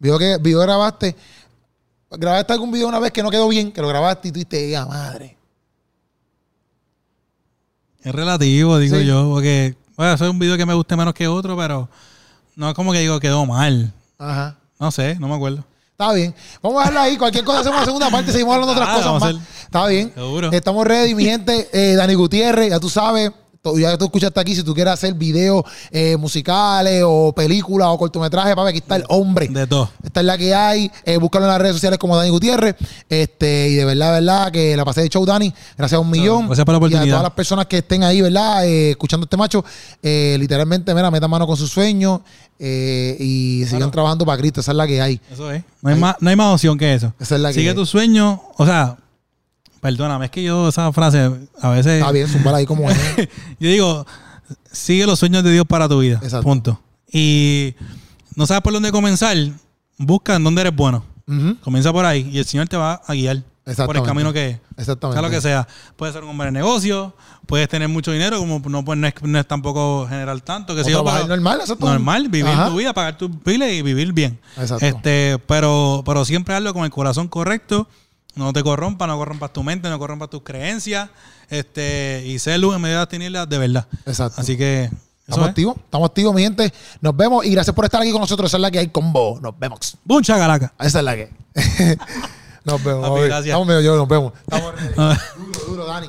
Speaker 1: Vio que, vio que grabaste. Grabaste algún video una vez que no quedó bien, que lo grabaste y tú dijiste, ah, madre.
Speaker 2: Es relativo, digo yo, porque, bueno, eso es un video que me guste menos que otro, pero no es como que digo quedó mal. Ajá. No sé, no me acuerdo.
Speaker 1: Está bien. Vamos a dejarlo ahí. Cualquier cosa hacemos la segunda parte. Seguimos hablando de otras cosas más. Está bien. Seguro. Estamos ready, mi gente. Eh, Dani Gutiérrez, ya tú sabes ya tú escuchaste aquí, si tú quieres hacer videos eh, musicales o películas o cortometrajes, papi, aquí está el hombre.
Speaker 2: De todo.
Speaker 1: Esta es la que hay. Eh, búscalo en las redes sociales como Dani Gutiérrez. Este, y de verdad, verdad, que la pasé de show, Dani. Gracias a un millón.
Speaker 2: Gracias por la oportunidad.
Speaker 1: Y a todas las personas que estén ahí, ¿verdad? Eh, escuchando este macho, eh, literalmente, mira, metan mano con sus sueños y sigan trabajando para Cristo. Esa es la que hay.
Speaker 2: Eso es. No hay, más, no hay más opción que eso. Esa es la que Sigue tu sueño. O sea, Perdóname, es que yo esa frase a veces.
Speaker 1: Está bien, zumbala ahí como es. [LAUGHS]
Speaker 2: yo digo, sigue los sueños de Dios para tu vida. Exacto. Punto. Y no sabes por dónde comenzar, busca en dónde eres bueno. Comienza por ahí y el Señor te va a guiar por el camino que es. Exactamente. Sea lo que sea. Puedes ser un hombre de negocio, puedes tener mucho dinero, como no, pues, no, es, tampoco generar tanto. Que
Speaker 1: si yo, normal, exacto.
Speaker 2: Normal, vivir tu vida, pagar tus piles y vivir bien. Exacto. Este, pero, pero siempre hazlo con el corazón correcto no te corrompas, no corrompas tu mente, no corrompas tus creencias. Este, y sé luz en medio de las tinieblas de verdad. Exacto. Así que.
Speaker 1: Estamos activos, estamos activos, mi gente. Nos vemos y gracias por estar aquí con nosotros. Esa es la que hay con vos. Nos vemos.
Speaker 2: Mucha galaca.
Speaker 1: Esa es la que. [LAUGHS] nos vemos. gracias. Estamos medio yo, nos vemos. [LAUGHS] Estamos duro, duro, Dani.